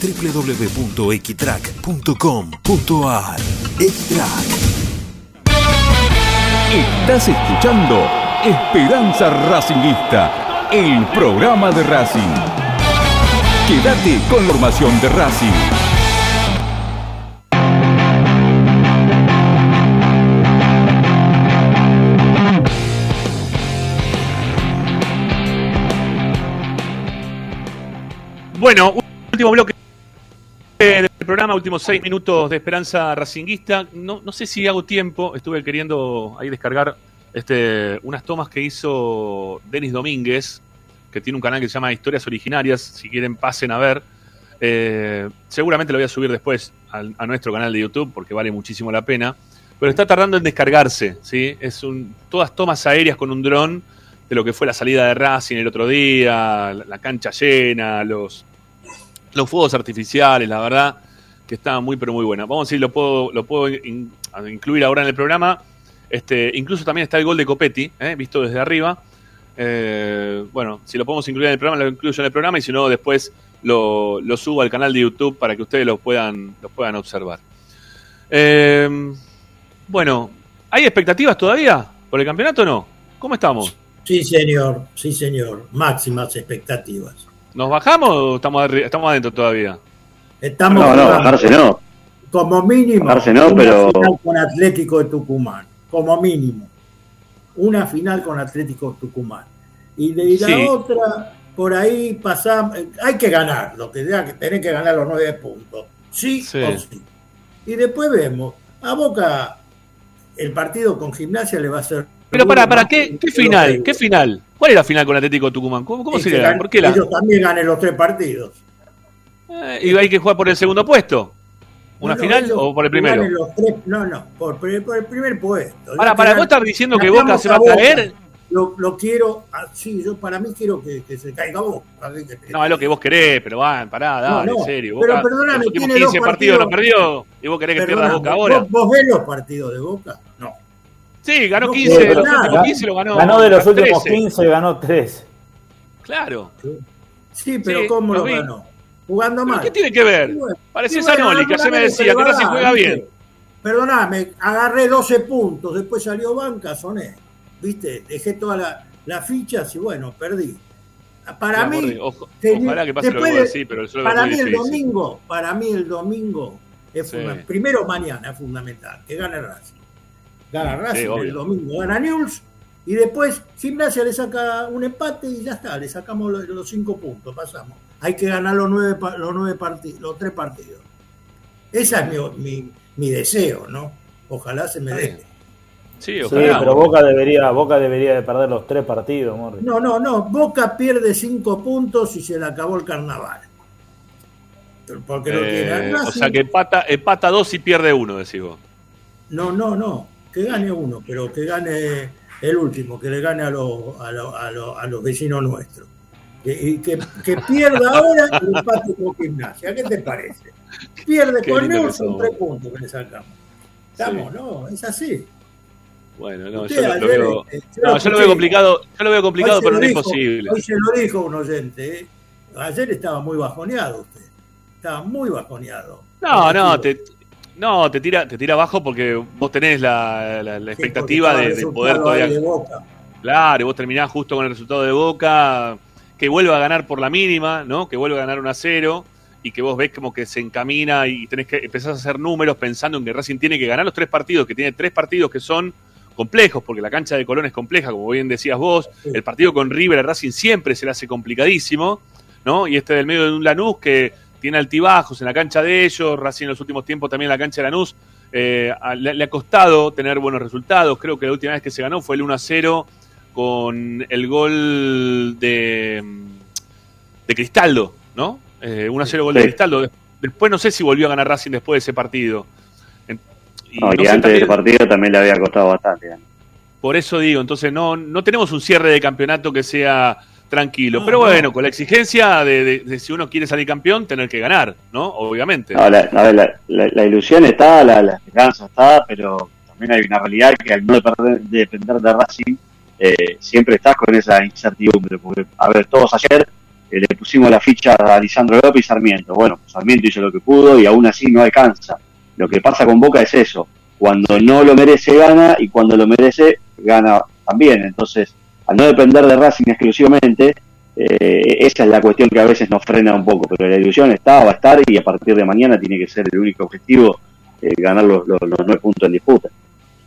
www.equitrack.com.ar Equitrack Estás escuchando Esperanza Racingista, el programa de Racing. Quédate con la formación de Racing. Bueno, último bloque del programa, últimos seis minutos de Esperanza Racinguista. No, no sé si hago tiempo, estuve queriendo ahí descargar este, unas tomas que hizo Denis Domínguez, que tiene un canal que se llama Historias Originarias, si quieren pasen a ver. Eh, seguramente lo voy a subir después al- a, nuestro canal de YouTube porque vale muchísimo la pena. Pero está tardando en descargarse, ¿sí? Es un, todas tomas aéreas con un dron de lo que fue la salida de Racing el otro día, la cancha llena, los, los fuegos artificiales, la verdad que está muy pero muy buena. Vamos a si lo puedo, lo puedo incluir ahora en el programa. Este, incluso también está el gol de Copetti, ¿eh? visto desde arriba. Eh, bueno, si lo podemos incluir en el programa, lo incluyo en el programa y si no, después lo, lo subo al canal de YouTube para que ustedes lo puedan, lo puedan observar. Eh, bueno, ¿hay expectativas todavía por el campeonato o no? ¿Cómo estamos? Sí, señor, sí, señor. Máximas expectativas. ¿Nos bajamos o estamos, arri- estamos adentro todavía? Estamos No, no, bajarse no. Como mínimo, Bajarse no, una pero- final con Atlético de Tucumán. Como mínimo. Una final con Atlético Tucumán. Y de la Sí. otra, por ahí pasamos. Hay que ganar, lo que tenga que tener que ganar los nueve puntos. Sí, Sí. o sí. Y después vemos. A Boca, el partido con gimnasia le va a ser. Pero para, para, ¿qué, qué final? ¿Qué final? ¿Cuál es la final con Atlético Tucumán? ¿Cómo, cómo sería? gan- ¿Por qué la? Ellos también ganen los tres partidos. Eh, ¿Y hay que jugar por el segundo puesto? ¿Una No, no, final o por el primero? ganen los tres- no, no, por, el primer puesto. Ya para, vos estás diciendo que Boca se va a caer. Lo, lo quiero, ah, sí, yo para mí quiero que, que se caiga Boca. No, es lo que vos querés, pero va, pará, dale, No, no, en serio. pero Boca, perdóname, los últimos tiene 15 dos partidos no partidos. perdió y vos querés que pierda Boca ahora. ¿Vos, vos ves los partidos de Boca? No. Sí, ganó No, 15, pero los nada, últimos 15 lo ganó. Ganó de los últimos 13. 15, ganó 3. Claro. Sí, pero Sí, ¿cómo lo ganó? Jugando mal. ¿Qué tiene que ver? Bueno, Parece Zanoli, que ayer me decía que Racing juega bien. Perdóname, agarré 12 puntos, después salió banca, soné. ¿Viste? Dejé todas la- las fichas y bueno, perdí. Para mí, ojo- ojalá que pase lo que de- pero para mí el domingo, para mí el domingo es Sí. primero mañana es fundamental, que gane Racing. Gana Racing el domingo, gana News y después Gimnasia le saca un empate y ya está, le sacamos los, los cinco puntos, pasamos. Hay que ganar los nueve, los nueve partidos, los tres partidos. Ese es mi, mi- mi deseo, ¿no? Ojalá se me dé. Sí, Sí, ojalá. pero Boca debería, Boca debería de perder los tres partidos, Morri. No, no, no. Boca pierde cinco puntos y se le acabó el carnaval. Porque lo tiene al Eh, o sea que empata, empata dos y pierde uno, decís vos. No, no, no. Que gane uno, pero que gane el último, que le gane a los, a los, a los, a los vecinos nuestros. Y que, que pierda ahora y empate con gimnasia. ¿Qué te parece? Pierde Qué con lindo que Neus, son somos. tres puntos que le sacamos. Estamos, no, es así. Bueno, no, Usted yo lo, lo veo. eh, yo No, lo yo lo escuché. veo complicado, yo lo veo complicado, pero lo no es imposible. Hoy se lo dijo un oyente. ¿eh? Ayer estaba muy bajoneado usted. Estaba muy bajoneado. No, no, te, no, te tira, te tira abajo porque vos tenés la, la- la expectativa de, poder todavía. de Boca. Claro, y vos terminás justo con el resultado de Boca, que vuelva a ganar por la mínima, ¿no? Que vuelva a ganar 1 a 0 y que vos ves como que se encamina y tenés que empezar a hacer números pensando en que Racing tiene que ganar los tres partidos, que tiene tres partidos que son complejos, porque la cancha de Colón es compleja, como bien decías vos, el partido con River a Racing siempre se le hace complicadísimo, ¿no? Y este del medio de un Lanús que tiene altibajos en la cancha de ellos, Racing en los últimos tiempos también en la cancha de Lanús, eh, le, le ha costado tener buenos resultados, creo que la última vez que se ganó fue el 1 a 0 con el gol de, de Cristaldo, ¿no? Eh, 1 a 0 gol de. Cristaldo. De- Después no sé si volvió a ganar Racing después de ese partido. Y No, no y sé antes también- del partido también le había costado bastante. por eso digo, entonces no, no tenemos un cierre de campeonato que sea tranquilo. Pero bueno, con la exigencia de, de- de si uno quiere salir campeón, tener que ganar, ¿no? Obviamente. No, la, a ver, la, la- la ilusión está, la, la esperanza está, pero también hay una realidad que al no depender, depender de Racing, eh, siempre estás con esa incertidumbre. Porque, a ver, todos ayer eh, le pusimos la ficha a Lisandro López y Sarmiento. Bueno, Sarmiento hizo lo que pudo y aún así no alcanza. Lo que pasa con Boca es eso. Cuando no lo merece, gana y cuando lo merece, gana también. Entonces, al no depender de Racing exclusivamente, eh, esa es la cuestión que a veces nos frena un poco, pero la ilusión está, va a estar y a partir de mañana tiene que ser el único objetivo eh, ganar los, los, los nueve puntos en disputa.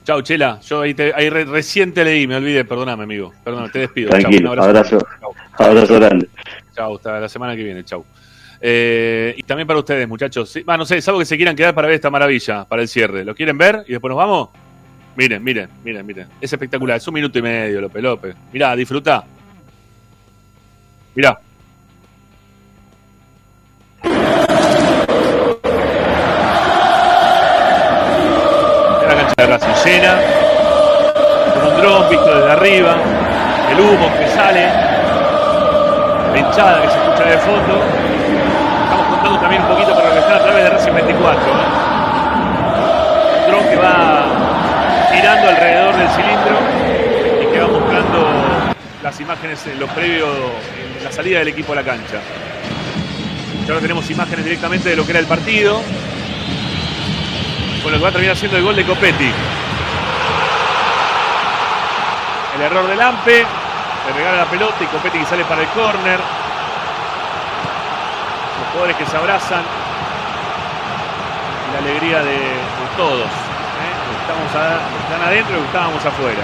Chau, Chela. Yo ahí, te- ahí re- recién te leí, me olvidé, perdóname, amigo. Perdóname, te despido. Chau, Tranquilo, un abrazo, Chau. abrazo grande. Chau, hasta la semana que viene, chau. Eh, y también para ustedes, muchachos. Sí, no sé, salvo que se quieran quedar para ver esta maravilla, para el cierre. ¿Lo quieren ver? Y después nos vamos. Miren, miren, miren, miren. Es espectacular, es un minuto y medio, López López. Mirá, disfrutá. Mirá. La cancha de Racing llena. Con un dron visto desde arriba. El humo que sale. La hinchada que se escucha de fondo. Estamos contando también un poquito para está a través de Racing 24. ¿eh? Un dron que va girando alrededor del cilindro y que va mostrando las imágenes en lo previo, en la salida del equipo a la cancha. Y ahora tenemos imágenes directamente de lo que era el partido. Con lo que va a terminar siendo el gol de Copetti. El error del Ampe. Le regala la pelota y Copetti que sale para el córner. Los jugadores que se abrazan. La alegría de, de todos. ¿Eh? Están adentro y estábamos afuera.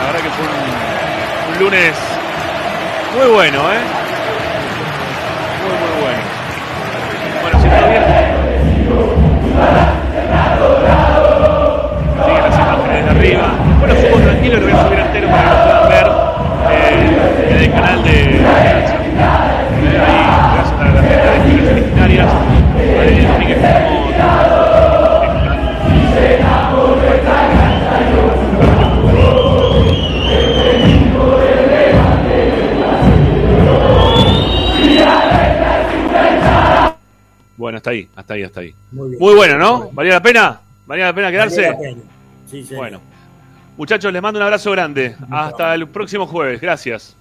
La verdad que fue un, un lunes muy bueno, ¿eh? Muy, muy bueno. Bueno, si todo bien. Siguen las imágenes de arriba. Bueno, subo tranquilo, lo voy a subir entero para que lo puedan ver eh, en el canal de. Eh, ahí, gracias a la gente de Originarias. Ahí, hasta ahí, hasta ahí, hasta ahí. Muy bien. Muy bueno, ¿no? ¿Valía la pena? ¿Valía la pena quedarse? La pena. Sí, señor. Bueno. Muchachos, les mando un abrazo grande. Hasta el próximo jueves. Gracias.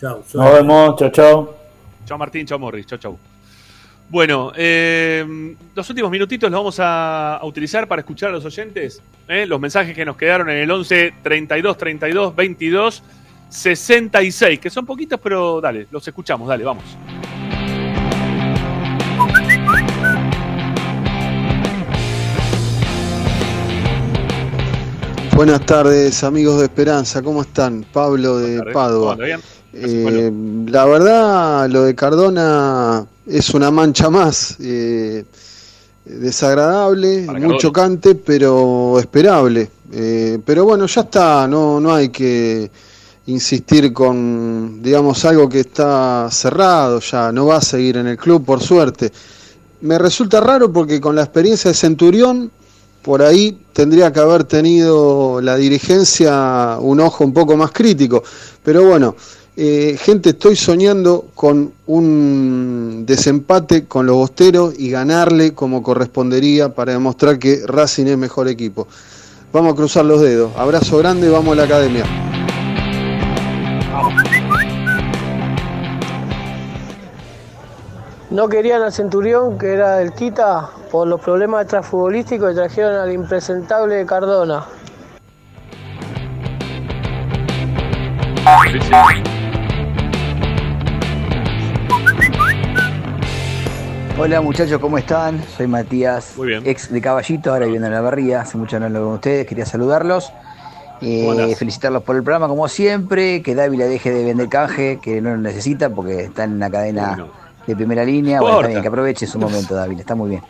Chao. Nos vemos, chao, chao. Chao Martín, chao Morris, chao, chao. Bueno, eh, los últimos minutitos los vamos a, a utilizar para escuchar a los oyentes. ¿eh? Los mensajes que nos quedaron en el 11 32 32 22 66, que son poquitos, pero dale, los escuchamos, dale, vamos. Buenas tardes, amigos de Esperanza, ¿cómo están? Pablo de ¿Cómo Padua. Eh, la verdad, lo de Cardona es una mancha más. eh, desagradable, muy chocante, pero esperable. Eh, pero bueno, ya está, no, no hay que insistir con, digamos, algo que está cerrado ya, no va a seguir en el club, por suerte. Me resulta raro porque con la experiencia de Centurión, por ahí tendría que haber tenido la dirigencia un ojo un poco más crítico. Pero bueno, eh, gente, estoy soñando con un desempate con los bosteros y ganarle como correspondería para demostrar que Racing es mejor equipo. Vamos a cruzar los dedos. Abrazo grande, vamos a la academia. No querían al Centurión, que era del Tita, por los problemas extrafutbolísticos y trajeron al impresentable Cardona. Hola muchachos, ¿cómo están? Soy Matías, ex de Caballito, ahora viviendo en la barría, hace mucho no lo veo con ustedes, quería saludarlos, eh, felicitarlos por el programa como siempre, que Dávila deje de vender canje, que no lo necesita porque está en una cadena de primera línea, bueno, está bien, que aproveche su momento Dávila, está muy bien.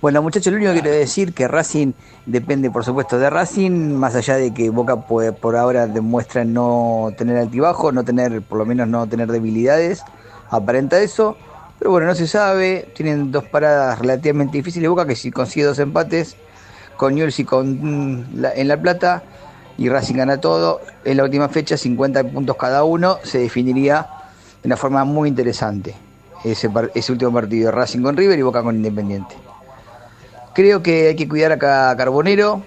Bueno muchachos, lo único que quiero decir que Racing depende por supuesto de Racing, más allá de que Boca puede- por ahora demuestra no tener altibajo, no tener, por lo menos no tener debilidades, aparenta eso. Pero bueno, no se sabe. Tienen dos paradas relativamente difíciles. Boca que si consigue dos empates con Newell's y con, mm, la- en La Plata y Racing gana todo. En la última fecha, 50 puntos cada uno, se definiría de una forma muy interesante ese, ese último partido. Racing con River y Boca con Independiente. Creo que hay que cuidar acá a Carbonero,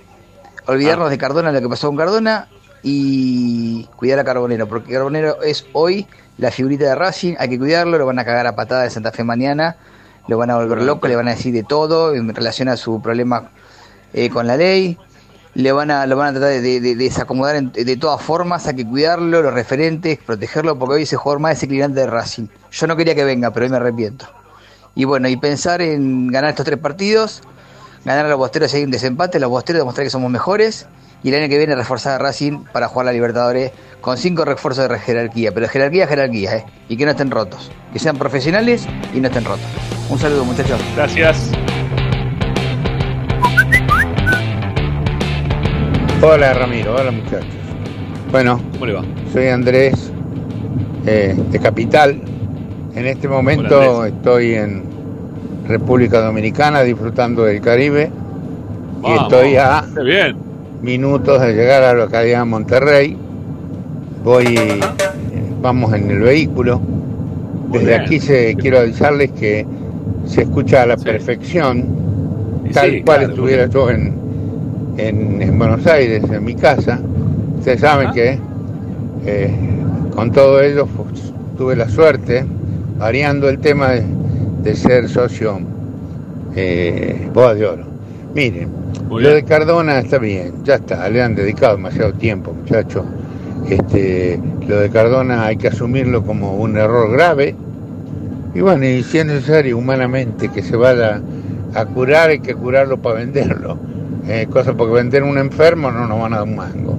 olvidarnos de Cardona, lo que pasó con Cardona, y cuidar a Carbonero, porque Carbonero es hoy la figurita de Racing, hay que cuidarlo, lo van a cagar a patada de Santa Fe mañana, lo van a volver loco, le van a decir de todo en relación a su problema eh, con la ley, le van a, lo van a tratar de, de- de desacomodar en- de todas formas, hay que cuidarlo, los referentes, protegerlo, porque hoy es el jugador más desequilibrante de Racing. Yo no quería que venga, pero hoy me arrepiento. Y bueno, y pensar en ganar estos tres partidos, ganar a los bosteros si hay un desempate, los bosteros demostrar que somos mejores y el año que viene reforzar a Racing para jugar la Libertadores con cinco refuerzos de jerarquía, pero jerarquía, jerarquía, ¿eh? y que no estén rotos, que sean profesionales y no estén rotos. Un saludo muchachos. Gracias. Hola Ramiro, hola muchachos. Bueno, ¿Cómo le va? soy Andrés eh, de Capital. En este momento Hola, estoy en República Dominicana disfrutando del Caribe y estoy a bien. minutos de llegar a la localidad de Monterrey. Voy, eh, vamos en el vehículo. Desde bien. aquí se, quiero avisarles que se escucha a la perfección, Y tal sí, cual claro, estuviera yo en, en, en Buenos Aires, en mi casa. Ustedes saben que eh, con todo ello pues, tuve la suerte, variando el tema de, de ser socio eh, Boda de Oro. Miren, lo de Cardona está bien, ya está, le han dedicado demasiado tiempo, muchachos. Este, lo de Cardona hay que asumirlo como un error grave. Y bueno, y si es necesario humanamente que se vaya a curar, hay que curarlo para venderlo. Eh, cosa porque vender un enfermo no nos van a dar un mango.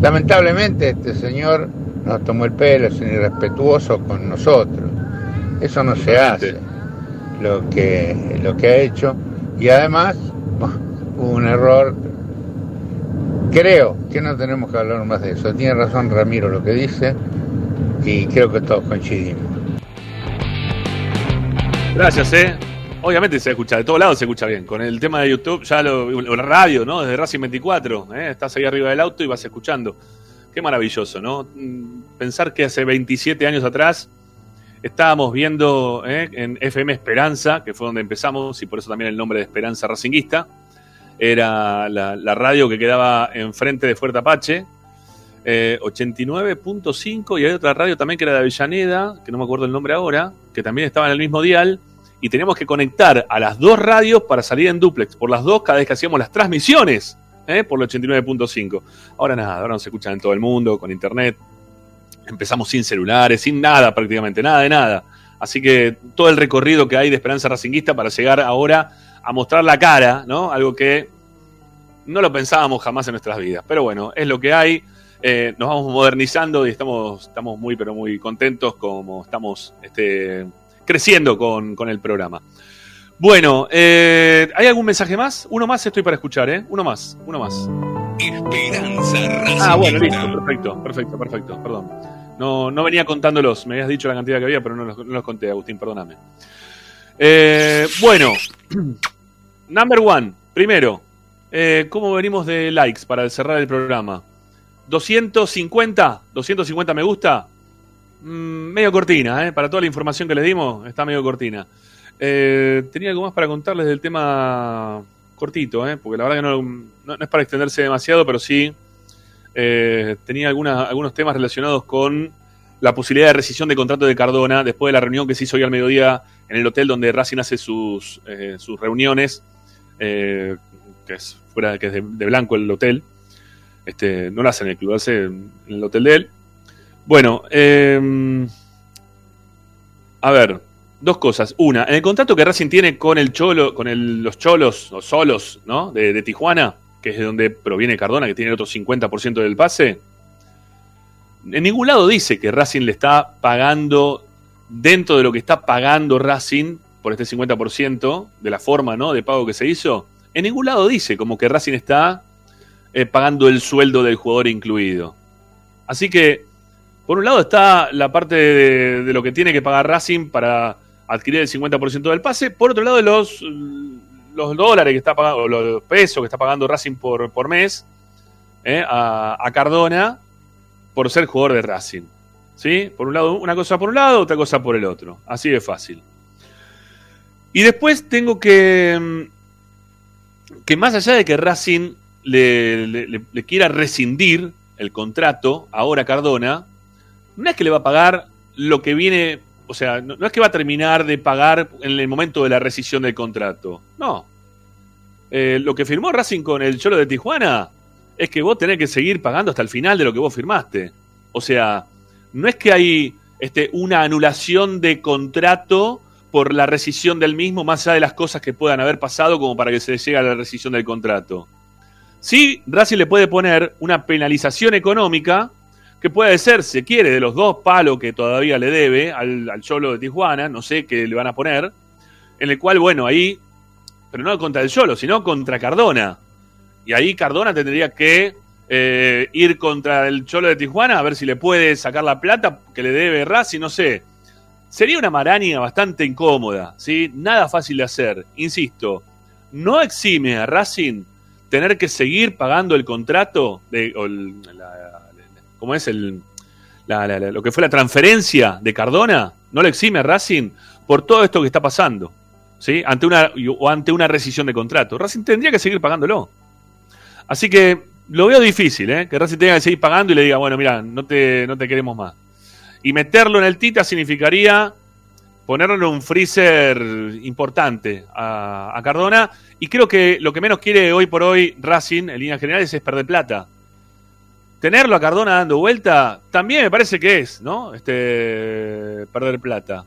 Lamentablemente este señor nos tomó el pelo, es un irrespetuoso con nosotros. Eso no se hace, lo que, lo que ha hecho. Y además, hubo un error. Creo que no tenemos que hablar más de eso. Tiene razón Ramiro lo que dice y creo que todos coincidimos. Gracias, eh. Obviamente se escucha, de todos lados se escucha bien. Con el tema de YouTube, ya lo, la radio, ¿no? Desde Racing 24, ¿eh? estás ahí arriba del auto y vas escuchando. Qué maravilloso, ¿no? Mm, Pensar que hace 27 años atrás estábamos viendo ¿eh? en FM Esperanza, que fue donde empezamos, y por eso también el nombre de Esperanza Racinguista. Era la, radio que quedaba enfrente de Fuerte Apache, eh, 89.5, y hay otra radio también que era de Avellaneda, que no me acuerdo el nombre ahora, que también estaba en el mismo dial, y teníamos que conectar a las dos radios para salir en duplex, por las dos cada vez que hacíamos las transmisiones, ¿eh? por el 89.5. Ahora nada, ahora nos escuchan en todo el mundo, con internet. Empezamos sin celulares, sin nada prácticamente, nada de nada. Así que todo el recorrido que hay de Esperanza Racinguista para llegar ahora a mostrar la cara, ¿no? Algo que no lo pensábamos jamás en nuestras vidas. Pero bueno, es lo que hay. Eh, nos vamos modernizando y estamos, estamos muy, pero muy contentos como estamos este, creciendo con, con el programa. Bueno, eh, ¿hay algún mensaje más? Uno más estoy para escuchar, ¿eh? Uno más, uno más. Esperanza Ah, bueno, listo, perfecto, perfecto, perfecto, perdón. No, no venía contándolos, me habías dicho la cantidad que había, pero no los, no los conté, Agustín, perdóname. Eh, bueno, number one, primero, eh, ¿cómo venimos de likes para cerrar el programa? 250, 250 me gusta, Mm, medio cortina, ¿eh? para toda la información que les dimos, está medio cortina. Eh, tenía algo más para contarles del tema cortito, ¿eh? porque la verdad que no, no- es para extenderse demasiado, pero sí eh, tenía algunos temas relacionados con la posibilidad de rescisión de contrato de Cardona después de la reunión que se hizo hoy al mediodía en el hotel donde Racing hace sus, sus reuniones, que es fuera que es de, blanco el hotel. Este, no lo hace en el club, lo hace en el hotel de él. Bueno, eh, a ver, dos cosas. Una, en el contrato que Racing tiene con el Cholo, con los Cholos o Solos, ¿no? De, de Tijuana, que es de donde proviene Cardona, que tiene el otro 50% del pase. En ningún lado dice que Racing le está pagando dentro de lo que está pagando Racing por este 50% de la forma, ¿no? De pago que se hizo. En ningún lado dice como que Racing está eh, pagando el sueldo del jugador incluido. Así que, por un lado está la parte de, lo que tiene que pagar Racing para adquirir el 50% del pase. Por otro lado, los, los dólares que está pagando, los pesos que está pagando Racing por, por mes eh, a, Cardona por ser jugador de Racing. ¿Sí? Por un lado, una cosa por un lado, otra cosa por el otro. Así de fácil. Y después tengo que. mm, Que más allá de que Racing le- le quiera rescindir el contrato ahora a Cardona, no es que le va a pagar lo que viene. O sea, no, es que va a terminar de pagar en el momento de la rescisión del contrato. No. Eh, lo que firmó Racing con el Cholo de Tijuana es que vos tenés que seguir pagando hasta el final de lo que vos firmaste. O sea, no es que hay este, una anulación de contrato por la rescisión del mismo, más allá de las cosas que puedan haber pasado como para que se llegue a la rescisión del contrato. Sí, Racing le puede poner una penalización económica que puede ser, si quiere, de los dos palos que todavía le debe al, al Cholo de Tijuana, no sé qué le van a poner, en el cual, bueno, ahí, pero no contra el Cholo, sino contra Cardona. Y ahí Cardona tendría que eh, ir contra el Cholo de Tijuana a ver si le puede sacar la plata que le debe Racing, no sé. Sería una maraña bastante incómoda, ¿sí? Nada fácil de hacer. Insisto, no exime a Racing tener que seguir pagando el contrato de, o el- la- ¿cómo es el, la- la- la- lo que fue la transferencia de Cardona? No le exime a Racing por todo esto que está pasando, ¿sí? Ante una, o ante una rescisión de contrato. Racing tendría que seguir pagándolo. Así que lo veo difícil, ¿eh? Que Racing tenga que seguir pagando y le diga, bueno, mira, no te, no te queremos más. Y meterlo en el Tita significaría ponerlo en un freezer importante a, a Cardona. Y creo que lo que menos quiere hoy por hoy Racing, en líneas generales, es perder plata. Tenerlo a Cardona dando vuelta, también me parece que es, ¿no? Este, perder plata.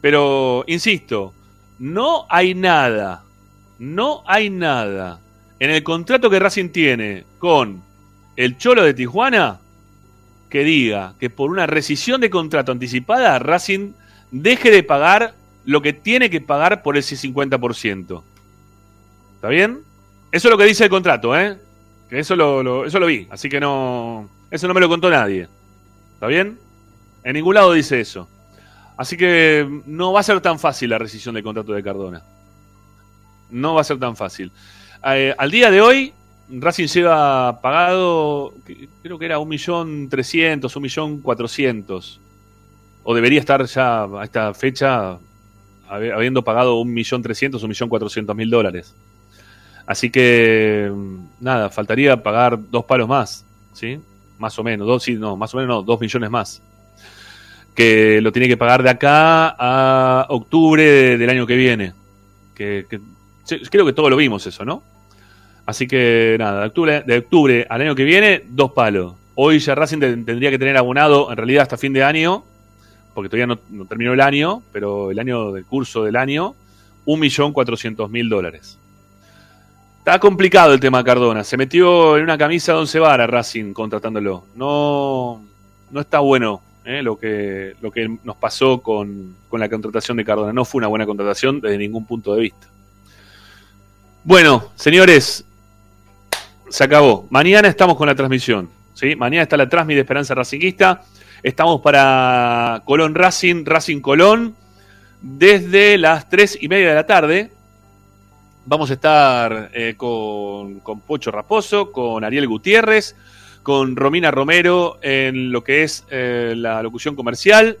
Pero, insisto, no hay nada, no hay nada en el contrato que Racing tiene con el Cholo de Tijuana que diga que por una rescisión de contrato anticipada Racing deje de pagar lo que tiene que pagar por ese 50%. ¿Está bien? Eso es lo que dice el contrato, ¿eh? Eso lo, eso lo vi, así que no. Eso no me lo contó nadie. ¿Está bien? En ningún lado dice eso. Así que no va a ser tan fácil la rescisión del contrato de Cardona. No va a ser tan fácil. Eh, al día de hoy, Racing lleva pagado, creo que era 1.300.000, 1.400.000. O debería estar ya a esta fecha habi- habiendo pagado 1.300.000, 1.400.000 dólares. Así que, nada, faltaría pagar dos palos más, ¿sí? Más o menos, dos, sí, no, más o menos no, dos millones más. Que lo tiene que pagar de acá a octubre de- del año que viene. Que, que- creo que todos lo vimos eso, ¿no? Así que nada, de octubre, de octubre al año que viene, dos palos. Hoy ya Racing ten- tendría que tener abonado, en realidad hasta fin de año, porque todavía no, no terminó el año, pero el año del curso del año, 1.400.000 dólares. Está complicado el tema Cardona. Se metió en una camisa de once varas Racing contratándolo. No, no está bueno ¿eh? lo, que, lo que nos pasó con, con la contratación de Cardona. No fue una buena contratación desde ningún punto de vista. Bueno, señores, se acabó. Mañana estamos con la transmisión. ¿sí? Mañana está la transmisión de Esperanza Racinguista. Estamos para Colón Racing, Racing Colón, desde las 3 y media de la tarde. Vamos a estar eh, con, con Pocho Raposo, con Ariel Gutiérrez, con Romina Romero en lo que es eh, la locución comercial.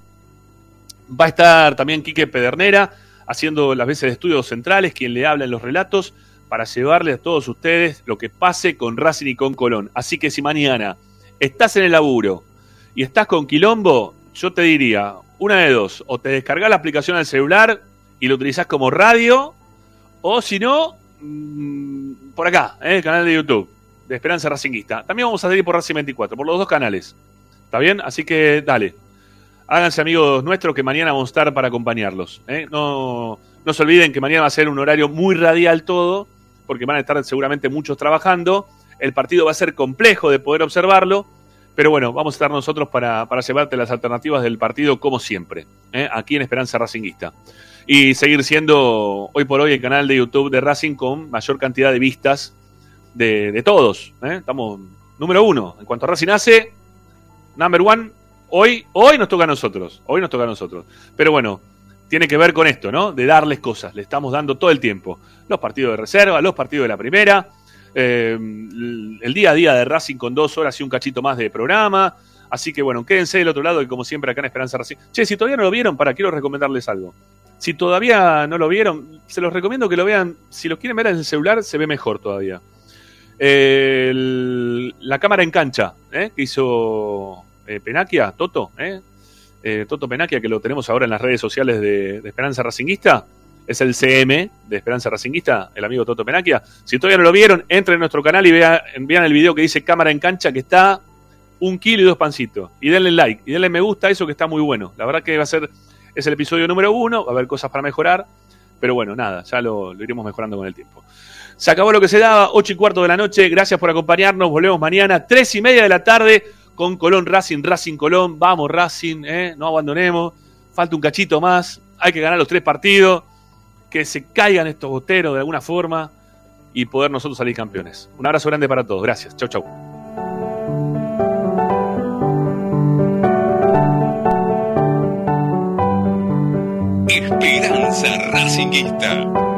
Va a estar también Quique Pedernera haciendo las veces de estudios centrales, quien le habla en los relatos, para llevarle a todos ustedes lo que pase con Racing y con Colón. Así que si mañana estás en el laburo y estás con Quilombo, yo te diría, una de dos, o te descargas la aplicación al celular y lo utilizás como radio, o si no, mm, por acá, en el canal de YouTube de Esperanza Racinguista. También vamos a salir por Racing 24, por los dos canales. ¿Está bien? Así que dale. Háganse amigos nuestros que mañana vamos a estar para acompañarlos. ¿eh? No, no se olviden que mañana va a ser un horario muy radial todo, porque van a estar seguramente muchos trabajando. El partido va a ser complejo de poder observarlo, pero bueno, vamos a estar nosotros para, para llevarte las alternativas del partido como siempre, ¿eh? aquí en Esperanza Racinguista. Y seguir siendo hoy por hoy el canal de YouTube de Racing con mayor cantidad de vistas de, todos. ¿eh? Estamos número uno. En cuanto a Racing hace, number one, hoy, hoy nos toca a nosotros. Hoy nos toca a nosotros. Pero bueno, tiene que ver con esto, ¿no? De darles cosas. Le estamos dando todo el tiempo. Los partidos de reserva, los partidos de la primera, eh, el día a día de Racing con dos horas y un cachito más de programa. Así que bueno, quédense del otro lado y como siempre acá en Esperanza Racing. Che, si todavía no lo vieron, para quiero recomendarles algo. Si todavía no lo vieron, se los recomiendo que lo vean. Si lo quieren ver en el celular, se ve mejor todavía. El- la cámara en cancha, ¿eh? que hizo eh, Penaquia, Toto, ¿eh? Eh, Toto Penaquia, que lo tenemos ahora en las redes sociales de, Esperanza Racinguista. Es el CM de Esperanza Racinguista, el amigo Toto Penaquia. Si todavía no lo vieron, entren en nuestro canal y vean el video que dice cámara en cancha, que está un kilo y dos pancitos. Y denle like y denle me gusta a eso que está muy bueno. La verdad que va a ser, es el episodio número uno, va a haber cosas para mejorar. Pero bueno, nada, ya lo, iremos mejorando con el tiempo. Se acabó lo que se daba, 8 y cuarto de la noche. Gracias por acompañarnos. Volvemos mañana, 3 y media de la tarde, con Colón Racing, Racing Colón. Vamos, Racing, ¿eh? no abandonemos. Falta un cachito más. Hay que ganar los tres partidos. Que se caigan estos boteros de alguna forma y poder nosotros salir campeones. Un abrazo grande para todos. Gracias. Chau, chau. Esperanza Racinguista.